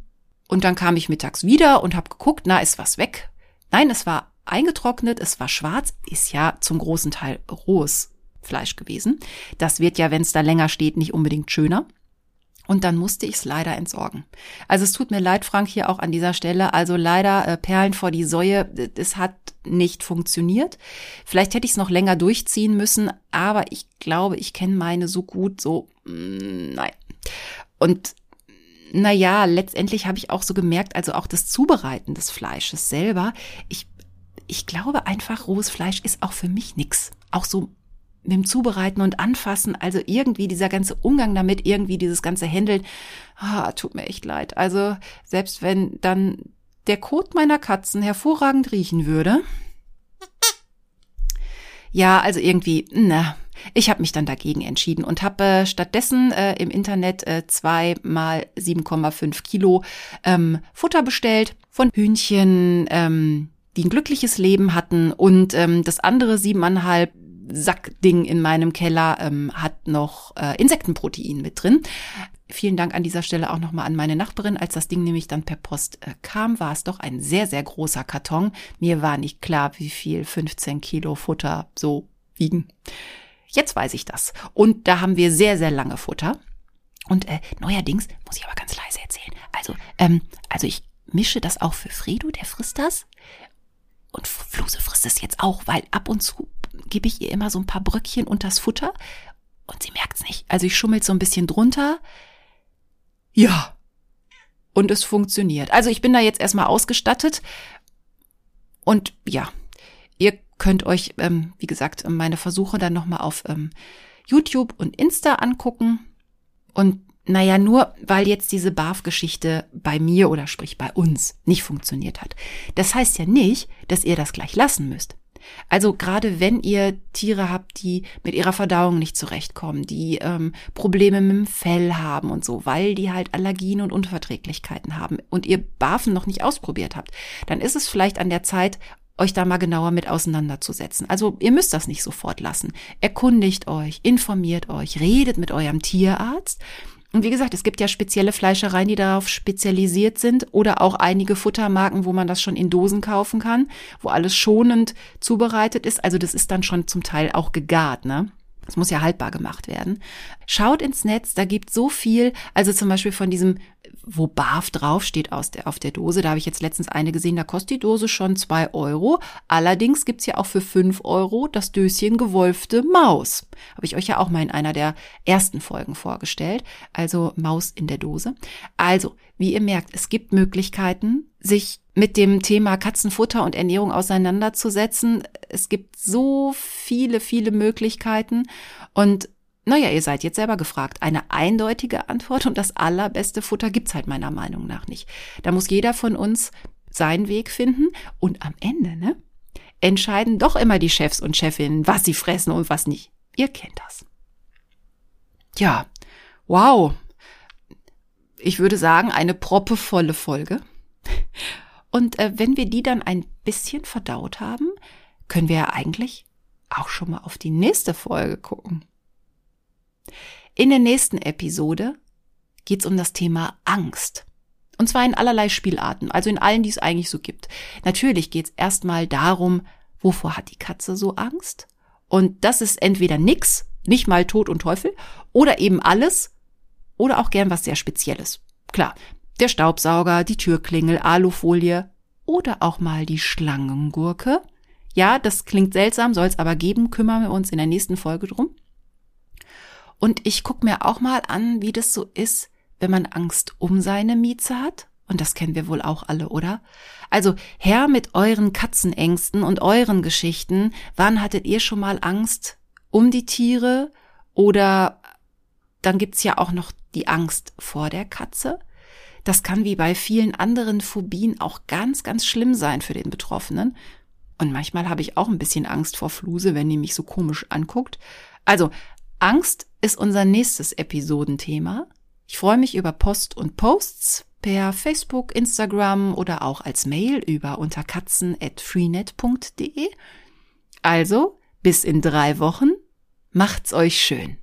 und dann kam ich mittags wieder und habe geguckt, na, ist was weg? Nein, es war eingetrocknet, es war schwarz, ist ja zum großen Teil rohes Fleisch gewesen. Das wird ja, wenn es da länger steht, nicht unbedingt schöner. Und dann musste ich es leider entsorgen. Also es tut mir leid, Frank, hier auch an dieser Stelle. Also leider äh, Perlen vor die Säue. Es hat nicht funktioniert. Vielleicht hätte ich es noch länger durchziehen müssen, aber ich glaube, ich kenne meine so gut, so mm, nein. Und naja, letztendlich habe ich auch so gemerkt, also auch das Zubereiten des Fleisches selber, ich, ich glaube einfach, rohes Fleisch ist auch für mich nix. Auch so mit dem Zubereiten und Anfassen, also irgendwie dieser ganze Umgang damit, irgendwie dieses ganze Händeln, ah, tut mir echt leid. Also selbst wenn dann der Kot meiner Katzen hervorragend riechen würde. Ja, also irgendwie, na, ich habe mich dann dagegen entschieden und habe äh, stattdessen äh, im Internet äh, zwei mal 7,5 Kilo ähm, Futter bestellt von Hühnchen, ähm, die ein glückliches Leben hatten und ähm, das andere siebeneinhalb Sackding in meinem Keller ähm, hat noch äh, Insektenprotein mit drin. Vielen Dank an dieser Stelle auch nochmal an meine Nachbarin. Als das Ding nämlich dann per Post äh, kam, war es doch ein sehr, sehr großer Karton. Mir war nicht klar, wie viel 15 Kilo Futter so wiegen. Jetzt weiß ich das. Und da haben wir sehr, sehr lange Futter. Und äh, neuerdings muss ich aber ganz leise erzählen. Also, ähm, also ich mische das auch für Fredo, der frisst das. Und Fluse frisst es jetzt auch, weil ab und zu gebe ich ihr immer so ein paar Bröckchen unters Futter und sie merkt's nicht. Also ich schummel so ein bisschen drunter. Ja. Und es funktioniert. Also ich bin da jetzt erstmal ausgestattet. Und ja, ihr könnt euch, ähm, wie gesagt, meine Versuche dann nochmal auf ähm, YouTube und Insta angucken. Und naja, nur weil jetzt diese BAF-Geschichte bei mir oder sprich bei uns nicht funktioniert hat. Das heißt ja nicht, dass ihr das gleich lassen müsst. Also gerade wenn ihr Tiere habt, die mit ihrer Verdauung nicht zurechtkommen, die ähm, Probleme mit dem Fell haben und so, weil die halt Allergien und Unverträglichkeiten haben und ihr Barfen noch nicht ausprobiert habt, dann ist es vielleicht an der Zeit, euch da mal genauer mit auseinanderzusetzen. Also ihr müsst das nicht sofort lassen. Erkundigt euch, informiert euch, redet mit eurem Tierarzt. Und wie gesagt, es gibt ja spezielle Fleischereien, die darauf spezialisiert sind oder auch einige Futtermarken, wo man das schon in Dosen kaufen kann, wo alles schonend zubereitet ist. Also das ist dann schon zum Teil auch gegart, ne? Es muss ja haltbar gemacht werden. Schaut ins Netz, da gibt so viel, also zum Beispiel von diesem, wo BAF draufsteht aus der, auf der Dose, da habe ich jetzt letztens eine gesehen, da kostet die Dose schon zwei Euro. Allerdings gibt's ja auch für fünf Euro das Döschen gewolfte Maus. Habe ich euch ja auch mal in einer der ersten Folgen vorgestellt. Also Maus in der Dose. Also, wie ihr merkt, es gibt Möglichkeiten, sich mit dem Thema Katzenfutter und Ernährung auseinanderzusetzen. Es gibt so viele, viele Möglichkeiten und naja, ihr seid jetzt selber gefragt. Eine eindeutige Antwort und das allerbeste Futter gibt's halt meiner Meinung nach nicht. Da muss jeder von uns seinen Weg finden und am Ende, ne, entscheiden doch immer die Chefs und Chefinnen, was sie fressen und was nicht. Ihr kennt das. Ja, wow. Ich würde sagen, eine proppevolle Folge. Und äh, wenn wir die dann ein bisschen verdaut haben, können wir ja eigentlich auch schon mal auf die nächste Folge gucken. In der nächsten Episode geht's um das Thema Angst. Und zwar in allerlei Spielarten, also in allen, die es eigentlich so gibt. Natürlich geht's erstmal darum, wovor hat die Katze so Angst? Und das ist entweder nix, nicht mal Tod und Teufel, oder eben alles, oder auch gern was sehr Spezielles. Klar, der Staubsauger, die Türklingel, Alufolie oder auch mal die Schlangengurke. Ja, das klingt seltsam, soll es aber geben, kümmern wir uns in der nächsten Folge drum. Und ich gucke mir auch mal an, wie das so ist, wenn man Angst um seine Mieze hat. Und das kennen wir wohl auch alle, oder? Also her mit euren Katzenängsten und euren Geschichten. Wann hattet ihr schon mal Angst um die Tiere? Oder dann gibt's ja auch noch die Angst vor der Katze. Das kann wie bei vielen anderen Phobien auch ganz, ganz schlimm sein für den Betroffenen. Und manchmal habe ich auch ein bisschen Angst vor Fluse, wenn die mich so komisch anguckt. Also, Angst ist unser nächstes Episodenthema. Ich freue mich über Post und Posts per Facebook, Instagram oder auch als Mail über unterkatzen.freenet.de. Also, bis in drei Wochen. Macht's euch schön.